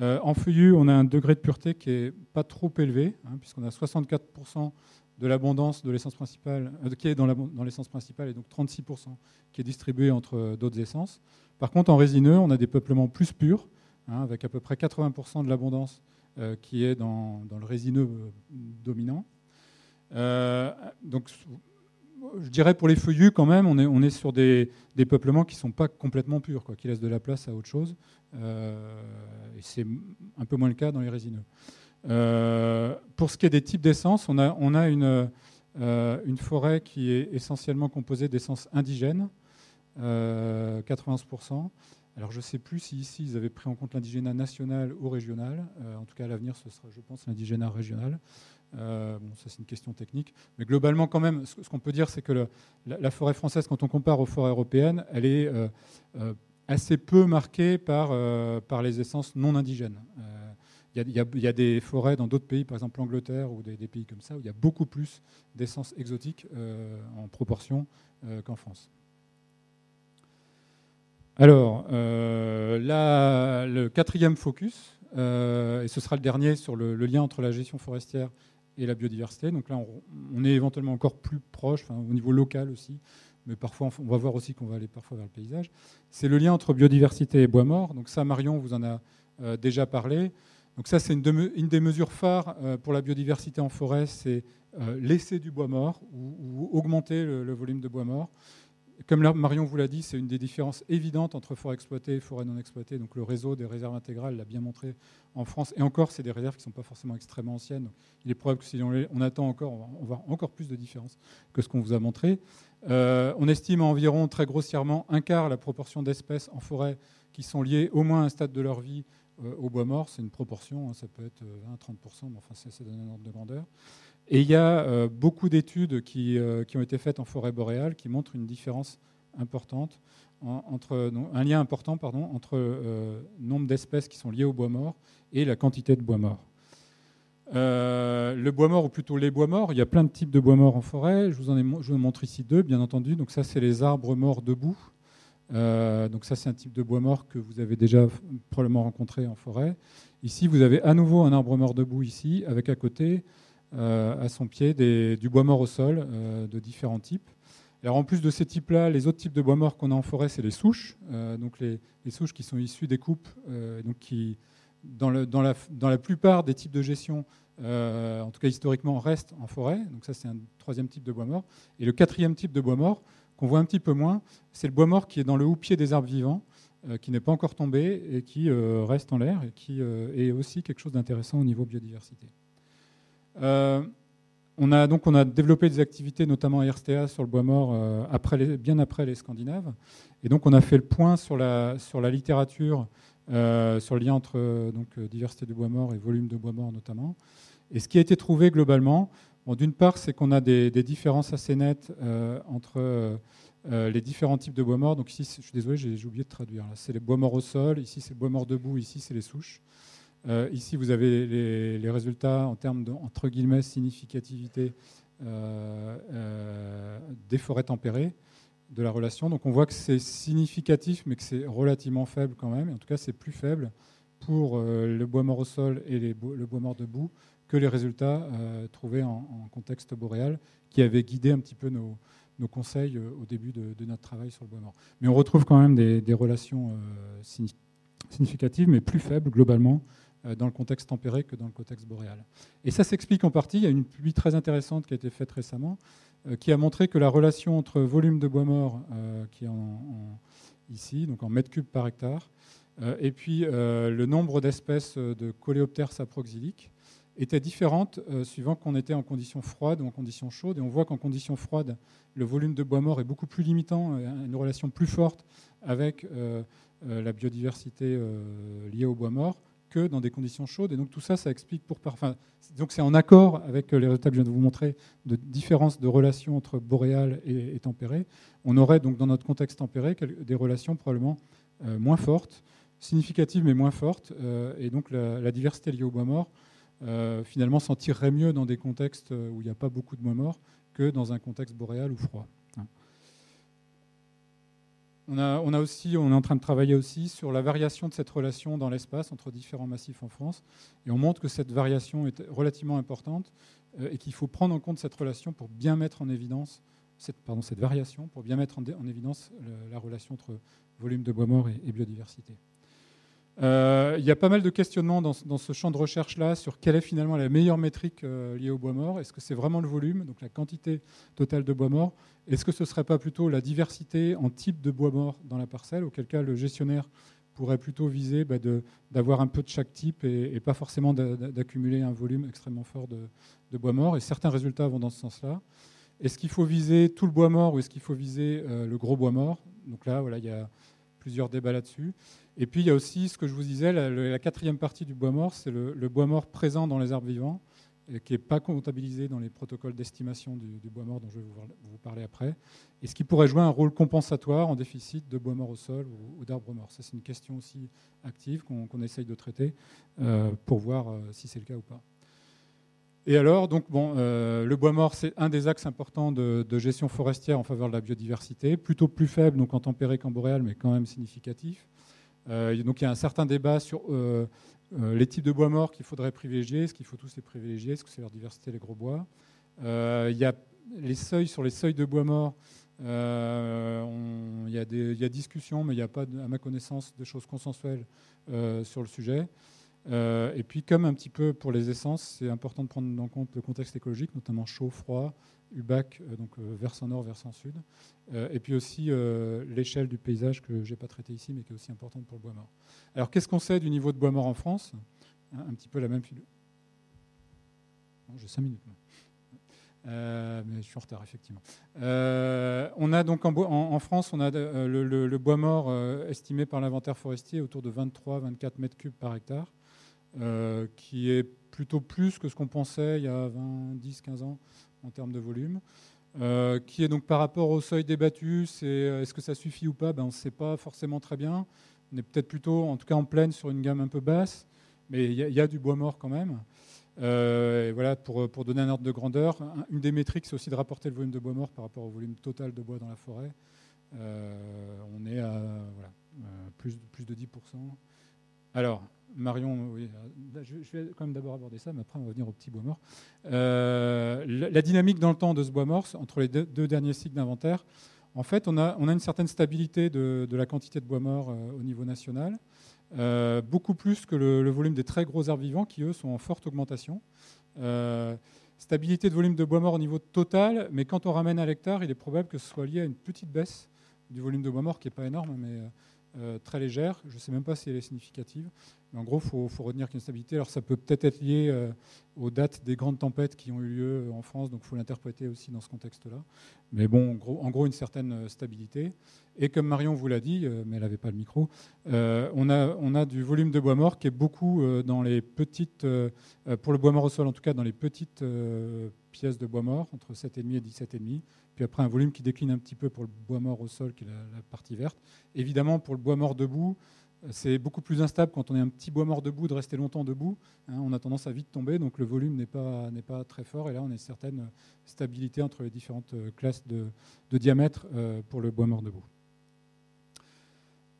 en feuillu, on a un degré de pureté qui n'est pas trop élevé, hein, puisqu'on a 64% de l'abondance de l'essence principale, euh, qui est dans l'essence principale, et donc 36% qui est distribué entre euh, d'autres essences. Par contre, en résineux, on a des peuplements plus purs, hein, avec à peu près 80% de l'abondance euh, qui est dans, le résineux dominant. donc, je dirais pour les feuillus, quand même, on est, sur des, peuplements qui ne sont pas complètement purs, quoi, qui laissent de la place à autre chose. et c'est un peu moins le cas dans les résineux. Euh, pour ce qui est des types d'essence, on a, euh, une, forêt qui est essentiellement composée d'essences indigènes, 91%. Euh, Alors je ne sais plus si ici ils avaient pris en compte l'indigénat national ou régional. en tout cas, à l'avenir, ce sera, je pense, l'indigénat régional. bon, ça c'est une question technique. Mais globalement, quand même, ce, qu'on peut dire, c'est que la, forêt française, quand on compare aux forêts européennes, elle est assez peu marquée par les essences non indigènes. Il y, a des forêts dans d'autres pays, par exemple l'Angleterre ou des, pays comme ça, où il y a beaucoup plus d'essences exotiques euh, en proportion euh, qu'en France. Alors, euh, le quatrième focus, et ce sera le dernier sur le, lien entre la gestion forestière et la biodiversité. Donc là, on, est éventuellement encore plus proche, au niveau local aussi, mais parfois on va voir aussi qu'on va aller parfois vers le paysage. C'est le lien entre biodiversité et bois mort. Donc ça, Marion vous en a déjà parlé. Donc ça, c'est une, des mesures phares pour la biodiversité en forêt, c'est laisser du bois mort ou, augmenter le, volume de bois mort. Comme Marion vous l'a dit, c'est une des différences évidentes entre forêt exploitée et forêt non exploitée. Donc le réseau des réserves intégrales l'a bien montré en France. Et encore, c'est des réserves qui ne sont pas forcément extrêmement anciennes. il est probable que si on, attend encore, on va encore plus de différences que ce qu'on vous a montré. Euh, on estime environ, très grossièrement, un quart la proportion d'espèces en forêt qui sont liées au moins à un stade de leur vie euh, au bois mort. C'est une proportion, hein, ça peut être 20-30%, mais enfin, ça donne un ordre de grandeur. Et il y a euh, beaucoup d'études qui, euh, qui, ont été faites en forêt boréale qui montrent une différence importante, entre, un lien important pardon, entre euh, nombre d'espèces qui sont liées au bois mort et la quantité de bois mort. le bois mort, ou plutôt les bois morts, il y a plein de types de bois morts en forêt. Je vous en je vous montre ici deux, bien entendu. Donc ça, c'est les arbres morts debout. Donc ça, c'est un type de bois mort que vous avez déjà probablement rencontré en forêt. Ici, vous avez à nouveau un arbre mort debout ici, avec à côté euh, à son pied du bois mort au sol euh, de différents types. Alors en plus de ces types-là, les autres types de bois mort qu'on a en forêt, c'est les souches, euh, donc les, souches qui sont issues des coupes, donc qui, dans, la, plupart des types de gestion, en tout cas historiquement, restent en forêt. Donc ça, c'est un troisième type de bois mort. Et le quatrième type de bois mort, qu'on voit un petit peu moins, c'est le bois mort qui est dans le houppier des arbres vivants, qui n'est pas encore tombé et qui reste en l'air et qui est aussi quelque chose d'intéressant au niveau biodiversité. Euh, on a, donc, on développé des activités, notamment à RSTA, sur le bois mort euh, bien après les Scandinaves. Et donc, on a fait le point sur la, littérature, euh, sur le lien entre diversité du bois mort et volume de bois mort, notamment. Et ce qui a été trouvé globalement, d'une part, c'est qu'on a des, différences assez nettes entre les différents types de bois mort. Donc, ici, je suis désolé, j'ai oublié de traduire. C'est les bois morts au sol, ici, c'est le bois mort debout, ici, c'est les souches. Euh, ici, vous avez les, résultats en termes de entre guillemets significativité euh, euh, des forêts tempérées de la relation. Donc on voit que c'est significatif, mais que c'est relativement faible quand même. En tout cas, c'est plus faible pour le bois mort au sol et le bois mort debout que les résultats trouvés en, contexte boréal, qui avaient guidé un petit peu nos, conseils au début de, notre travail sur le bois mort. Mais on retrouve quand même des, relations significatives, mais plus faibles globalement euh, dans le contexte tempéré que dans le contexte boréal. Et ça s'explique en partie, il y a une pluie très intéressante qui a été faite récemment, euh, qui a montré que la relation entre volume de bois mort, euh, qui est ici, donc en mètres cubes par hectare, et puis le nombre d'espèces de coléoptères saproxyliques, était différente suivant qu'on était en conditions froides ou en conditions chaudes. Et on voit qu'en conditions froides, le volume de bois mort est beaucoup plus limitant, une relation plus forte avec la biodiversité liée au bois mort que dans des conditions chaudes. Et donc tout ça, ça explique pour enfin, donc c'est en accord avec les résultats que je viens de vous montrer de différence de relations entre boréal et, tempéré. On aurait donc dans notre contexte tempéré des relations probablement euh, moins fortes, significatives mais moins fortes. Euh, et donc la, diversité liée au bois mort euh, finalement s'en tirerait mieux dans des contextes où il n'y a pas beaucoup de bois mort que dans un contexte boréal ou froid. On, a, aussi, on est en train de travailler aussi sur la variation de cette relation dans l'espace entre différents massifs en France. Et on montre que cette variation est relativement importante euh, et qu'il faut prendre en compte cette relation pour bien mettre en évidence, cette, variation, pour bien mettre en, évidence la relation entre volume de bois mort et biodiversité. Euh, il y a pas mal de questionnements dans, ce champ de recherche-là sur quelle est finalement la meilleure métrique euh, liée au bois mort. Est-ce que c'est vraiment le volume, donc la quantité totale de bois mort? Est-ce que ce ne serait pas plutôt la diversité en type de bois mort dans la parcelle, auquel cas le gestionnaire pourrait plutôt viser bah, d'avoir un peu de chaque type et, pas forcément d'accumuler un volume extrêmement fort de, bois mort. Et certains résultats vont dans ce sens-là. Est-ce qu'il faut viser tout le bois mort ou est-ce qu'il faut viser euh, le gros bois mort? Donc là, voilà, il y a plusieurs débats là-dessus. Et puis il y a aussi ce que je vous disais, la, quatrième partie du bois mort, c'est le, bois mort présent dans les arbres vivants, qui n'est pas comptabilisé dans les protocoles d'estimation du, bois mort dont je vais vous, parler après, et ce qui pourrait jouer un rôle compensatoire en déficit de bois mort au sol ou, d'arbres morts. Ça, c'est une question aussi active qu'on essaye de traiter euh, pour voir euh, si c'est le cas ou pas. Et alors, donc, bon, euh, le bois mort, c'est un des axes importants de, gestion forestière en faveur de la biodiversité, plutôt plus faible donc en tempéré qu'en boréal, mais quand même significatif. Euh, donc il y a un certain débat sur euh, les types de bois morts qu'il faudrait privilégier. Est-ce qu'il faut tous les privilégier? Est-ce que c'est leur diversité, les gros bois? Il y a les seuils sur les seuils de bois morts. Il y, a des discussions, mais il n'y a pas, à ma connaissance, de choses consensuelles sur le sujet. Et puis, comme un petit peu pour les essences, c'est important de prendre en compte le contexte écologique, notamment chaud, froid, UBAC, donc versant nord, versant sud, et puis aussi l'échelle du paysage que je n'ai pas traité ici, mais qui est aussi importante pour le bois mort. Alors, qu'est-ce qu'on sait du niveau de bois mort en France? Un petit peu la même philosophie. J'ai 5 minutes. Euh, mais je suis en retard, effectivement. Euh, on a donc en, France, on a euh, le, bois mort estimé par l'inventaire forestier autour de 23-24 mètres cubes par hectare, qui est plutôt plus que ce qu'on pensait il y a 20, 10, 15 ans en termes de volume. qui est donc par rapport au seuil débattu, c'est est-ce que ça suffit ou pas? Ben, On ne sait pas forcément très bien. On est peut-être plutôt, en tout cas en pleine, sur une gamme un peu basse, mais il y, a du bois mort quand même. Euh, voilà, pour, pour, donner un ordre de grandeur, une des métriques, c'est aussi de rapporter le volume de bois mort par rapport au volume total de bois dans la forêt. Euh, on est à voilà, euh, plus, plus de 10%. Alors, Marion, oui, je, vais quand même d'abord aborder ça, mais après on va venir au petit bois mort. la, dynamique dans le temps de ce bois mort, entre les deux, derniers cycles d'inventaire, en fait, on a, une certaine stabilité de, la quantité de bois mort au niveau national. Euh, beaucoup plus que le, volume des très gros arbres vivants qui, eux, sont en forte augmentation. Euh, stabilité de volume de bois mort au niveau total, mais quand on ramène à l'hectare, il est probable que ce soit lié à une petite baisse du volume de bois mort qui n'est pas énorme, mais euh, très légère. Je ne sais même pas si elle est significative en gros, il faut, retenir qu'il y a une stabilité. Alors ça peut peut-être être lié euh, aux dates des grandes tempêtes qui ont eu lieu euh, en France, donc il faut l'interpréter aussi dans ce contexte-là. Mais bon, en gros, une certaine euh, stabilité. Et comme Marion vous l'a dit, mais elle n'avait pas le micro, on, a, on, a, du volume de bois mort qui est beaucoup dans les petites, pour le bois mort au sol en tout cas, dans les petites pièces de bois mort, entre 7,5 et 17,5. Puis après, un volume qui décline un petit peu pour le bois mort au sol, qui est la partie verte. Évidemment, pour le bois mort debout, c'est beaucoup plus instable quand on est un petit bois mort debout de rester longtemps debout. Hein, on a tendance à vite tomber, donc le volume n'est pas, pas très fort. Et là, on a une certaine stabilité entre les différentes euh, classes de, diamètre euh, pour le bois mort debout.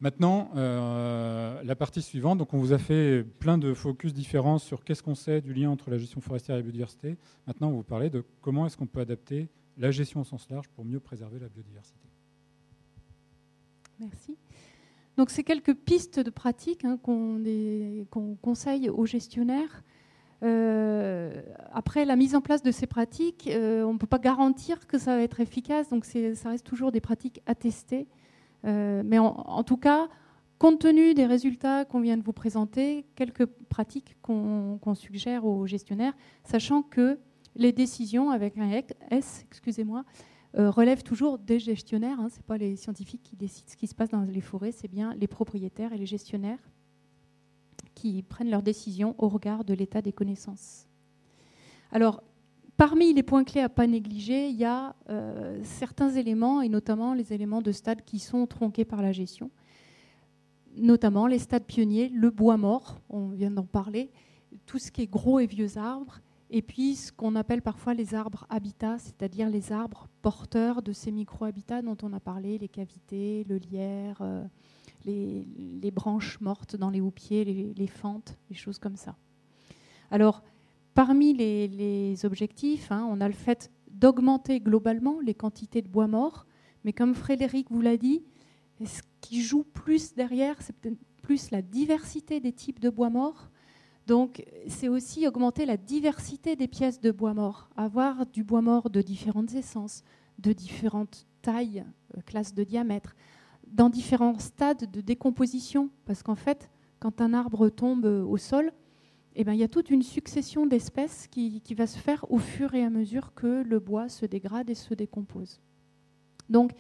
Maintenant, euh, la partie suivante. Donc, on vous a fait plein de focus différents sur qu'est-ce qu'on sait du lien entre la gestion forestière et la biodiversité. Maintenant, on vous parler de comment est-ce qu'on peut adapter la gestion au sens large pour mieux préserver la biodiversité. Merci. Donc, c'est quelques pistes de pratique hein, qu'on conseille aux gestionnaires. Euh, après la mise en place de ces pratiques, euh, on ne peut pas garantir que ça va être efficace, donc ça reste toujours des pratiques à tester. Euh, mais en, tout cas, compte tenu des résultats qu'on vient de vous présenter, quelques pratiques qu'on suggère aux gestionnaires, sachant que les décisions avec un S, excusez-moi, relève toujours des gestionnaires. Hein, ce n'est pas les scientifiques qui décident ce qui se passe dans les forêts, c'est bien les propriétaires et les gestionnaires qui prennent leurs décisions au regard de l'état des connaissances. Alors, parmi les points clés à ne pas négliger, il y a euh, certains éléments, et notamment les éléments de stade qui sont tronqués par la gestion, notamment les stades pionniers, le bois mort, on vient d'en parler, tout ce qui est gros et vieux arbres, et puis ce qu'on appelle parfois les arbres habitats, c'est-à-dire les arbres porteurs de ces micro-habitats dont on a parlé, les cavités, le lierre, euh, les, branches mortes dans les houppiers, les, fentes, les choses comme ça. Alors, parmi les, objectifs, hein, on a le fait d'augmenter globalement les quantités de bois mort, mais comme Frédéric vous l'a dit, ce qui joue plus derrière, c'est peut-être plus la diversité des types de bois mort donc, c'est aussi augmenter la diversité des pièces de bois mort, avoir du bois mort de différentes essences, de différentes tailles, euh, classes de diamètre, dans différents stades de décomposition. Parce qu'en fait, quand un arbre tombe au sol, eh ben, il y a toute une succession d'espèces qui, qui, va se faire au fur et à mesure que le bois se dégrade et se décompose. Donc,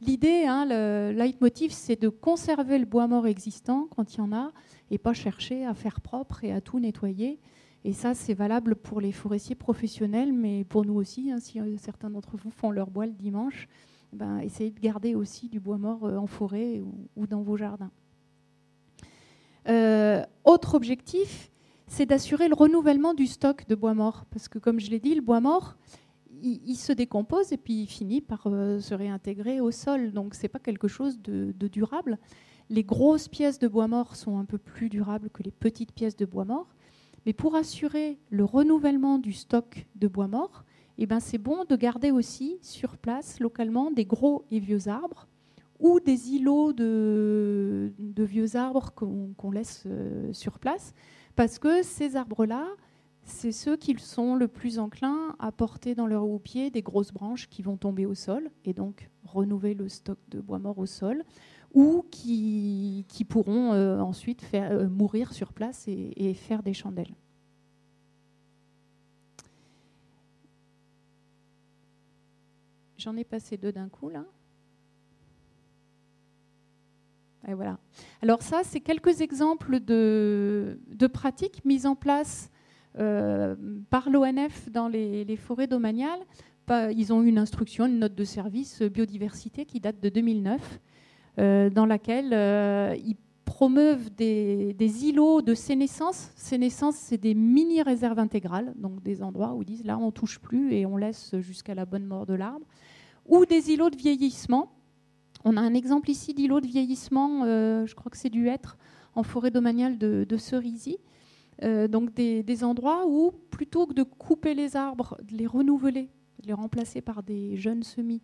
l'idée, hein, le leitmotiv, c'est de conserver le bois mort existant quand il y en a, et pas chercher à faire propre et à tout nettoyer. Et ça, c'est valable pour les forestiers professionnels, mais pour nous aussi, hein, si euh, certains d'entre vous font leur bois le dimanche, ben, essayez de garder aussi du bois mort euh, en forêt ou, dans vos jardins. Euh, autre objectif, c'est d'assurer le renouvellement du stock de bois mort. Parce que, comme je l'ai dit, le bois mort, il, se décompose et puis il finit par se réintégrer au sol. Donc, ce n'est pas quelque chose de, de durable. Les grosses pièces de bois mort sont un peu plus durables que les petites pièces de bois mort. Mais pour assurer le renouvellement du stock de bois mort, eh ben, c'est bon de garder aussi sur place, localement, des gros et vieux arbres ou des îlots de, vieux arbres qu'on laisse euh, sur place, parce que ces arbres-là, c'est ceux qui sont le plus enclins à porter dans leur haut pied des grosses branches qui vont tomber au sol et donc renouveler le stock de bois mort au sol, ou qui, pourront euh, ensuite euh, mourir sur place et faire des chandelles. J'en ai passé deux d'un coup là. Et voilà. Alors ça, c'est quelques exemples de, pratiques mises en place euh, par l'ONF dans les, forêts domaniales. Ils ont une instruction, une note de service biodiversité qui date de 2009, euh, dans laquelle euh, ils promeuvent des, îlots de sénescence. Sénescence, c'est des mini-réserves intégrales, donc des endroits où ils disent là, on touche plus et on laisse jusqu'à la bonne mort de l'arbre ou des îlots de vieillissement. On a un exemple ici d'îlot de vieillissement, euh, je crois que c'est du hêtre, en forêt domaniale de, de Cerisy. Euh, donc des, endroits où, plutôt que de couper les arbres, de les renouveler, de les remplacer par des jeunes semis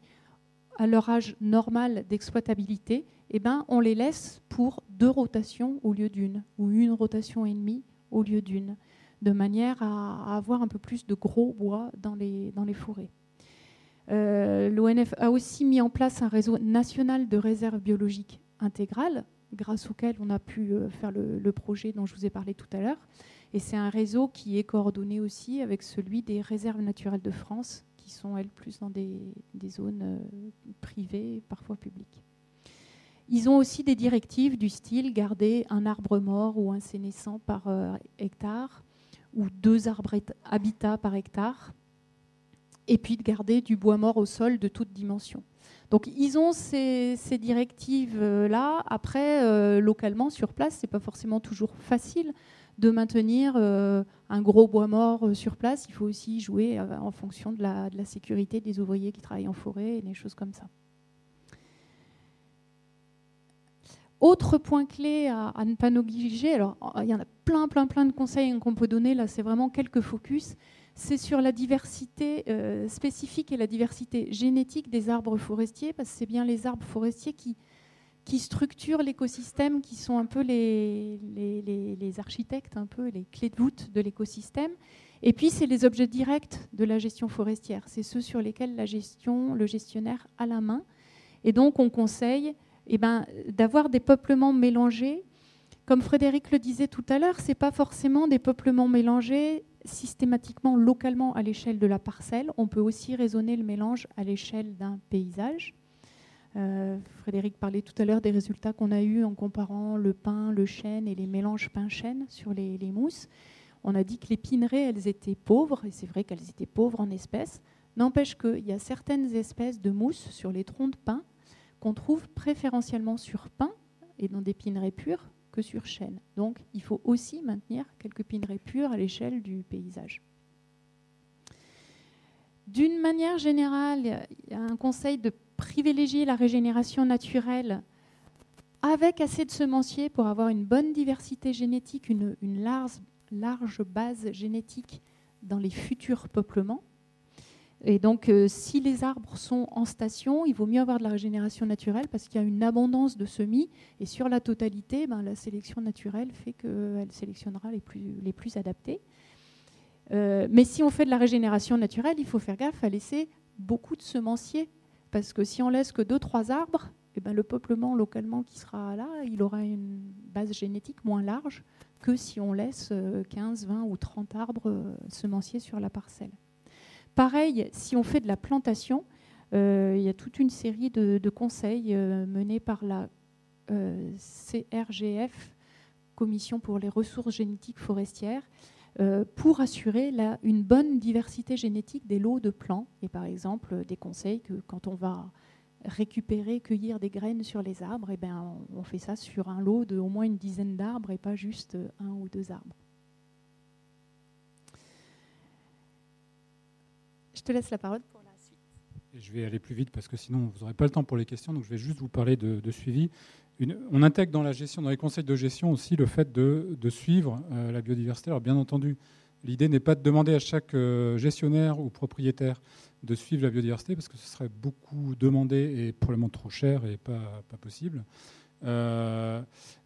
à leur âge normal d'exploitabilité, eh ben, on les laisse pour deux rotations au lieu d'une, ou une rotation et demie au lieu d'une, de manière à, avoir un peu plus de gros bois dans les, dans les forêts. Euh, L'ONF a aussi mis en place un réseau national de réserves biologiques intégrales, grâce auquel on a pu euh, faire le, projet dont je vous ai parlé tout à l'heure. Et c'est un réseau qui est coordonné aussi avec celui des réserves naturelles de France, qui sont, elles, plus dans des, zones euh, privées, parfois publiques. Ils ont aussi des directives du style garder un arbre mort ou un sénescent par hectare, ou deux arbres habitats par hectare, et puis de garder du bois mort au sol de toute dimension. Donc ils ont ces, directives-là. Après, euh, localement, sur place, ce n'est pas forcément toujours facile de maintenir euh, un gros bois mort euh, sur place. Il faut aussi jouer en fonction de la, sécurité des ouvriers qui travaillent en forêt et des choses comme ça. Autre point clé à, ne pas négliger, alors il y en a plein, plein, plein de conseils qu'on peut donner, là c'est vraiment quelques focus, c'est sur la diversité euh, spécifique et la diversité génétique des arbres forestiers, parce que c'est bien les arbres forestiers qui, qui structurent l'écosystème, qui sont un peu les, les, architectes, un peu les clés de voûte de l'écosystème. Et puis, c'est les objets directs de la gestion forestière. C'est ceux sur lesquels la gestion, le gestionnaire a la main. Et donc, on conseille eh ben, d'avoir des peuplements mélangés. Comme Frédéric le disait tout à l'heure, ce n'est pas forcément des peuplements mélangés systématiquement localement à l'échelle de la parcelle. On peut aussi raisonner le mélange à l'échelle d'un paysage. Euh, Frédéric parlait tout à l'heure des résultats qu'on a eus en comparant le pin, le chêne et les mélanges pin-chêne sur les, mousses. On a dit que les pineraies, elles étaient pauvres, et c'est vrai qu'elles étaient pauvres en espèces. N'empêche qu'il y a certaines espèces de mousses sur les troncs de pin qu'on trouve préférentiellement sur pin et dans des pineraies pures sur chêne. Donc il faut aussi maintenir quelques pinerais purs à l'échelle du paysage. D'une manière générale, il y a un conseil de privilégier la régénération naturelle avec assez de semenciers pour avoir une bonne diversité génétique, une, large, base génétique dans les futurs peuplements. Et donc, euh, si les arbres sont en station, il vaut mieux avoir de la régénération naturelle parce qu'il y a une abondance de semis. Et sur la totalité, ben, la sélection naturelle fait qu'elle sélectionnera les plus, les adaptés. Euh, mais si on fait de la régénération naturelle, il faut faire gaffe à laisser beaucoup de semenciers. Parce que si on laisse que 2-3 arbres, eh ben, le peuplement localement qui sera là, il aura une base génétique moins large que si on laisse 15, euh, 20 ou 30 arbres semenciers sur la parcelle. Pareil, si on fait de la plantation, euh, il y a toute une série de, conseils euh, menés par la euh, CRGF, Commission pour les ressources génétiques forestières, pour assurer une bonne diversité génétique des lots de plants. Et par exemple, des conseils que quand on va récupérer, cueillir des graines sur les arbres, et eh ben, on fait ça sur un lot de au moins une dizaine d'arbres et pas juste un ou deux arbres. Je te laisse la parole pour la suite. je vais aller plus vite parce que sinon vous n'aurez pas le temps pour les questions, donc je vais juste vous parler de, suivi. On intègre dans les conseils de gestion aussi le fait de, suivre euh, la biodiversité. Alors bien entendu, L'idée n'est pas de demander à chaque gestionnaire ou propriétaire de suivre la biodiversité, parce que ce serait beaucoup demandé et probablement trop cher et pas, possible,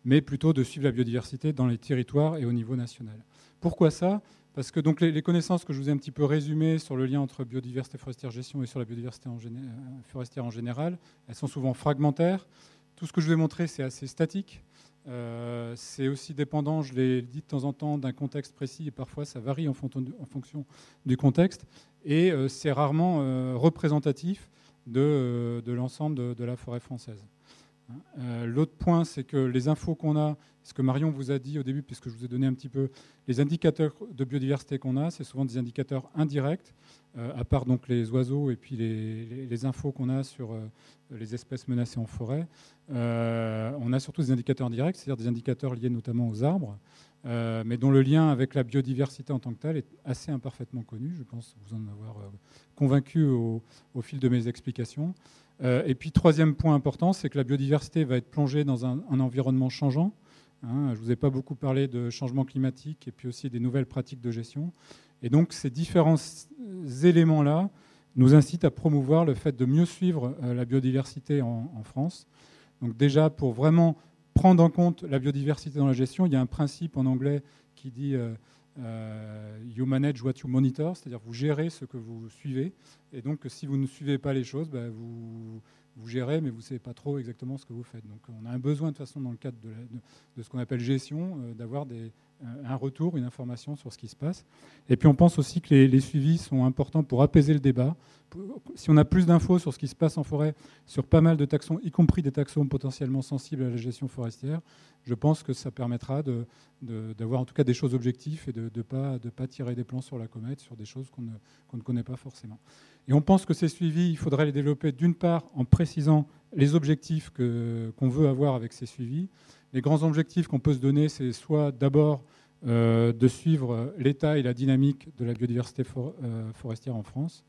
mais plutôt de suivre la biodiversité dans les territoires et au niveau national. Pourquoi ça? Parce que les, connaissances que je vous ai un petit peu résumées sur le lien entre biodiversité forestière gestion et sur la biodiversité euh, forestière en général, elles sont souvent fragmentaires. Tout ce que je vais montrer, c'est assez statique. Euh, c'est aussi dépendant, je l'ai dit de temps en temps, d'un contexte précis et parfois ça varie en, fonction du contexte. Et euh, c'est rarement représentatif de, l'ensemble de, la forêt française. Hein. L'autre point, c'est que les infos qu'on a ce que Marion vous a dit au début, puisque je vous ai donné un petit peu les indicateurs de biodiversité qu'on a, c'est souvent des indicateurs indirects, euh, à part donc les oiseaux et puis les, infos qu'on a sur euh, les espèces menacées en forêt. Euh, on a surtout des indicateurs indirects, c'est-à-dire des indicateurs liés notamment aux arbres, mais dont le lien avec la biodiversité en tant que telle est assez imparfaitement connu. Je pense vous en avoir convaincu au, fil de mes explications. Et puis troisième point important, c'est que la biodiversité va être plongée dans un environnement changeant. Hein, je ne vous ai pas beaucoup parlé de changement climatique et puis aussi des nouvelles pratiques de gestion. Et donc ces différents éléments-là nous incitent à promouvoir le fait de mieux suivre euh, la biodiversité en, France. Donc déjà, pour vraiment prendre en compte la biodiversité dans la gestion, il y a un principe en anglais qui dit euh, euh, You manage what you monitor, c'est-à-dire vous gérez ce que vous suivez. Et donc si vous ne suivez pas les choses, bah, vous vous gérez, mais vous ne savez pas trop exactement ce que vous faites. Donc on a un besoin de façon, dans le cadre de, ce qu'on appelle gestion, euh, d'avoir un retour, une information sur ce qui se passe. Et puis on pense aussi que les, suivis sont importants pour apaiser le débat. Si on a plus d'infos sur ce qui se passe en forêt, sur pas mal de taxons, y compris des taxons potentiellement sensibles à la gestion forestière, je pense que ça permettra d'avoir en tout cas des choses objectives et de ne pas, tirer des plans sur la comète sur des choses qu'on ne connaît pas forcément. Et on pense que ces suivis, il faudrait les développer d'une part en précisant les objectifs qu'on veut avoir avec ces suivis. Les grands objectifs qu'on peut se donner, c'est soit d'abord euh, de suivre l'état et la dynamique de la biodiversité euh, forestière en France.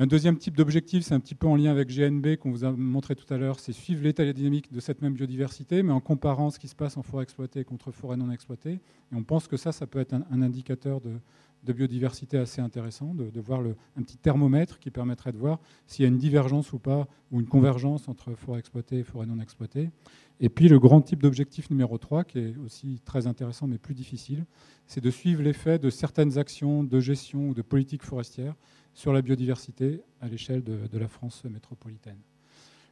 Un deuxième type d'objectif, c'est un petit peu en lien avec GNB qu'on vous a montré tout à l'heure, c'est suivre l'état dynamique de cette même biodiversité, mais en comparant ce qui se passe en forêt exploitée contre forêt non exploitée. Et on pense que ça, ça peut être un indicateur de, de biodiversité assez intéressant, de, voir un petit thermomètre qui permettrait de voir s'il y a une divergence ou pas, ou une convergence entre forêt exploitée et forêt non exploitée. Et puis le grand type d'objectif numéro 3, qui est aussi très intéressant mais plus difficile, c'est de suivre l'effet de certaines actions de gestion ou de politique forestière sur la biodiversité à l'échelle de, la France métropolitaine.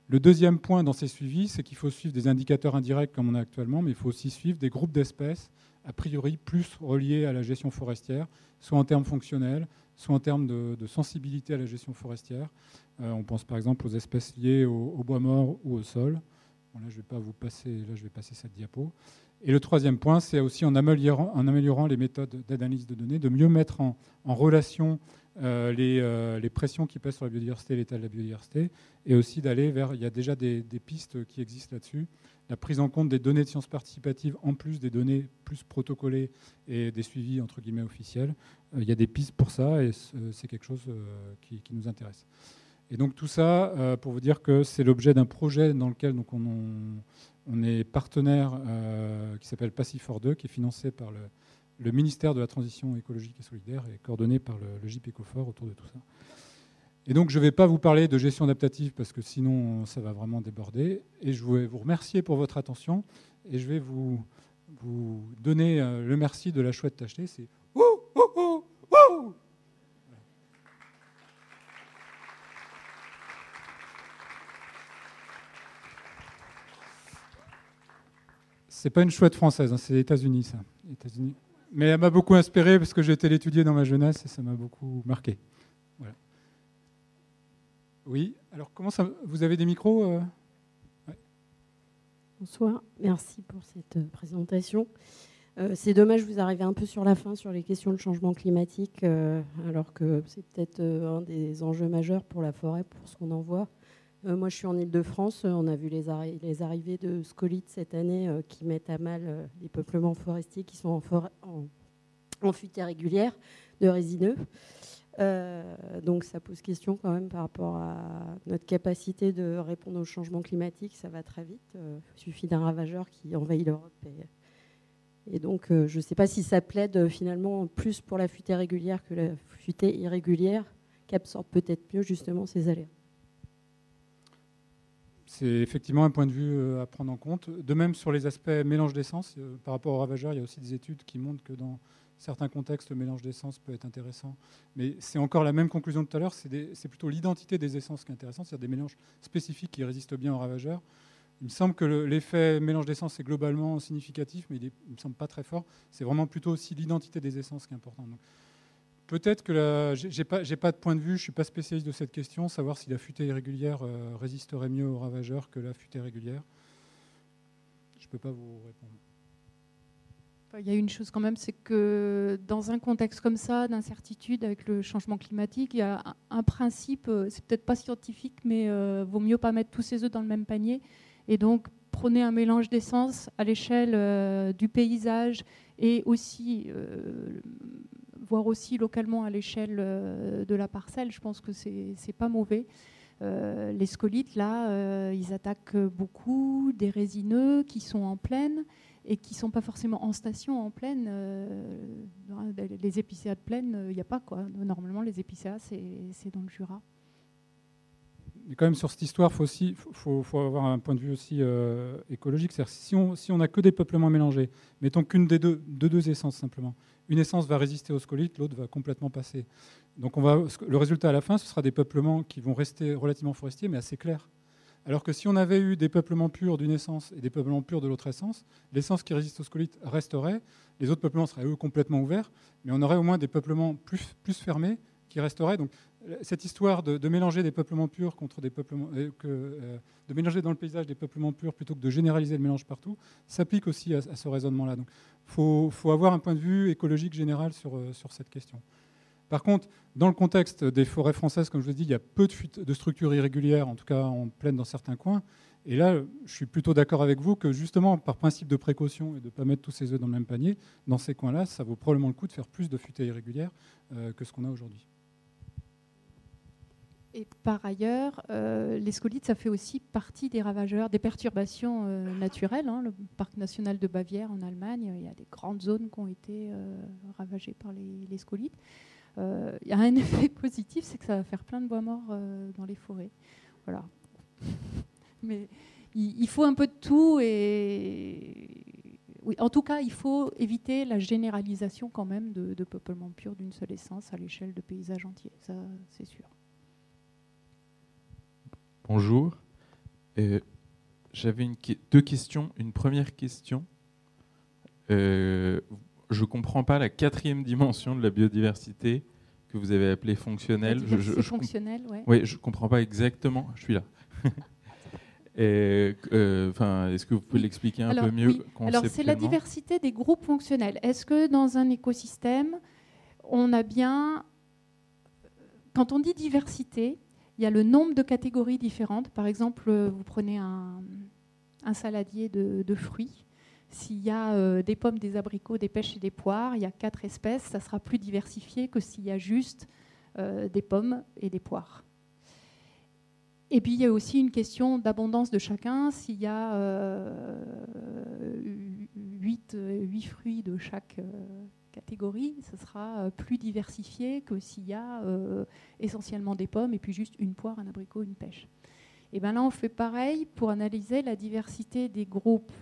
Le deuxième point dans ces suivis, c'est qu'il faut suivre des indicateurs indirects comme on a actuellement, mais il faut aussi suivre des groupes d'espèces a priori plus reliés à la gestion forestière, soit en termes fonctionnels, soit en termes de, sensibilité à la gestion forestière. Euh, on pense par exemple aux espèces liées au, bois mort ou au sol. là, je vais pas vous passer, là, je vais passer cette diapo. Et le troisième point, c'est aussi en améliorant, en améliorant, les méthodes d'analyse de données, de mieux mettre en, relation euh, euh, les, pressions qui pèsent sur la biodiversité l'état de la biodiversité, et aussi d'aller vers, il y a déjà des pistes qui existent là-dessus, la prise en compte des données de sciences participatives en plus des données plus protocolées et des suivis entre guillemets officiels. Euh, il y a des pistes pour ça et c'est quelque chose qui, nous intéresse. Et donc tout ça pour vous dire que c'est l'objet d'un projet dans lequel donc, on, on est partenaire qui s'appelle Passifor 2, qui est financé par le, ministère de la Transition écologique et solidaire et coordonné par le, le Ecofort autour de tout ça. Et donc, je ne vais pas vous parler de gestion adaptative parce que sinon, ça va vraiment déborder. Et je vais vous remercier pour votre attention. Et je vais vous, vous donner euh, le merci de la chouette tachetée. C'est C'est pas une chouette française, hein, c'est les États-Unis, ça. États-Unis. Mais elle m'a beaucoup inspiré parce que j'ai été l'étudier dans ma jeunesse et ça m'a beaucoup marqué. Oui, alors comment ça Vous avez des micros euh? Bonsoir, merci pour cette euh, présentation. Euh, c'est dommage, vous arrivez un peu sur la fin sur les questions de changement climatique, alors que c'est peut-être un des enjeux majeurs pour la forêt, pour ce qu'on en voit. Moi, je suis en Ile-de-France. On a vu les, arrivées de scolites cette année qui mettent à mal les peuplements forestiers qui sont en, en, en fuite irrégulière de résineux. Euh, donc ça pose question quand même par rapport à notre capacité de répondre au changement climatique. Ça va très vite. Euh, il suffit d'un ravageur qui envahit l'Europe Et donc, euh, je ne sais pas si ça plaide finalement plus pour la futaie régulière que la futaie irrégulière, qui absorbe peut-être mieux justement ces aléas. C'est effectivement un point de vue à prendre en compte. De même, sur les aspects mélange d'essence, par rapport aux ravageurs, il y a aussi des études qui montrent que dans certains contextes, le mélange d'essence peut être intéressant. Mais c'est encore la même conclusion de tout à l'heure, c'est plutôt l'identité des essences qui est intéressante, c'est-à-dire des mélanges spécifiques qui résistent bien aux ravageurs. Il me semble que l'effet mélange d'essence est globalement significatif, mais il ne me semble pas très fort. C'est vraiment plutôt aussi l'identité des essences qui est importante. Peut-être que je n'ai pas, pas, de point de vue, je ne suis pas spécialiste de cette question, savoir si la futaie irrégulière euh, résisterait mieux aux ravageurs que la futaie régulière. Je ne peux pas vous répondre. Il y a une chose quand même, c'est que dans un contexte comme ça, d'incertitude avec le changement climatique, il y a un, principe, euh, c'est peut-être pas scientifique, mais euh, vaut mieux pas mettre tous ses œufs dans le même panier. Et donc, prenez un mélange d'essence à l'échelle du paysage et aussi, voire aussi localement à l'échelle de la parcelle. Je pense que c'est pas mauvais. les scolites, là, ils attaquent beaucoup des résineux qui sont en plaine et qui ne sont pas forcément en station, en plaine. Euh, les épicéas de plaine, il euh, n'y a pas. quoi. Normalement, les épicéas, c'est dans le Jura. Mais quand même, sur cette histoire, il faut, faut, avoir un point de vue aussi euh, écologique. Si on si n'a que des peuplements mélangés, mettons qu'une des deux, de deux essences simplement, une essence va résister au scolite, l'autre va complètement passer. Donc le résultat à la fin, ce sera des peuplements qui vont rester relativement forestiers, mais assez clairs. Alors que si on avait eu des peuplements purs d'une essence et des peuplements purs de l'autre essence, l'essence qui résiste au scolite resterait, les autres peuplements seraient eux complètement ouverts, mais on aurait au moins des peuplements plus, plus fermés qui resteraient. Donc cette histoire de, mélanger des peuplements purs contre des peuplements, euh, euh, de mélanger dans le paysage des peuplements purs plutôt que de généraliser le mélange partout, s'applique aussi à, ce raisonnement-là. Donc faut, avoir un point de vue écologique général sur, euh, sur cette question. Par contre, dans le contexte des forêts françaises, comme je vous l'ai dit, il y a peu de, structures irrégulières, en tout cas en pleine dans certains coins. Et là, je suis plutôt d'accord avec vous que justement, par principe de précaution et de ne pas mettre tous ses œufs dans le même panier, dans ces coins-là, ça vaut probablement le coup de faire plus de futaies irrégulières que ce qu'on a aujourd'hui. Et par ailleurs, euh, les scolites, ça fait aussi partie des ravageurs, des perturbations euh, naturelles. Hein. Le parc national de Bavière en Allemagne, il y a des grandes zones qui ont été ravagées par les, les. Euh, il y a un <laughs> effet positif, c'est que ça va faire plein de bois morts euh, dans les forêts. Voilà. <laughs> Mais il, faut un peu de tout et en tout cas, il faut éviter la généralisation quand même de, peuplement pur d'une seule essence à l'échelle de paysages entiers. Ça, c'est sûr. Bonjour. Euh, j'avais deux questions. Une première question. Euh, je ne comprends pas la quatrième dimension de la biodiversité que vous avez appelée fonctionnelle. Je, je, fonctionnel, ouais. Oui, je ne comprends pas exactement. Je suis là. <laughs> Euh, enfin, Est-ce que vous pouvez l'expliquer un peu mieux Alors, c'est la diversité des groupes fonctionnels. Est-ce que dans un écosystème, on a bien. Quand on dit diversité, il y a le nombre de catégories différentes. Par exemple, vous prenez un, saladier de fruits s'il y a euh, des pommes, des abricots, des pêches et des poires, il y a quatre espèces, ça sera plus diversifié que s'il y a juste euh, des pommes et des poires. Et puis il y a aussi une question d'abondance de chacun. S'il y a euh, 8, fruits de chaque euh, catégorie, ce sera plus diversifié que s'il y a essentiellement des pommes et puis juste une poire, un abricot, une pêche. Et bien là, on fait pareil pour analyser la diversité des groupes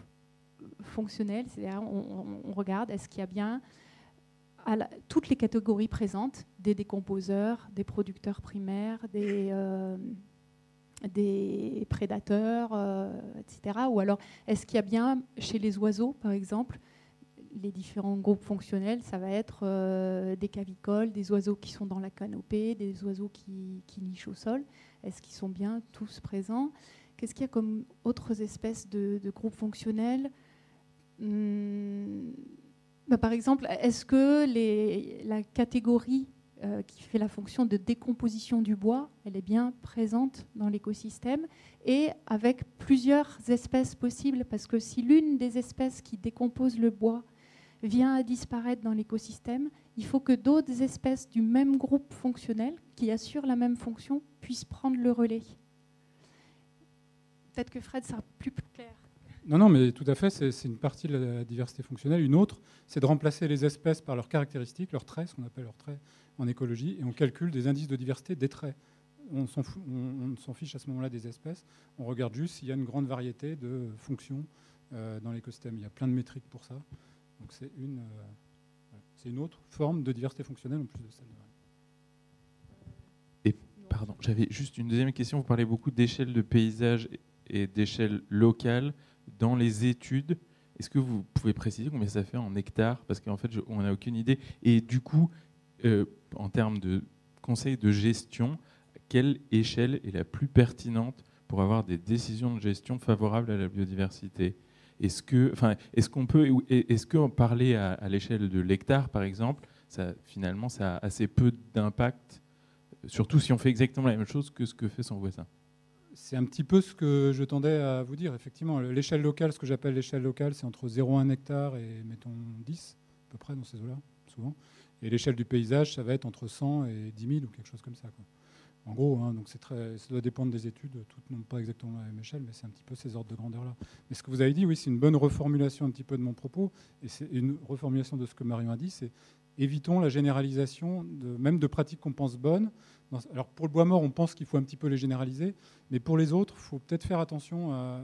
fonctionnel, c'est-à-dire on, regarde est-ce qu'il y a bien toutes les catégories présentes, des décomposeurs, des producteurs primaires, des, euh, prédateurs, euh, etc. Ou alors est-ce qu'il y a bien chez les oiseaux, par exemple, les différents groupes fonctionnels, ça va être euh, des cavicoles, des oiseaux qui sont dans la canopée, des oiseaux qui, nichent au sol. Est-ce qu'ils sont bien tous présents? Qu'est-ce qu'il y a comme autres espèces de, groupes fonctionnels? Hmm, bah, par exemple, est-ce que la catégorie euh, qui fait la fonction de décomposition du bois, elle est bien présente dans l'écosystème? Et avec plusieurs espèces possibles? Parce que si l'une des espèces qui décompose le bois vient à disparaître dans l'écosystème, il faut que d'autres espèces du même groupe fonctionnel qui assurent la même fonction puissent prendre le relais. Peut-être que Fred sera plus clair. Non, non, mais tout à fait, c'est une partie de la diversité fonctionnelle. Une autre, c'est de remplacer les espèces par leurs caractéristiques, leurs traits, ce qu'on appelle leurs traits en écologie, et on calcule des indices de diversité des traits. On, s'en fiche à ce moment-là des espèces, on regarde juste s'il y a une grande variété de fonctions euh, dans l'écosystème. Il y a plein de métriques pour ça. Donc c'est une, euh, c'est une autre forme de diversité fonctionnelle en plus de celle de Et pardon, j'avais juste une deuxième question. Vous parlez beaucoup d'échelle de paysage et d'échelle locale dans les études. Est-ce que vous pouvez préciser combien ça fait en hectares? Parce qu'en fait, on n'a aucune idée. Et du coup, euh, en termes de conseils de gestion, quelle échelle est la plus pertinente pour avoir des décisions de gestion favorables à la biodiversité? Est-ce que, enfin, est-ce qu'on peut, est-ce parler à, à l'échelle de l'hectare, par exemple, ça, finalement, ça a assez peu d'impact, surtout si on fait exactement la même chose que ce que fait son voisin? C'est un petit peu ce que je tendais à vous dire. Effectivement, l'échelle locale, ce que j'appelle l'échelle locale, c'est entre 0,1 hectare et, mettons, 10, à peu près dans ces eaux-là, souvent. Et l'échelle du paysage, ça va être entre 100 et 10 000 ou quelque chose comme ça. En gros, hein, donc ça doit dépendre des études. Toutes n'ont pas exactement la même échelle, mais c'est un petit peu ces ordres de grandeur-là. Mais ce que vous avez dit, oui, c'est une bonne reformulation un petit peu de mon propos. Et c'est une reformulation de ce que Marion a dit, c'est évitons la généralisation, même de pratiques qu'on pense bonnes. Alors pour le bois mort, on pense qu'il faut un petit peu les généraliser, mais pour les autres, il faut peut-être faire attention à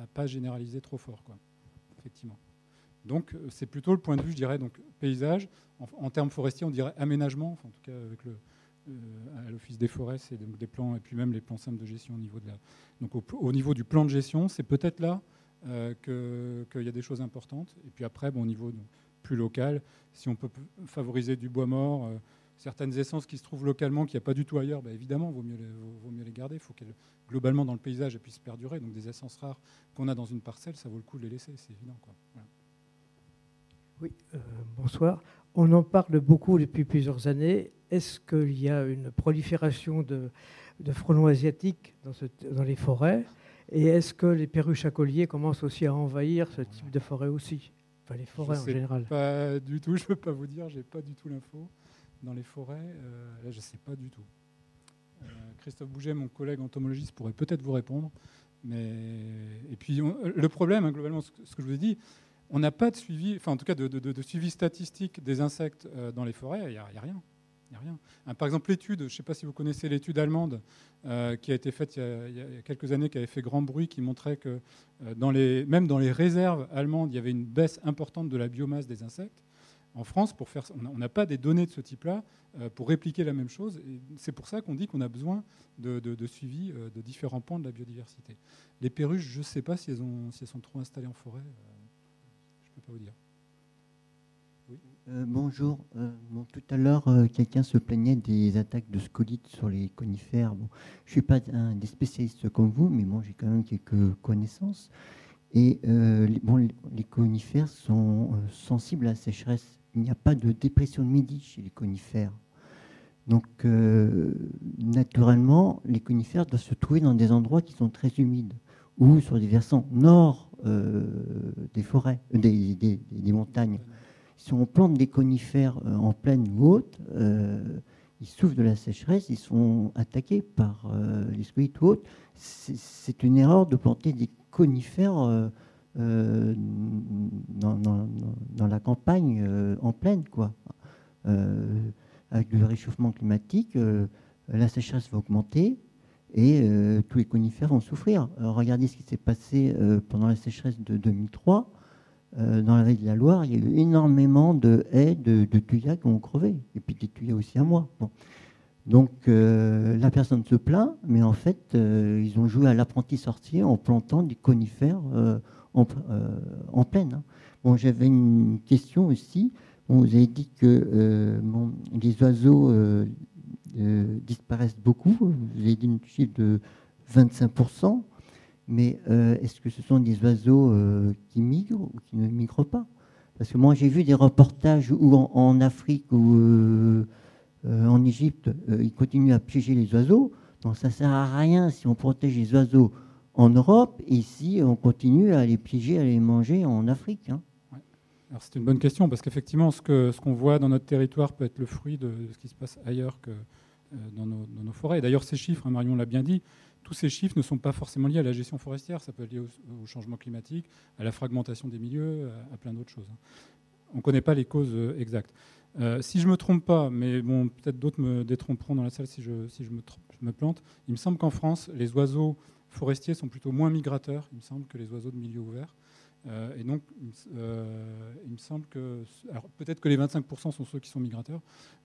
ne pas généraliser trop fort. Quoi. Effectivement. Donc c'est plutôt le point de vue, je dirais, donc paysage. En, termes forestiers, on dirait aménagement, en tout cas avec le, euh, à l'Office des forêts, c'est des, plans, et puis même les plans simples de gestion au niveau de la. Donc au, niveau du plan de gestion, c'est peut-être là euh, qu'il y a des choses importantes. Et puis après, bon, au niveau plus local, si on peut favoriser du bois mort, euh, certaines essences qui se trouvent localement, qu'il n'y a pas du tout ailleurs, bah, évidemment, vaut mieux, les, vaut, mieux les garder. Il faut qu'elles, globalement, dans le paysage, elles puissent perdurer. Donc des essences rares qu'on a dans une parcelle, ça vaut le coup de les laisser, c'est évident. Quoi. Oui, euh, bonsoir. On en parle beaucoup depuis plusieurs années. Est-ce qu'il y a une prolifération de, de frelons asiatiques dans, dans les forêts? Et est-ce que les perruches à collier commencent aussi à envahir ce type de forêt aussi? Enfin, les forêts en général. Pas du tout, <laughs> je ne peux pas vous dire, j'ai pas du tout l'info. Dans les forêts, euh, là, je ne sais pas du tout. Euh, Christophe Bouget, mon collègue entomologiste, pourrait peut-être vous répondre. Mais... Et puis, le problème, hein, globalement, ce que je vous ai dit, on n'a pas de suivi, enfin en tout cas de, suivi statistique des insectes euh, dans les forêts, il n'y a, rien. a rien. Hein, par exemple, l'étude, je ne sais pas si vous connaissez l'étude allemande euh, qui a été faite il y a, quelques années, qui avait fait grand bruit, qui montrait que euh, même dans les réserves allemandes, il y avait une baisse importante de la biomasse des insectes. En France, on n'a pas des données de ce type-là pour répliquer la même chose. C'est pour ça qu'on dit qu'on a besoin de, suivi de différents pans de la biodiversité. Les perruches, je ne sais pas si elles sont trop installées en forêt Euh, bonjour. Euh, tout à l'heure, euh, quelqu'un se plaignait des attaques de scolites sur les conifères. Je ne suis pas un des spécialistes comme vous, mais bon, j'ai quand même quelques connaissances. Et les, les, conifères sont sensibles à la sécheresse. Il n'y a pas de dépression de midi chez les conifères. Donc, naturellement, les conifères doivent se trouver dans des endroits qui sont très humides ou sur des versants nord des forêts, euh, des, montagnes. Si on plante des conifères euh, en plaine ou haute, ils souffrent de la sécheresse, ils sont attaqués par les squelettes ou autres. C'est une erreur de planter des conifères dans, la campagne en plaine. Quoi. avec le réchauffement climatique, la sécheresse va augmenter, et euh, tous les conifères vont souffrir. regardez ce qui s'est passé euh, pendant la sécheresse de 2003. Euh, dans la vallée de la Loire, il y a eu énormément de haies, de, de tuyas qui ont crevé, et puis des tuyas aussi à moi. Donc la personne se plaint, mais en fait, ils ont joué à l'apprenti sorcier en plantant des conifères en, en, plaine. Hein. Bon, j'avais une question aussi. vous avez dit que les oiseaux euh, disparaissent beaucoup. Vous avez dit une chiffre de 25%, mais euh, est-ce que ce sont des oiseaux euh, qui migrent ou qui ne migrent pas? Parce que moi, j'ai vu des reportages où en, Afrique ou en Égypte, ils continuent à piéger les oiseaux. Donc ça ne sert à rien si on protège les oiseaux en Europe et si on continue à les piéger, à les manger en Afrique. Hein. C'est une bonne question parce qu'effectivement, ce qu'on ce voit dans notre territoire peut être le fruit de, ce qui se passe ailleurs que, euh, dans nos, forêts. d'ailleurs, ces chiffres, hein, Marion l'a bien dit, tous ces chiffres ne sont pas forcément liés à la gestion forestière. Ça peut être lié au, changement climatique, à la fragmentation des milieux, à, plein d'autres choses. Hein. On ne connaît pas les causes euh, exactes. Euh, si je ne me trompe pas, mais bon, peut-être d'autres me détromperont dans la salle si je, si je, me, je me, plante, il me semble qu'en France, les oiseaux forestiers sont plutôt moins migrateurs, il me semble, que les oiseaux de milieu ouvert. Euh, et donc, il me semble que. Alors, peut-être que les 25% sont ceux qui sont migrateurs,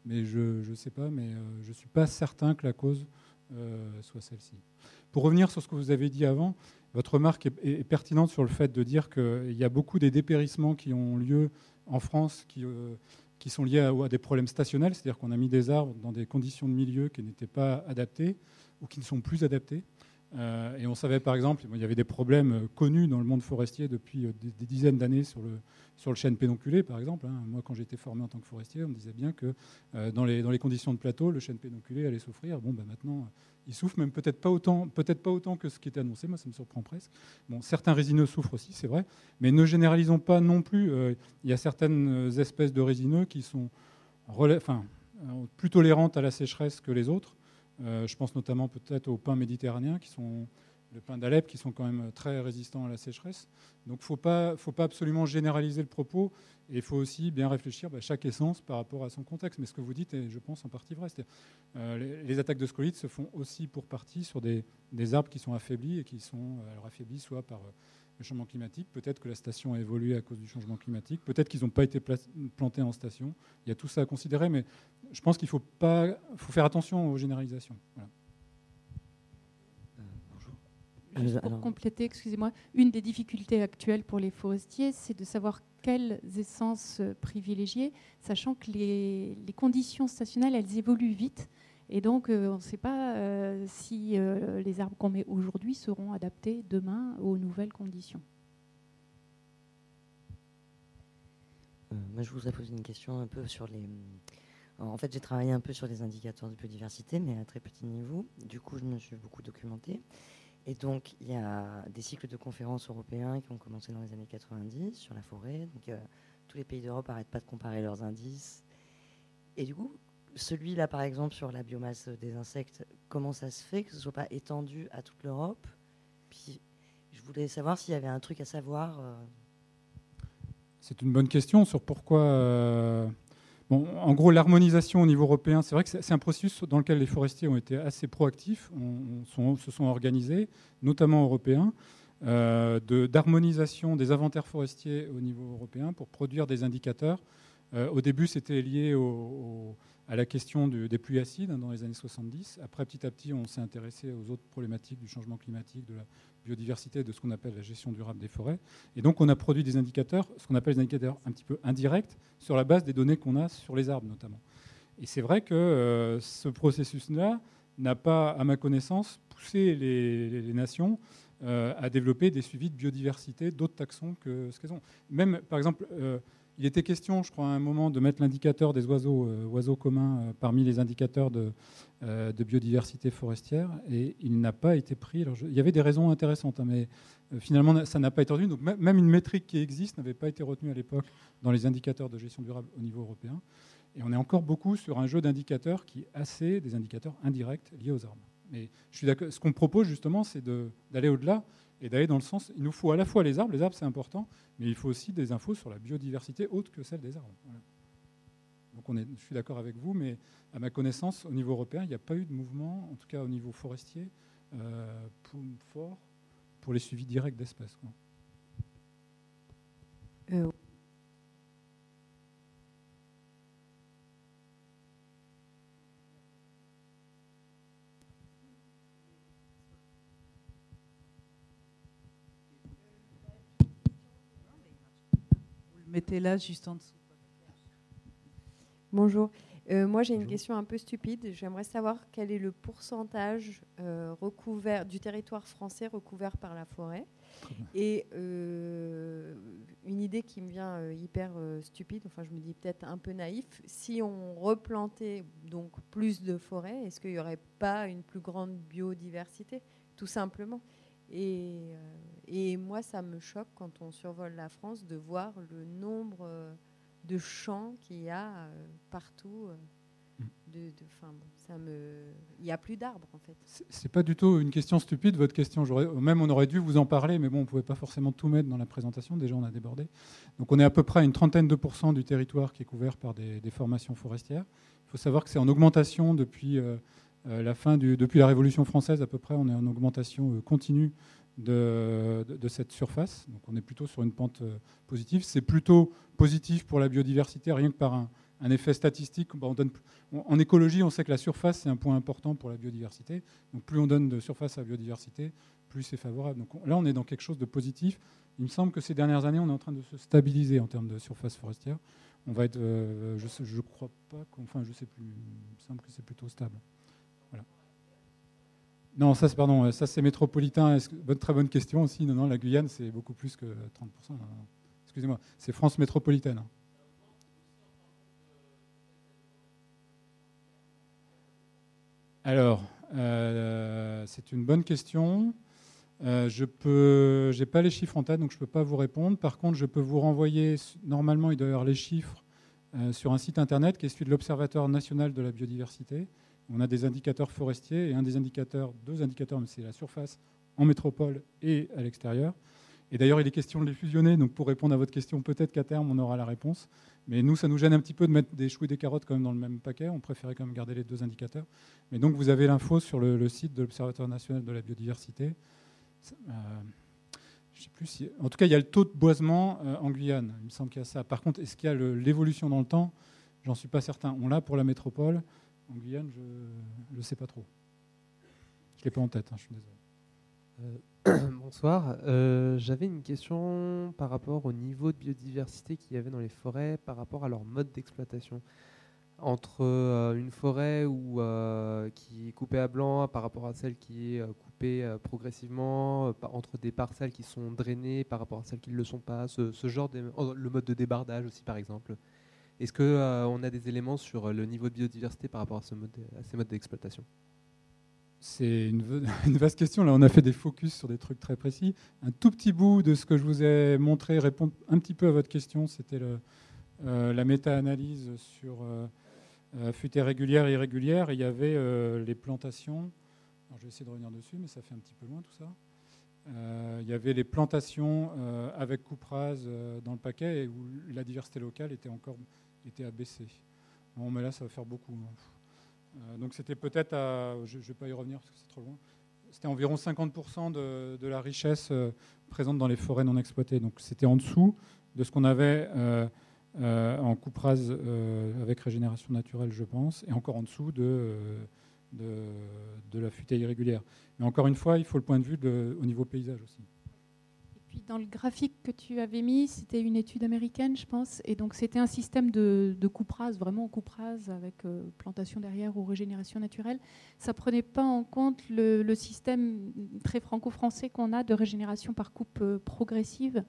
mais je ne sais pas, mais je ne suis pas certain que la cause soit celle-ci. Pour revenir sur ce que vous avez dit avant, votre remarque est, pertinente sur le fait de dire qu'il y a beaucoup des dépérissements qui ont lieu en France euh, qui sont liés à, des problèmes stationnels, c'est-à-dire qu'on a mis des arbres dans des conditions de milieu qui n'étaient pas adaptées ou qui ne sont plus adaptées. Euh, et on savait par exemple, il y avait des problèmes euh, connus dans le monde forestier depuis des, dizaines d'années sur le, sur le chêne pédonculé, par exemple. Hein. Moi, quand j'étais formé en tant que forestier, on me disait bien que dans, les, dans les conditions de plateau, le chêne pédonculé allait souffrir. Bon, ben maintenant, il souffre, même peut-être pas autant, peut-être pas autant que ce qui était annoncé. Moi, ça me surprend presque. Bon, certains résineux souffrent aussi, c'est vrai, mais ne généralisons pas non plus. Euh, il y a certaines espèces de résineux qui sont euh, plus tolérantes à la sécheresse que les autres. Euh, je pense notamment peut-être aux pins méditerranéens qui sont le pin d'Alep, qui sont quand même très résistants à la sécheresse. Donc il ne faut pas absolument généraliser le propos, et il faut aussi bien réfléchir à bah, chaque essence par rapport à son contexte. Mais ce que vous dites est, je pense, en partie vrai. Euh, les, attaques de scolites se font aussi pour partie sur des, arbres qui sont affaiblis, et qui sont euh, affaiblis soit par euh, le changement climatique, peut-être que la station a évolué à cause du changement climatique, peut-être qu'ils n'ont pas été plantés en station. Il y a tout ça à considérer, mais je pense qu'il faut, pas, faut faire attention aux généralisations. Voilà pour compléter, excusez-moi, une des difficultés actuelles pour les forestiers, c'est de savoir quelles essences privilégier, sachant que les, conditions stationnelles, elles évoluent vite. Et donc, euh, on ne sait pas euh, si euh, les arbres qu'on met aujourd'hui seront adaptés demain aux nouvelles conditions. moi, je vous ai posé une question un peu sur les. En fait, j'ai travaillé un peu sur les indicateurs de biodiversité, mais à très petit niveau. Du coup, je me suis beaucoup documenté. Et donc, il y a des cycles de conférences européens qui ont commencé dans les années 90 sur la forêt. Donc, tous les pays d'Europe n'arrêtent pas de comparer leurs indices. Et du coup, celui-là, par exemple, sur la biomasse des insectes, comment ça se fait que ce ne soit pas étendu à toute l'Europe? Puis, je voulais savoir s'il y avait un truc à savoir. Euh. C'est une bonne question sur pourquoi euh, en gros, l'harmonisation au niveau européen, c'est vrai que c'est un processus dans lequel les forestiers ont été assez proactifs, se sont organisés, notamment européens, euh, d'harmonisation des inventaires forestiers au niveau européen pour produire des indicateurs. Au début, c'était lié à la question des pluies acides hein, dans les années 70. Après, petit à petit, on s'est intéressé aux autres problématiques du changement climatique, de la biodiversité, de ce qu'on appelle la gestion durable des forêts. Et donc, on a produit des indicateurs, ce qu'on appelle des indicateurs un petit peu indirects, sur la base des données qu'on a sur les arbres notamment. Et c'est vrai que euh, ce processus-là n'a pas, à ma connaissance, poussé les, nations euh, à développer des suivis de biodiversité d'autres taxons que ce qu'elles ont. Même, par exemple, euh, il était question, je crois, à un moment, de mettre l'indicateur des oiseaux, euh, oiseaux communs euh, parmi les indicateurs de, euh, de, biodiversité forestière, et il n'a pas été pris. Il y avait des raisons intéressantes, hein, mais finalement, ça n'a pas été retenu. Donc, même une métrique qui existe n'avait pas été retenue à l'époque dans les indicateurs de gestion durable au niveau européen. Et on est encore beaucoup sur un jeu d'indicateurs qui est assez des indicateurs indirects liés aux arbres. Mais. Ce qu'on propose justement, c'est d'aller au-delà et d'aller dans le sens, il nous faut à la fois les arbres, les arbres c'est important, mais il faut aussi des infos sur la biodiversité autre que celle des arbres. Donc on est, je suis d'accord avec vous, mais à ma connaissance, au niveau européen, il n'y a pas eu de mouvement, en tout cas au niveau forestier, euh, fort pour les suivis directs d'espèces. Euh, mettez là juste en dessous. Bonjour. Euh, moi, j'ai une question un peu stupide. J'aimerais savoir quel est le pourcentage euh, recouvert du territoire français recouvert par la forêt. Et euh, une idée qui me vient hyper stupide, enfin je me dis peut-être un peu naïf, si on replantait donc plus de forêts, est-ce qu'il n'y aurait pas une plus grande biodiversité, tout simplement? Et, euh, et, moi, ça me choque quand on survole la France de voir le nombre euh, de champs qu'il y a euh, partout de, de- enfin, bon, ça me... Il n'y a plus d'arbres, en fait. C'est- pas du tout une question stupide, votre question. Même on aurait dû vous en parler, mais bon, on ne pouvait pas forcément tout mettre dans la présentation. Déjà, on a débordé. Donc, on est à peu près à une trentaine de pourcents du territoire qui est couvert par des, des formations forestières. Il faut savoir que c'est en augmentation depuis, euh, euh, la fin du, depuis la Révolution française, à peu près. On est en augmentation euh, continue de, cette surface. Donc, on est plutôt sur une pente euh, positive. C'est plutôt positif pour la biodiversité, rien que par un, effet statistique. Bon, on donne on- en écologie, on sait que la surface, c'est un point important pour la biodiversité. Donc plus on donne de surface à la biodiversité, plus c'est favorable. Donc on- là, on est dans quelque chose de positif. Il me semble que ces dernières années, on est en train de se stabiliser en termes de surface forestière. On va être, euh, je je crois pas, enfin je sais plus, il me semble que c'est plutôt stable. Non, ça c'est pardon, euh, ça c'est métropolitain. Très bonne question aussi. Non, non, la Guyane c'est beaucoup plus que 30%. Non, non. Excusez-moi, c'est France métropolitaine. hein. Alors, euh, c'est une bonne question. Euh, je peux, j'ai pas les chiffres en tête, donc je peux pas vous répondre. Par contre, je peux vous renvoyer. Normalement, il doit y avoir les chiffres sur un site internet qui est celui de l'Observatoire national de la biodiversité. On a des indicateurs forestiers et un des indicateurs, deux indicateurs, mais c'est la surface en métropole et à l'extérieur. Et d'ailleurs, il est question de les fusionner. Donc, pour répondre à votre question, peut-être qu'à terme, on aura la réponse. Mais nous, ça nous gêne un petit peu de mettre des choux et des carottes quand même dans le même paquet. On préférait quand même garder les deux indicateurs. Mais donc, vous avez l'info sur le, site de l'Observatoire national de la biodiversité. Euh, sais plus si. En tout cas, il y a le taux de boisement euh, en Guyane. Il me semble qu'il y a ça. Par contre, est-ce qu'il y a l'évolution dans le temps? J'en suis pas certain. On l'a pour la métropole. En Guyane, je ne sais pas trop. Je l'ai pas en tête. hein, je suis désolé. Euh, <coughs> Bonsoir. Euh, J'avais une question par rapport au niveau de biodiversité qu'il y avait dans les forêts par rapport à leur mode d'exploitation. Entre euh, une forêt qui est coupée à blanc par rapport à celle qui est coupée progressivement, entre des parcelles qui sont drainées par rapport à celles qui ne le sont pas, ce, genre de, le mode de débardage aussi par exemple. Est-ce qu'on a des éléments sur le niveau de biodiversité par rapport à, ces modes d'exploitation? C'est <laughs> une, vaste question. Là, on a fait des focus sur des trucs très précis. Un tout petit bout de ce que je vous ai montré répond un petit peu à votre question. C'était euh, la méta-analyse sur euh, euh, futaies régulières et irrégulières. Il y avait euh, les plantations. Alors, je vais essayer de revenir dessus, mais ça fait un petit peu loin tout ça. Euh, il y avait les plantations euh, avec coupe rase euh, dans le paquet et où la diversité locale était encore était abaissée. Bon, mais là, ça va faire beaucoup. hein. Euh, donc c'était peut-être à, je ne vais pas y revenir parce que c'est trop loin, c'était environ 50% de, la richesse euh, présente dans les forêts non exploitées. Donc c'était en dessous de ce qu'on avait euh, en coupe rase avec régénération naturelle, je pense, et encore en dessous de, la futaie irrégulière. Mais encore une fois, il faut le point de vue au niveau paysage aussi. Puis dans le graphique que tu avais mis, c'était une étude américaine, je pense, et donc c'était un système de, de coupe rase, vraiment coupe rase avec euh, plantation derrière ou régénération naturelle. Ça prenait pas en compte le, système très franco-français qu'on a de régénération par coupe euh, progressive,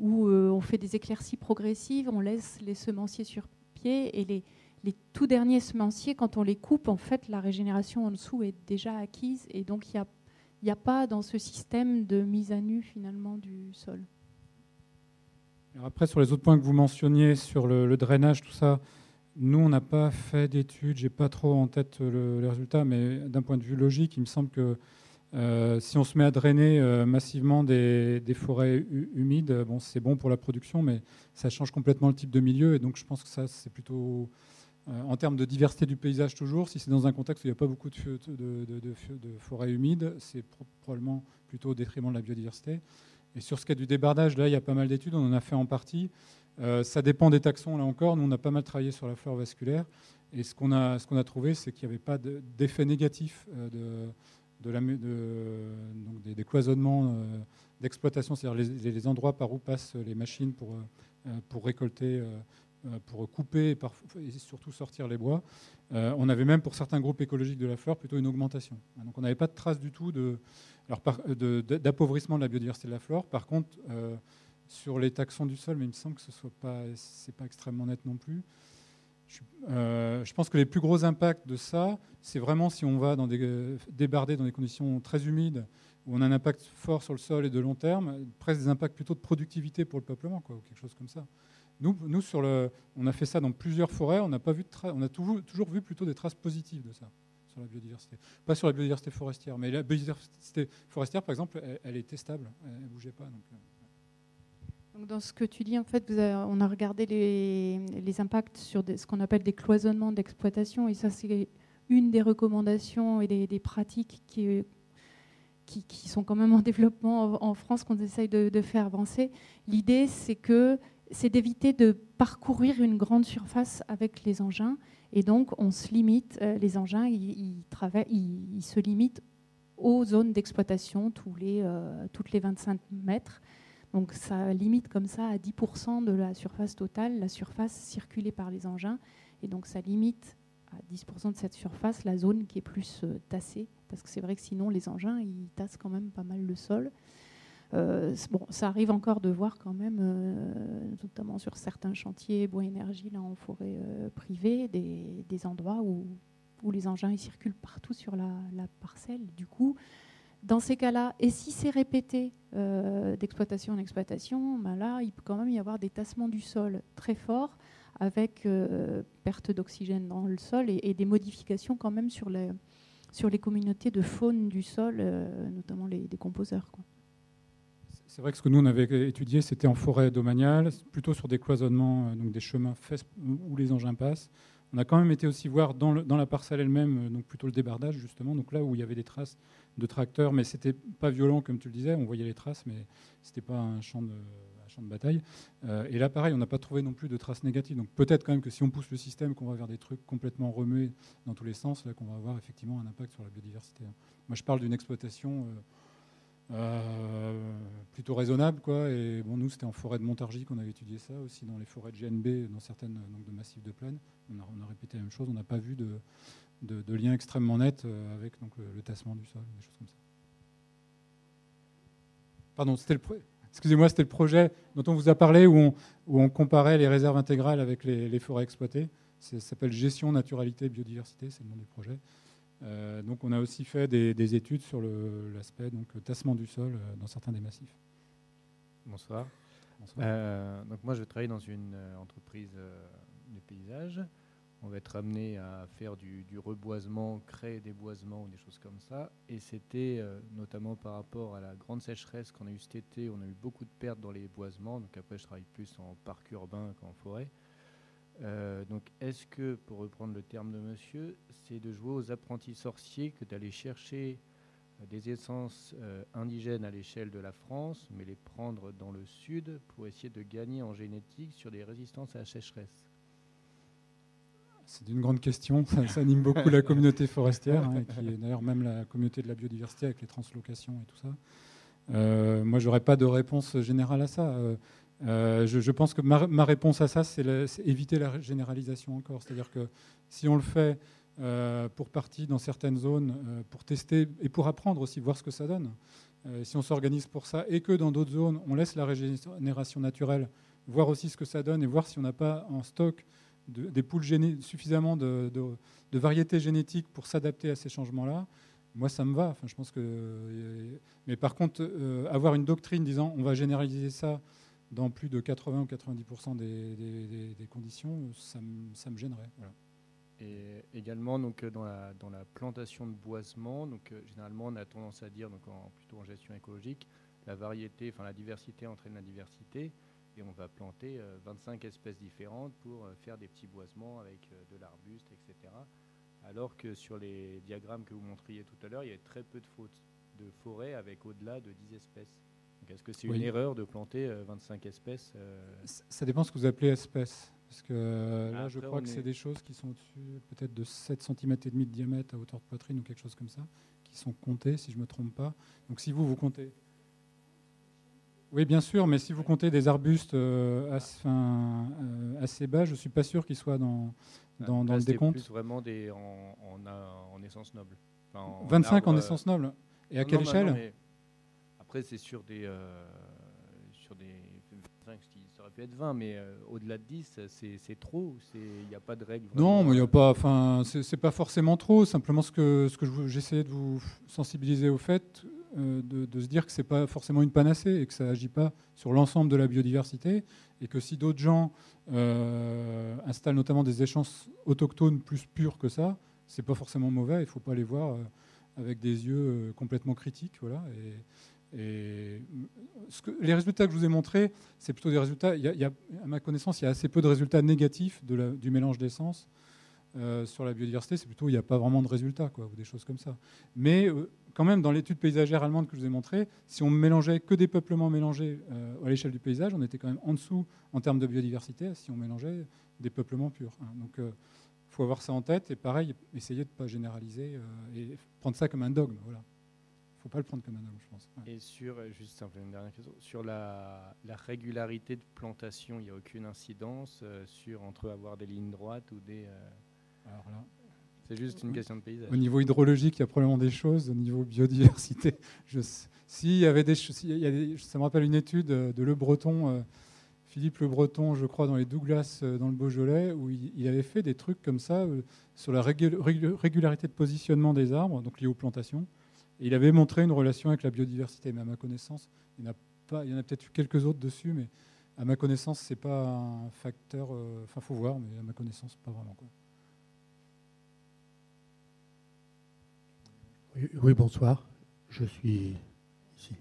où euh, on fait des éclaircies progressives, on laisse les semenciers sur pied et les, les tout derniers semenciers, quand on les coupe, en fait, la régénération en dessous est déjà acquise et donc il y a il n'y a pas dans ce système de mise à nu finalement du sol. Après, sur les autres points que vous mentionniez, sur le, le drainage, tout ça, nous, on n'a pas fait d'études, j'ai pas trop en tête le, les résultats, mais d'un point de vue logique, il me semble que euh, si on se met à drainer euh, massivement des, forêts hu- humides, bon, c'est bon pour la production, mais ça change complètement le type de milieu, et donc je pense que ça, c'est plutôt euh, en termes de diversité du paysage toujours. Si c'est dans un contexte où il n'y a pas beaucoup de, forêts humides, c'est pro- probablement plutôt au détriment de la biodiversité. Et sur ce est du débardage, là, il y a pas mal d'études, on en a fait en partie. Euh, ça dépend des taxons, là encore. Nous, on a pas mal travaillé sur la flore vasculaire. Et ce qu'on a, trouvé, c'est qu'il n'y avait pas de- d'effet négatif euh, des, cloisonnements euh, d'exploitation, c'est-à-dire les, endroits par où passent les machines pour, euh, récolter, euh, euh, pour couper et, surtout sortir les bois. Euh, on avait même pour certains groupes écologiques de la flore plutôt une augmentation. Donc on n'avait pas de trace du tout alors par- de- de- d'appauvrissement de la biodiversité de la flore. Par contre, euh, sur les taxons du sol, mais il me semble que ce soit pas, extrêmement net non plus. Je, euh, je pense que les plus gros impacts de ça, c'est vraiment si on va dans des, euh, débarder dans des conditions très humides, où on a un impact fort sur le sol et de long terme, presque des impacts plutôt de productivité pour le peuplement, quoi, ou quelque chose comme ça. Nous, on a fait ça dans plusieurs forêts, on n'a pas vu on a toujours, vu plutôt des traces positives de ça sur la biodiversité. Pas sur la biodiversité forestière, mais la biodiversité forestière, par exemple, elle, était stable, elle ne bougeait pas. Euh, donc, dans ce que tu dis, en fait, on a regardé les, impacts sur ce qu'on appelle des cloisonnements d'exploitation, et ça, c'est une des recommandations et des, pratiques qui, sont quand même en développement en, France qu'on essaye de, faire avancer. L'idée, c'est que c'est d'éviter de parcourir une grande surface avec les engins. Et donc, on se limite, euh, les engins, ils, ils, se limitent aux zones d'exploitation tous les, euh, toutes les 25 mètres. Donc, ça limite comme ça à 10% de la surface totale, la surface circulée par les engins. Et donc, ça limite à 10% de cette surface la zone qui est plus euh, tassée. Parce que c'est vrai que sinon, les engins, ils tassent quand même pas mal le sol. Euh, bon, ça arrive encore de voir quand même, euh, notamment sur certains chantiers bois énergie là en forêt euh, privée, des, endroits où, les engins circulent partout sur la, parcelle. Du coup, dans ces cas-là, et si c'est répété d'exploitation en exploitation, ben là, il peut quand même y avoir des tassements du sol très forts avec perte d'oxygène dans le sol et, des modifications quand même sur les, sur les communautés de faune du sol, notamment les décomposeurs. C'est vrai que ce que nous on avait étudié, c'était en forêt domaniale, plutôt sur des cloisonnements, euh, donc des chemins faits où les engins passent. On a quand même été aussi voir dans, la parcelle elle-même, euh, donc plutôt le débardage justement, donc là où il y avait des traces de tracteurs, mais c'était pas violent comme tu le disais, on voyait les traces, mais c'était pas un champ de, bataille. Euh, et là, pareil, on n'a pas trouvé non plus de traces négatives. Donc peut-être quand même que si on pousse le système, qu'on va vers des trucs complètement remués dans tous les sens, là qu'on va avoir effectivement un impact sur la biodiversité. Moi, je parle d'une exploitation. Plutôt raisonnable. Quoi. Et bon, nous, c'était en forêt de Montargis qu'on avait étudié ça, aussi dans les forêts de GNB, dans certaines donc, de massifs de plaine. On a, répété la même chose, on n'a pas vu de, lien extrêmement net euh, avec donc, le, tassement du sol, des choses comme ça. Pardon, c'était le Excusez-moi, c'était le projet dont on vous a parlé où on, où on comparait les réserves intégrales avec les, les forêts exploitées. Ça s'appelle Gestion, Naturalité, Biodiversité, c'est le nom du projet. Euh, donc on a aussi fait des, études sur l'aspect donc tassement du sol euh, dans certains des massifs. Bonsoir. Euh, donc moi je travaille dans une entreprise de paysage. On va être amené à faire du, reboisement, créer des boisements ou des choses comme ça. Et c'était notamment par rapport à la grande sécheresse qu'on a eu cet été, on a eu beaucoup de pertes dans les boisements. Donc après je travaille plus en parc urbain qu'en forêt. Euh, donc, est-ce que, pour reprendre le terme de monsieur, c'est de jouer aux apprentis sorciers que d'aller chercher euh, des essences euh, indigènes à l'échelle de la France, mais les prendre dans le sud pour essayer de gagner en génétique sur des résistances à la sécheresse? C'est une grande question. <laughs> Ça, anime beaucoup la communauté forestière, hein, qui est d'ailleurs même la communauté de la biodiversité avec les translocations et tout ça. Moi, j'aurais pas de réponse générale à ça. Euh, je, pense que ma, réponse à ça, c'est éviter la généralisation encore. C'est-à-dire que si on le fait euh, pour partie dans certaines zones, euh, pour tester et pour apprendre aussi, voir ce que ça donne, si on s'organise pour ça et que dans d'autres zones, on laisse la régénération naturelle, voir aussi ce que ça donne et voir si on n'a pas en stock des poules suffisamment de, variétés génétiques pour s'adapter à ces changements-là, moi, ça me va. Je pense que, mais par contre, avoir une doctrine disant on va généraliser ça dans plus de 80 ou 90% des, conditions, ça, me, gênerait. Et également donc, dans, la, dans la plantation de boisement, donc, euh, généralement on a tendance à dire, donc, plutôt en gestion écologique, la variété, enfin la diversité entraîne la diversité, et on va planter 25 euh, espèces différentes pour euh, faire des petits boisements avec de l'arbuste, etc. Alors que sur les diagrammes que vous montriez tout à l'heure, il y a très peu de, de forêts avec au-delà de 10 espèces. Est-ce que c'est une erreur de planter 25 euh, espèces euh Ça dépend ce que vous appelez espèces. Parce que euh, là, je crois que c'est des choses qui sont au-dessus peut-être de 7 cm et demi de diamètre à hauteur de poitrine ou quelque chose comme ça, qui sont comptées, si je ne me trompe pas. Donc si vous, vous comptez... Oui, bien sûr, mais si vous comptez des arbustes assez, bas, je ne suis pas sûr qu'ils soient dans, ah, dans, le décompte. plus vraiment des, en, essence noble. 25 en essence noble Et à quelle échelle après, c'est sur des. Euh, sur des ça aurait pu être 20, mais euh, au-delà de 10, c'est trop. Il n'y a pas de règle. Non, mais il n'y a pas. Enfin, c'est pas forcément trop. Simplement, ce que, ce que j'essayais de vous sensibiliser au fait, euh, de, se dire que ce n'est pas forcément une panacée et que ça n'agit pas sur l'ensemble de la biodiversité et que si d'autres gens euh, installent notamment des échanges autochtones plus purs que ça, c'est pas forcément mauvais. Il ne faut pas les voir avec des yeux complètement critiques. Voilà. Et, les résultats que je vous ai montrés, c'est plutôt des résultats. À ma connaissance, il y a assez peu de résultats négatifs du mélange d'essence. Euh, sur la biodiversité, c'est plutôt il n'y a pas vraiment de résultats, ou des choses comme ça. Mais euh, quand même, dans l'étude paysagère allemande que je vous ai montrée, si on mélangeait que des peuplements mélangés euh, à l'échelle du paysage, on était quand même en dessous en termes de biodiversité si on mélangeait des peuplements purs. Hein. Donc, il faut avoir ça en tête et pareil, essayer de ne pas généraliser et prendre ça comme un dogme. Voilà. Il ne faut pas le prendre comme un dogme, je pense. Et sur, juste une dernière question, sur la, la régularité de plantation, il n'y a aucune incidence sur entre avoir des lignes droites ou des c'est juste une question de paysage. Au niveau hydrologique, il y a probablement des choses. Au niveau biodiversité, <laughs> je, s'il y avait des, ça me rappelle une étude de Le Breton, euh, Philippe Le Breton, je crois, dans les Douglas, euh, dans le Beaujolais, où il, avait fait des trucs comme ça euh, sur la régularité de positionnement des arbres, donc liés aux plantations. Et il avait montré une relation avec la biodiversité. Mais à ma connaissance, il, pas, il y en a peut-être eu quelques autres dessus, mais à ma connaissance, c'est pas un facteur. Enfin, faut voir, mais à ma connaissance, pas vraiment. Quoi. Oui, bonsoir. Je suis ici.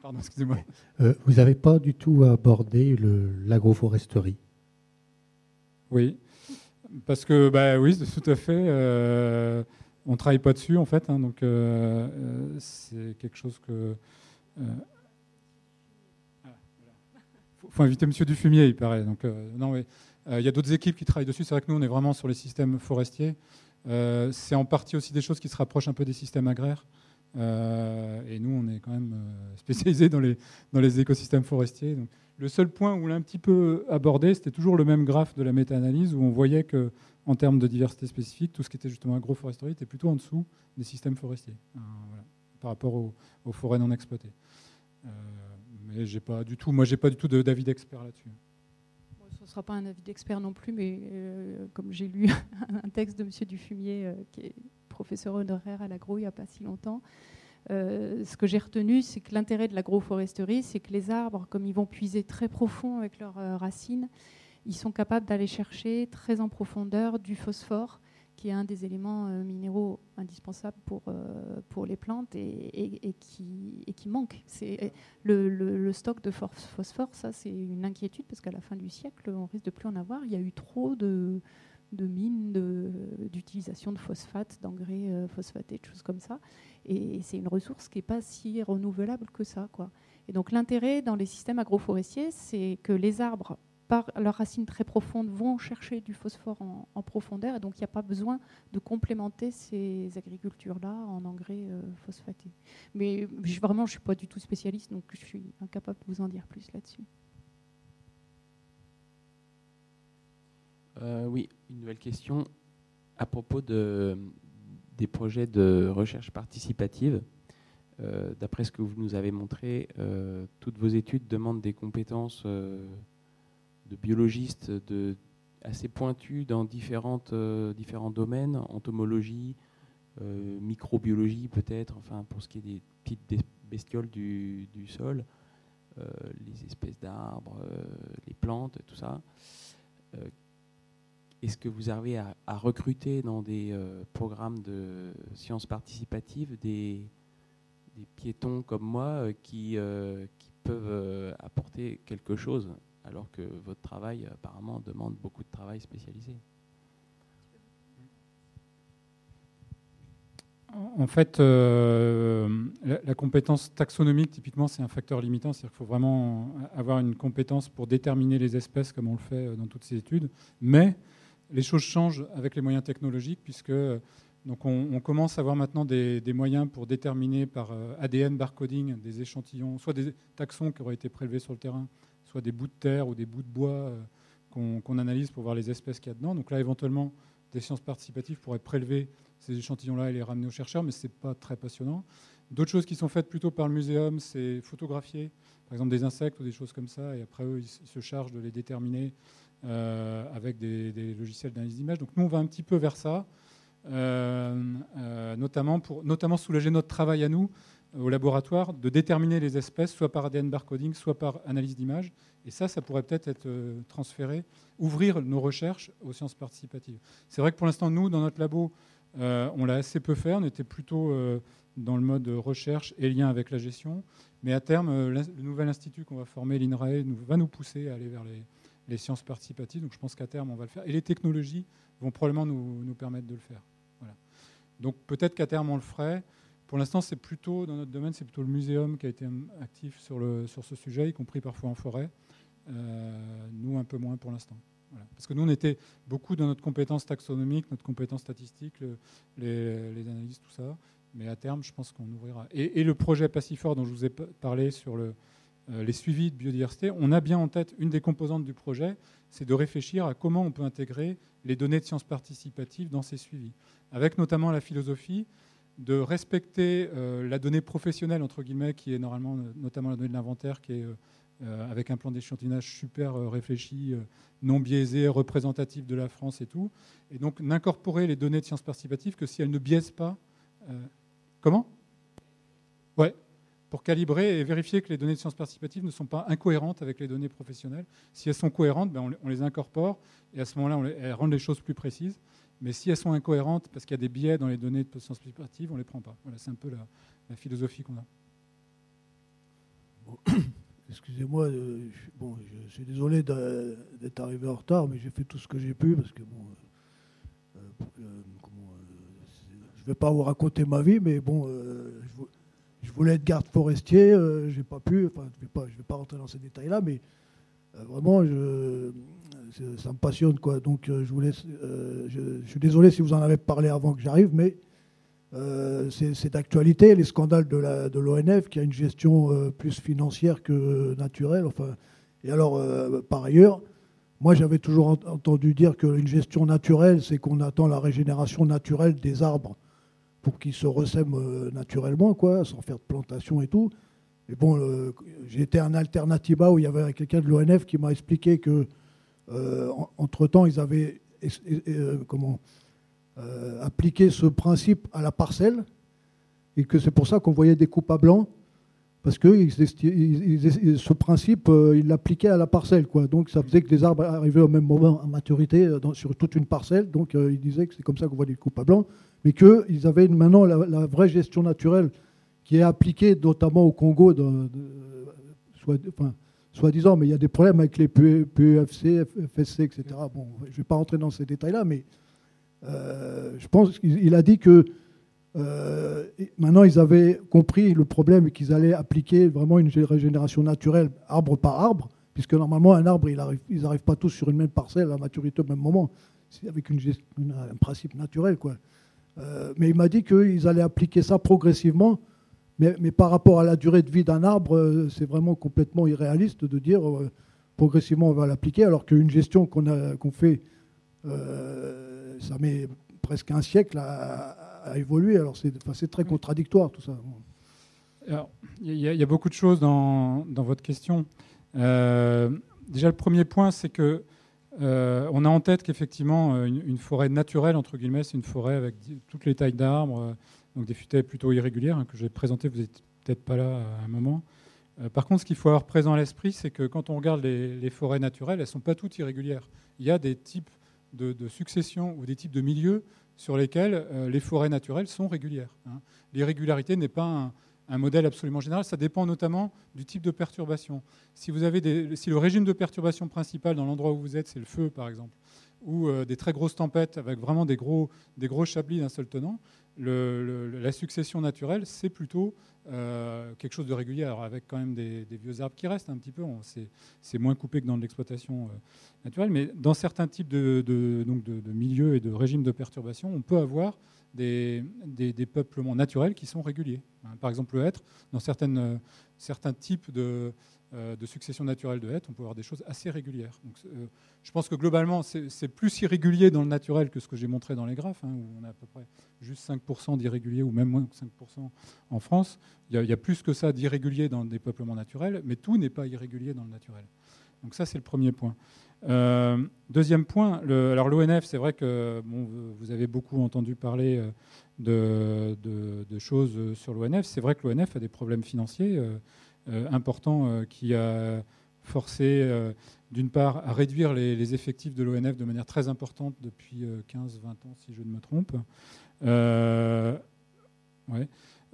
Pardon, excusez-moi. Euh, vous n'avez pas du tout abordé l'agroforesterie Oui, parce que, bah, oui, tout à fait. Euh, on ne travaille pas dessus, en fait. Hein, donc, euh, c'est quelque chose que. Il faut, inviter M. Dufumier, il paraît. Il y a d'autres équipes qui travaillent dessus. C'est vrai que nous, on est vraiment sur les systèmes forestiers. Euh, c'est en partie aussi des choses qui se rapprochent un peu des systèmes agraires. Euh, et nous, on est quand même euh, spécialisés dans les, écosystèmes forestiers. Le seul point où on l'a un petit peu abordé, c'était toujours le même graphe de la méta-analyse où on voyait que, en termes de diversité spécifique, tout ce qui était justement agroforesterie était plutôt en dessous des systèmes forestiers, par rapport aux, forêts non exploitées. mais j'ai pas du tout, moi, j'ai pas du tout d'avis d'expert là-dessus ne sera pas un avis d'expert non plus, mais euh, comme j'ai lu <laughs> un texte de M. Dufumier, euh, qui est professeur honoraire à l'agro il n'y a pas si longtemps, euh, ce que j'ai retenu, c'est que l'intérêt de l'agroforesterie, c'est que les arbres, comme ils vont puiser très profond avec leurs racines, ils sont capables d'aller chercher très en profondeur du phosphore qui est un des éléments euh, minéraux indispensables pour, euh, pour les plantes et, qui, et qui manque. C'est le, le, stock de phosphore, ça c'est une inquiétude parce qu'à la fin du siècle, on risque de plus en avoir. Il y a eu trop de, de mines d'utilisation de, phosphate, d'engrais euh, phosphatés, de choses comme ça. Et c'est une ressource qui n'est pas si renouvelable que ça. Quoi. Et donc l'intérêt dans les systèmes agroforestiers, c'est que les arbres par leurs racines très profondes, vont chercher du phosphore en, profondeur. Et donc, il n'y a pas besoin de complémenter ces agricultures-là en engrais euh, phosphatés. Mais vraiment, je ne suis pas du tout spécialiste, donc je suis incapable de vous en dire plus là-dessus. Euh, oui, une nouvelle question à propos de, des projets de recherche participative. Euh, d'après ce que vous nous avez montré, toutes vos études demandent des compétences de biologistes de, assez pointus dans euh, différents domaines, entomologie, euh, microbiologie peut-être, enfin pour ce qui est des petites bestioles du, sol, euh, les espèces d'arbres, les plantes, tout ça. Est-ce que vous arrivez à, recruter dans des programmes de sciences participatives des, piétons comme moi qui peuvent apporter quelque chose? Alors que votre travail apparemment demande beaucoup de travail spécialisé. En fait, euh, la, compétence taxonomique, typiquement, c'est un facteur limitant. C'est-à-dire qu'il faut vraiment avoir une compétence pour déterminer les espèces, comme on le fait dans toutes ces études. Mais les choses changent avec les moyens technologiques, puisque donc on, commence à avoir maintenant des, moyens pour déterminer par euh, ADN barcoding des échantillons, soit des taxons qui auraient été prélevés sur le terrain, soit des bouts de terre ou des bouts de bois euh, qu'on analyse pour voir les espèces qu'il y a dedans. Donc là, éventuellement, des sciences participatives pourraient prélever ces échantillons-là et les ramener aux chercheurs, mais ce n'est pas très passionnant. D'autres choses qui sont faites plutôt par le muséum, c'est photographier, par exemple des insectes ou des choses comme ça, et après eux, ils se chargent de les déterminer euh, avec des, logiciels d'analyse d'image. Donc nous, on va un petit peu vers ça, euh, notamment pour notamment soulager notre travail à nous, au laboratoire de déterminer les espèces, soit par ADN barcoding, soit par analyse d'image. Et ça, ça pourrait peut-être être euh, transféré, ouvrir nos recherches aux sciences participatives. C'est vrai que pour l'instant, nous, dans notre labo, euh, on l'a assez peu fait. On était plutôt euh, dans le mode recherche et lien avec la gestion. Mais à terme, le nouvel institut qu'on va former, l'INRAE, va nous pousser à aller vers les, sciences participatives. Donc je pense qu'à terme, on va le faire. Et les technologies vont probablement nous, permettre de le faire. Donc peut-être qu'à terme, on le ferait. Pour l'instant, c'est plutôt, dans notre domaine, c'est plutôt le muséum qui a été actif sur, ce sujet, y compris parfois en forêt. Euh, nous, un peu moins pour l'instant. Parce que nous, on était beaucoup dans notre compétence taxonomique, notre compétence statistique, les, analyses, tout ça. Mais à terme, je pense qu'on ouvrira. Et, le projet Passifort dont je vous ai parlé sur euh, les suivis de biodiversité, on a bien en tête une des composantes du projet, c'est de réfléchir à comment on peut intégrer les données de sciences participatives dans ces suivis. Avec notamment la philosophie de respecter euh, la donnée professionnelle, entre guillemets, qui est normalement notamment la donnée de l'inventaire, qui est euh, avec un plan d'échantillonnage super euh, réfléchi, non biaisé, représentatif de la France et tout. Et donc n'incorporer les données de sciences participatives que si elles ne biaisent pas. comment? Ouais, pour calibrer et vérifier que les données de sciences participatives ne sont pas incohérentes avec les données professionnelles. Si elles sont cohérentes, ben on, les incorpore et à ce moment-là, elles rendent les choses plus précises. Mais si elles sont incohérentes, parce qu'il y a des biais dans les données de sciences participatives, on ne les prend pas. Voilà, c'est un peu la, philosophie qu'on a. <coughs> Excusez-moi, euh, je, suis désolé d'être arrivé en retard, mais j'ai fait tout ce que j'ai pu parce que euh, euh, je ne vais pas vous raconter ma vie, mais bon, je, voulais être garde forestier, j'ai pas pu, enfin, je ne vais, vais, pas rentrer dans ces détails-là, mais vraiment, je, ça me passionne. Quoi. Donc euh, je, vous laisse, euh, je, suis désolé si vous en avez parlé avant que j'arrive, mais euh, c'est d'actualité, les scandales de l'ONF de qui a une gestion plus financière que naturelle. Enfin, et alors, par ailleurs, moi j'avais toujours entendu dire qu'une gestion naturelle, c'est qu'on attend la régénération naturelle des arbres pour qu'ils se ressèment naturellement, quoi, sans faire de plantation et tout. Mais bon, été un Alternativa où il y avait quelqu'un de l'ONF qui m'a expliqué que euh, entre-temps, ils avaient euh, comment, euh, appliqué ce principe à la parcelle, et que c'est pour ça qu'on voyait des coupes à blanc, parce que ce principe, ils l'appliquaient à la parcelle. Quoi. Donc ça faisait que les arbres arrivaient au même moment à maturité sur toute une parcelle. Donc ils disaient que c'est comme ça qu'on voit des coupes à blanc, mais qu'ils avaient maintenant la, vraie gestion naturelle qui est appliquée notamment au Congo, soi-disant, mais il y a des problèmes avec les PEFC, FSC, etc. Bon, je ne vais pas rentrer dans ces détails-là, mais euh, je pense qu'il a dit que euh, maintenant ils avaient compris le problème et qu'ils allaient appliquer vraiment une régénération naturelle, arbre par arbre, puisque normalement un arbre, il arrive, ils n'arrivent pas tous sur une même parcelle à maturité au même moment, avec une, un principe naturel. Quoi. Euh, mais il m'a dit qu'ils allaient appliquer ça progressivement mais, par rapport à la durée de vie d'un arbre, euh, c'est vraiment complètement irréaliste de dire euh, progressivement on va l'appliquer, alors qu'une gestion qu'on fait, euh, ça met presque un siècle à, évoluer. Alors c'est très contradictoire tout ça. Il y, a beaucoup de choses dans, votre question. déjà, le premier point, c'est que on a en tête qu'effectivement, une, une, forêt naturelle, entre guillemets, c'est une forêt avec toutes les tailles d'arbres, donc des futaies plutôt irrégulières hein, que j'ai présentées, vous n'êtes peut-être pas là à un moment. Euh, par contre, ce qu'il faut avoir présent à l'esprit, c'est que quand on regarde les, forêts naturelles, elles ne sont pas toutes irrégulières. Il y a des types de, succession ou des types de milieux sur lesquels euh, les forêts naturelles sont régulières. Hein. L'irrégularité n'est pas un, modèle absolument général, ça dépend notamment du type de perturbation. Si, vous avez si le régime de perturbation principal dans l'endroit où vous êtes, c'est le feu par exemple, ou euh, des très grosses tempêtes avec vraiment des gros, des gros chablis d'un seul tenant, la succession naturelle, c'est plutôt euh, quelque chose de régulier, avec quand même des, vieux arbres qui restent un petit peu. C'est moins coupé que dans l'exploitation euh, naturelle, mais dans certains types de, milieux et de régimes de perturbation, on peut avoir des, peuplements naturels qui sont réguliers. Hein, par exemple, le hêtre, dans certaines, certains types de, euh, de succession naturelle de hêtres, on peut avoir des choses assez régulières. Donc, euh, je pense que globalement, c'est plus irrégulier dans le naturel que ce que j'ai montré dans les graphes, hein, où on a à peu près juste 5% d'irréguliers, ou même moins que 5% en France. Il y, a, plus que ça d'irréguliers dans des peuplements naturels, mais tout n'est pas irrégulier dans le naturel. Donc ça, c'est le premier point. Euh, deuxième point, alors l'ONF, c'est vrai que vous avez beaucoup entendu parler de, choses sur l'ONF. C'est vrai que l'ONF a des problèmes financiers importants qui a forcé, d'une part, à réduire les, effectifs de l'ONF de manière très importante depuis 15-20 ans, si je ne me trompe.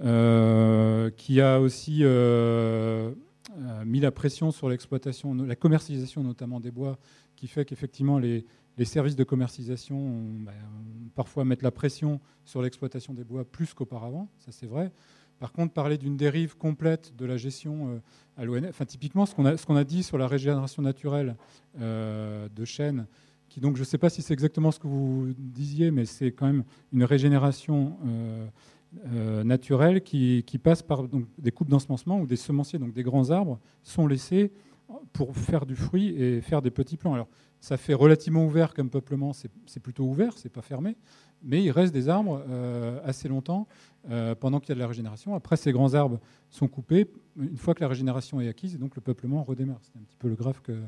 Euh, qui a aussi euh, euh, mis la pression sur l'exploitation, la commercialisation notamment des bois, qui fait qu'effectivement les, services de commercialisation bah, parfois mettent la pression sur l'exploitation des bois plus qu'auparavant, ça c'est vrai. Par contre, parler d'une dérive complète de la gestion à l'ONF, typiquement ce qu'on a, dit sur la régénération naturelle de chênes, qui donc je ne sais pas si c'est exactement ce que vous disiez, mais c'est quand même une régénération euh, naturels qui, passent par des coupes d'ensemencement ou des semenciers, donc des grands arbres, sont laissés pour faire du fruit et faire des petits plants. Ça fait relativement ouvert comme peuplement, c'est plutôt ouvert, c'est pas fermé, mais il reste des arbres euh, assez longtemps euh, pendant qu'il y a de la régénération. Après, ces grands arbres sont coupés une fois que la régénération est acquise et donc le peuplement redémarre. C'est un petit peu le graphe que.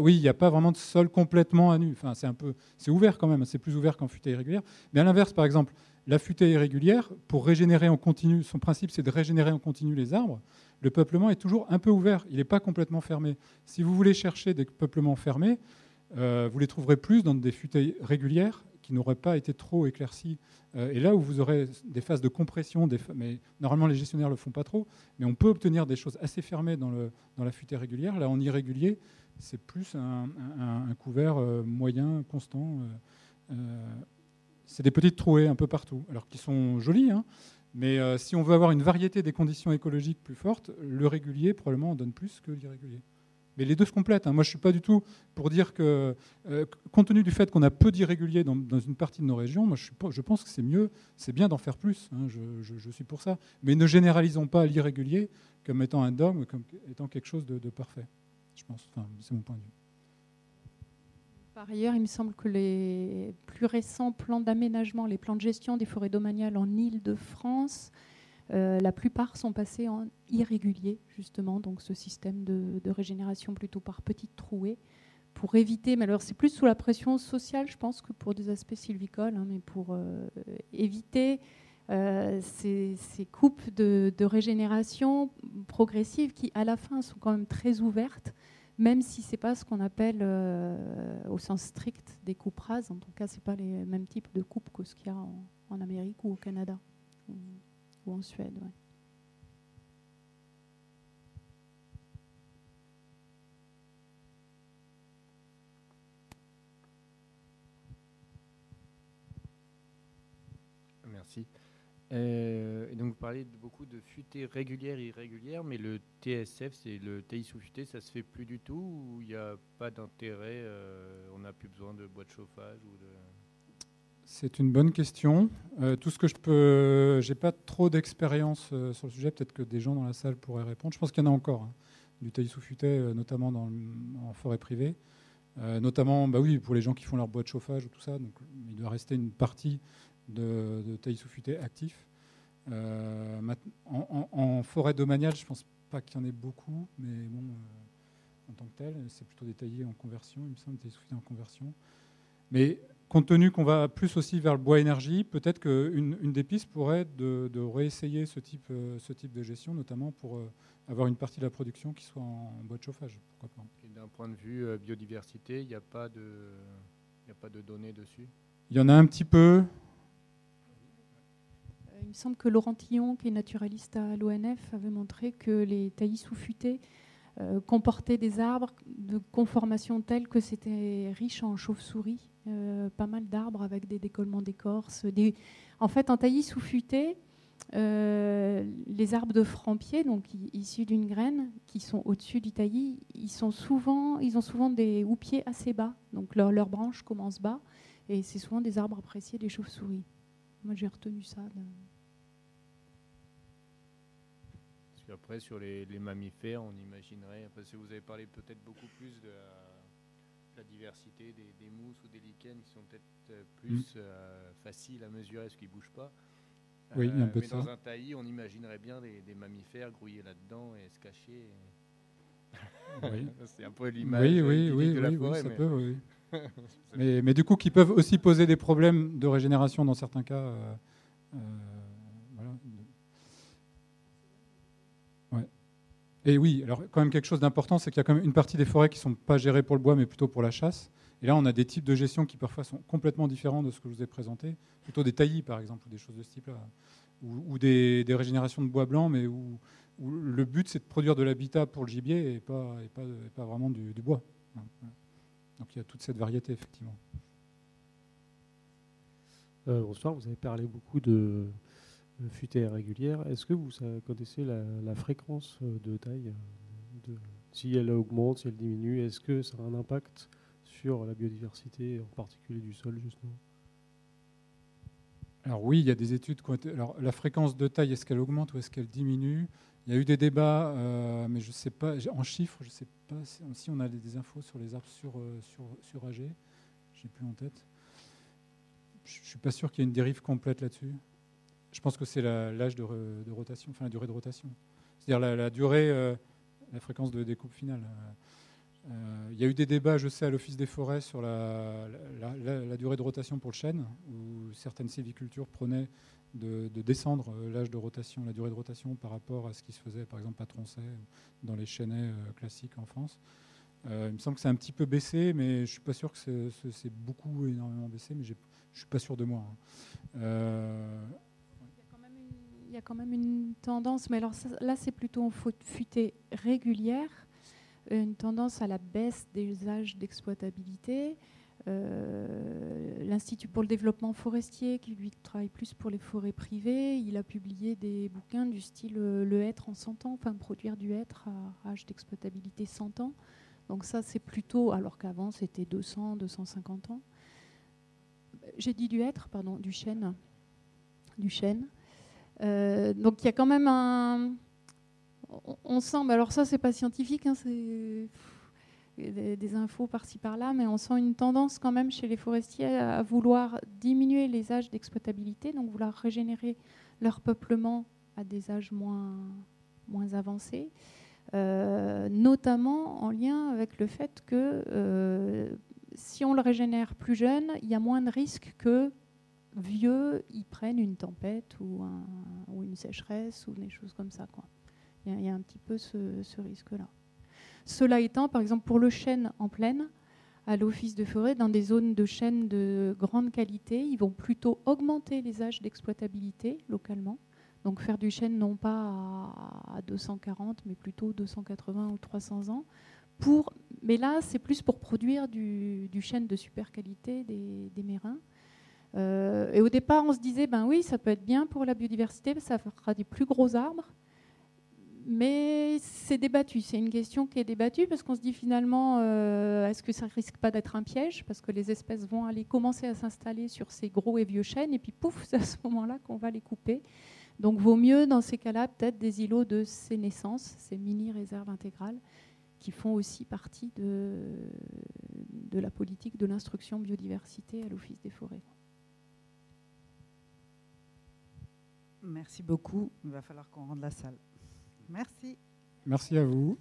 Oui, il n'y a pas vraiment de sol complètement à nu. Enfin, c'est un peu, c'est ouvert quand même. C'est plus ouvert qu'en futaie irrégulière. Mais à l'inverse, par exemple, la futaie irrégulière, pour régénérer en continu, son principe c'est de régénérer en continu les arbres, le peuplement est toujours un peu ouvert, il n'est pas complètement fermé. Si vous voulez chercher des peuplements fermés, euh, vous les trouverez plus dans des futaies régulières qui n'auraient pas été trop éclaircies. Euh, et là où vous aurez des phases de compression, mais normalement les gestionnaires ne le font pas trop, mais on peut obtenir des choses assez fermées dans la futaie régulière. Là, en irrégulier, c'est plus un, couvert euh, moyen, constant c'est des petites trouées un peu partout, alors qui sont jolies, hein. Mais euh, si on veut avoir une variété des conditions écologiques plus fortes, le régulier probablement en donne plus que l'irrégulier. Mais les deux se complètent. Hein. Moi, je ne suis pas du tout pour dire que, euh, compte tenu du fait qu'on a peu d'irréguliers dans, une partie de nos régions, moi, je, je pense que c'est mieux, c'est bien d'en faire plus. Hein. Je, suis pour ça. Mais ne généralisons pas l'irrégulier comme étant un dogme, comme étant quelque chose de, de parfait. Je pense. Enfin, c'est mon point de vue. Par ailleurs, il me semble que les plus récents plans d'aménagement, les plans de gestion des forêts domaniales en Île-de-France, euh, la plupart sont passés en irrégulier, justement, donc ce système de, régénération plutôt par petites trouées, pour éviter, mais alors c'est plus sous la pression sociale, je pense, que pour des aspects sylvicoles, hein, mais pour euh, éviter euh, ces, coupes de, régénération progressive qui, à la fin, sont quand même très ouvertes même si ce n'est pas ce qu'on appelle euh, au sens strict des coupes rases. En tout cas, ce n'est pas les mêmes types de coupes que ce qu'il y a en, Amérique ou au Canada ou, en Suède. Euh, donc vous parlez beaucoup de futaies régulières et irrégulières, mais le TSF, c'est le TI sous futée, ça se fait plus du tout ou il n'y a pas d'intérêt euh, On n'a plus besoin de boîte de chauffage. C'est une bonne question. Euh, tout ce que je peux, j'ai pas trop d'expérience sur le sujet. Peut-être que des gens dans la salle pourraient répondre. Je pense qu'il y en a encore hein, du TI sous futée, notamment en forêt privée, notamment, bah oui, pour les gens qui font leur boîte de chauffage ou tout ça. Donc, il doit rester une partie de, de taillis sous actifs. Euh, en, forêt domaniale, je ne pense pas qu'il y en ait beaucoup, mais bon, euh, en tant que tel, c'est plutôt détaillé en conversion, il me semble, taillis sous en conversion. Mais compte tenu qu'on va plus aussi vers le bois énergie, peut-être qu'une une des pistes pourrait être de, réessayer ce type, euh, ce type de gestion, notamment pour avoir une partie de la production qui soit en, bois de chauffage. D'un point de vue biodiversité, il n'y a, pas de, a pas de données dessus? Il y en a un petit peu. Il me semble que Laurent Tillon, qui est naturaliste à l'ONF, avait montré que les taillis sous-futés euh, comportaient des arbres de conformation telle que c'était riche en chauves-souris, euh, pas mal d'arbres avec des décollements d'écorce. En fait, en taillis sous-futé, euh, les arbres de franc-pied, donc issus d'une graine, qui sont au-dessus du taillis, ils, sont souvent, ils ont souvent des houppiers assez bas, donc leurs branches commencent bas, et c'est souvent des arbres appréciés des chauves-souris. Moi, j'ai retenu ça. Après, sur les, mammifères, on imaginerait, parce que vous avez parlé peut-être beaucoup plus de la, diversité des, mousses ou des lichens qui sont peut-être euh, plus mm. euh, faciles à mesurer parce qu'ils ne bougent pas. Oui, un peu mais dans un taillis, on imaginerait bien des, mammifères grouiller là-dedans et se cacher. <laughs> C'est un peu l'image oui, oui, oui, de la oui, forêt. ça mais... peut, oui. <laughs> mais, mais du coup, qui peuvent aussi poser des problèmes de régénération dans certains cas. euh, euh, voilà. Ouais. Et oui, alors quand même quelque chose d'important, c'est qu'il y a quand même une partie des forêts qui ne sont pas gérées pour le bois, mais plutôt pour la chasse. Et là, on a des types de gestion qui parfois sont complètement différents de ce que je vous ai présenté, plutôt des taillis par exemple, ou des choses de ce type-là, ou, des, régénérations de bois blanc, mais où, le but c'est de produire de l'habitat pour le gibier et pas, vraiment du, du bois. Donc il y a toute cette variété effectivement. Euh, bonsoir, vous avez parlé beaucoup de futaies régulières. Est-ce que vous connaissez la, fréquence euh, de taille euh, Si elle augmente, si elle diminue, est-ce que ça a un impact sur la biodiversité, en particulier du sol, justement? Alors oui, il y a des études. Alors la fréquence de taille, est-ce qu'elle augmente ou est-ce qu'elle diminue? Il y a eu des débats, euh, mais je ne sais pas, en chiffres, je ne sais pas si, on a des infos sur les arbres sur, sur, surâgés. Je n'ai plus en tête. Je ne suis pas sûr qu'il y ait une dérive complète là-dessus. Je pense que c'est l'âge de, rotation, enfin la durée de rotation. C'est-à-dire la, durée, euh, la fréquence de découpe finale. Euh, Il y a eu des débats, je sais, à l'Office des forêts sur la, durée de rotation pour le chêne, où certaines sylvicultures prenaient de, de descendre euh, l'âge de rotation, la durée de rotation par rapport à ce qui se faisait, par exemple, à Troncet, dans les chênaies euh, classiques en France. Euh, il me semble que c'est un petit peu baissé, mais je ne suis pas sûr que c'est- beaucoup, énormément baissé, mais je ne suis pas sûr de moi. hein. Euh, Il y a quand même une tendance, mais alors ça- là c'est plutôt en futée régulière, une tendance à la baisse des âges d'exploitabilité. Euh, L'Institut pour le développement forestier, qui lui travaille plus pour les forêts privées, il a publié des bouquins du style euh, Le hêtre en 100 ans, enfin produire du hêtre à âge d'exploitabilité 100 ans. Donc ça c'est plutôt, alors qu'avant c'était 200, 250 ans. J'ai dit du hêtre, pardon, du chêne. Du chêne. Euh, donc il y a quand même un. On, sent, mais alors ça c'est pas scientifique, hein, c'est des infos par-ci par-là, mais on sent une tendance quand même chez les forestiers à vouloir diminuer les âges d'exploitabilité, donc vouloir régénérer leur peuplement à des âges moins, moins avancés, euh, notamment en lien avec le fait que euh, si on le régénère plus jeune, il y a moins de risques que vieux, ils prennent une tempête ou, un- ou une sécheresse ou des choses comme ça. Il y, a- un petit peu ce, risque-là. Cela étant, par exemple, pour le chêne en plaine, à l'office de forêt, dans des zones de chêne de grande qualité, ils vont plutôt augmenter les âges d'exploitabilité localement. Donc faire du chêne non pas à, à 240, mais plutôt 280 ou 300 ans. Pour, mais là, c'est plus pour produire du, du chêne de super qualité des, des mérins. Euh, et au départ, on se disait, ben oui, ça peut être bien pour la biodiversité, ça fera des plus gros arbres. Mais c'est débattu, c'est une question qui est débattue parce qu'on se dit finalement, euh, est-ce que ça risque pas d'être un piège Parce que les espèces vont aller commencer à s'installer sur ces gros et vieux chênes et puis pouf, c'est à ce moment-là qu'on va les couper. Donc vaut mieux dans ces cas-là peut-être des îlots de sénescence, ces mini-réserves intégrales, qui font aussi partie de, de la politique de l'instruction biodiversité à l'Office des forêts. Merci beaucoup. Il va falloir qu'on rende la salle. Merci. merci à vous.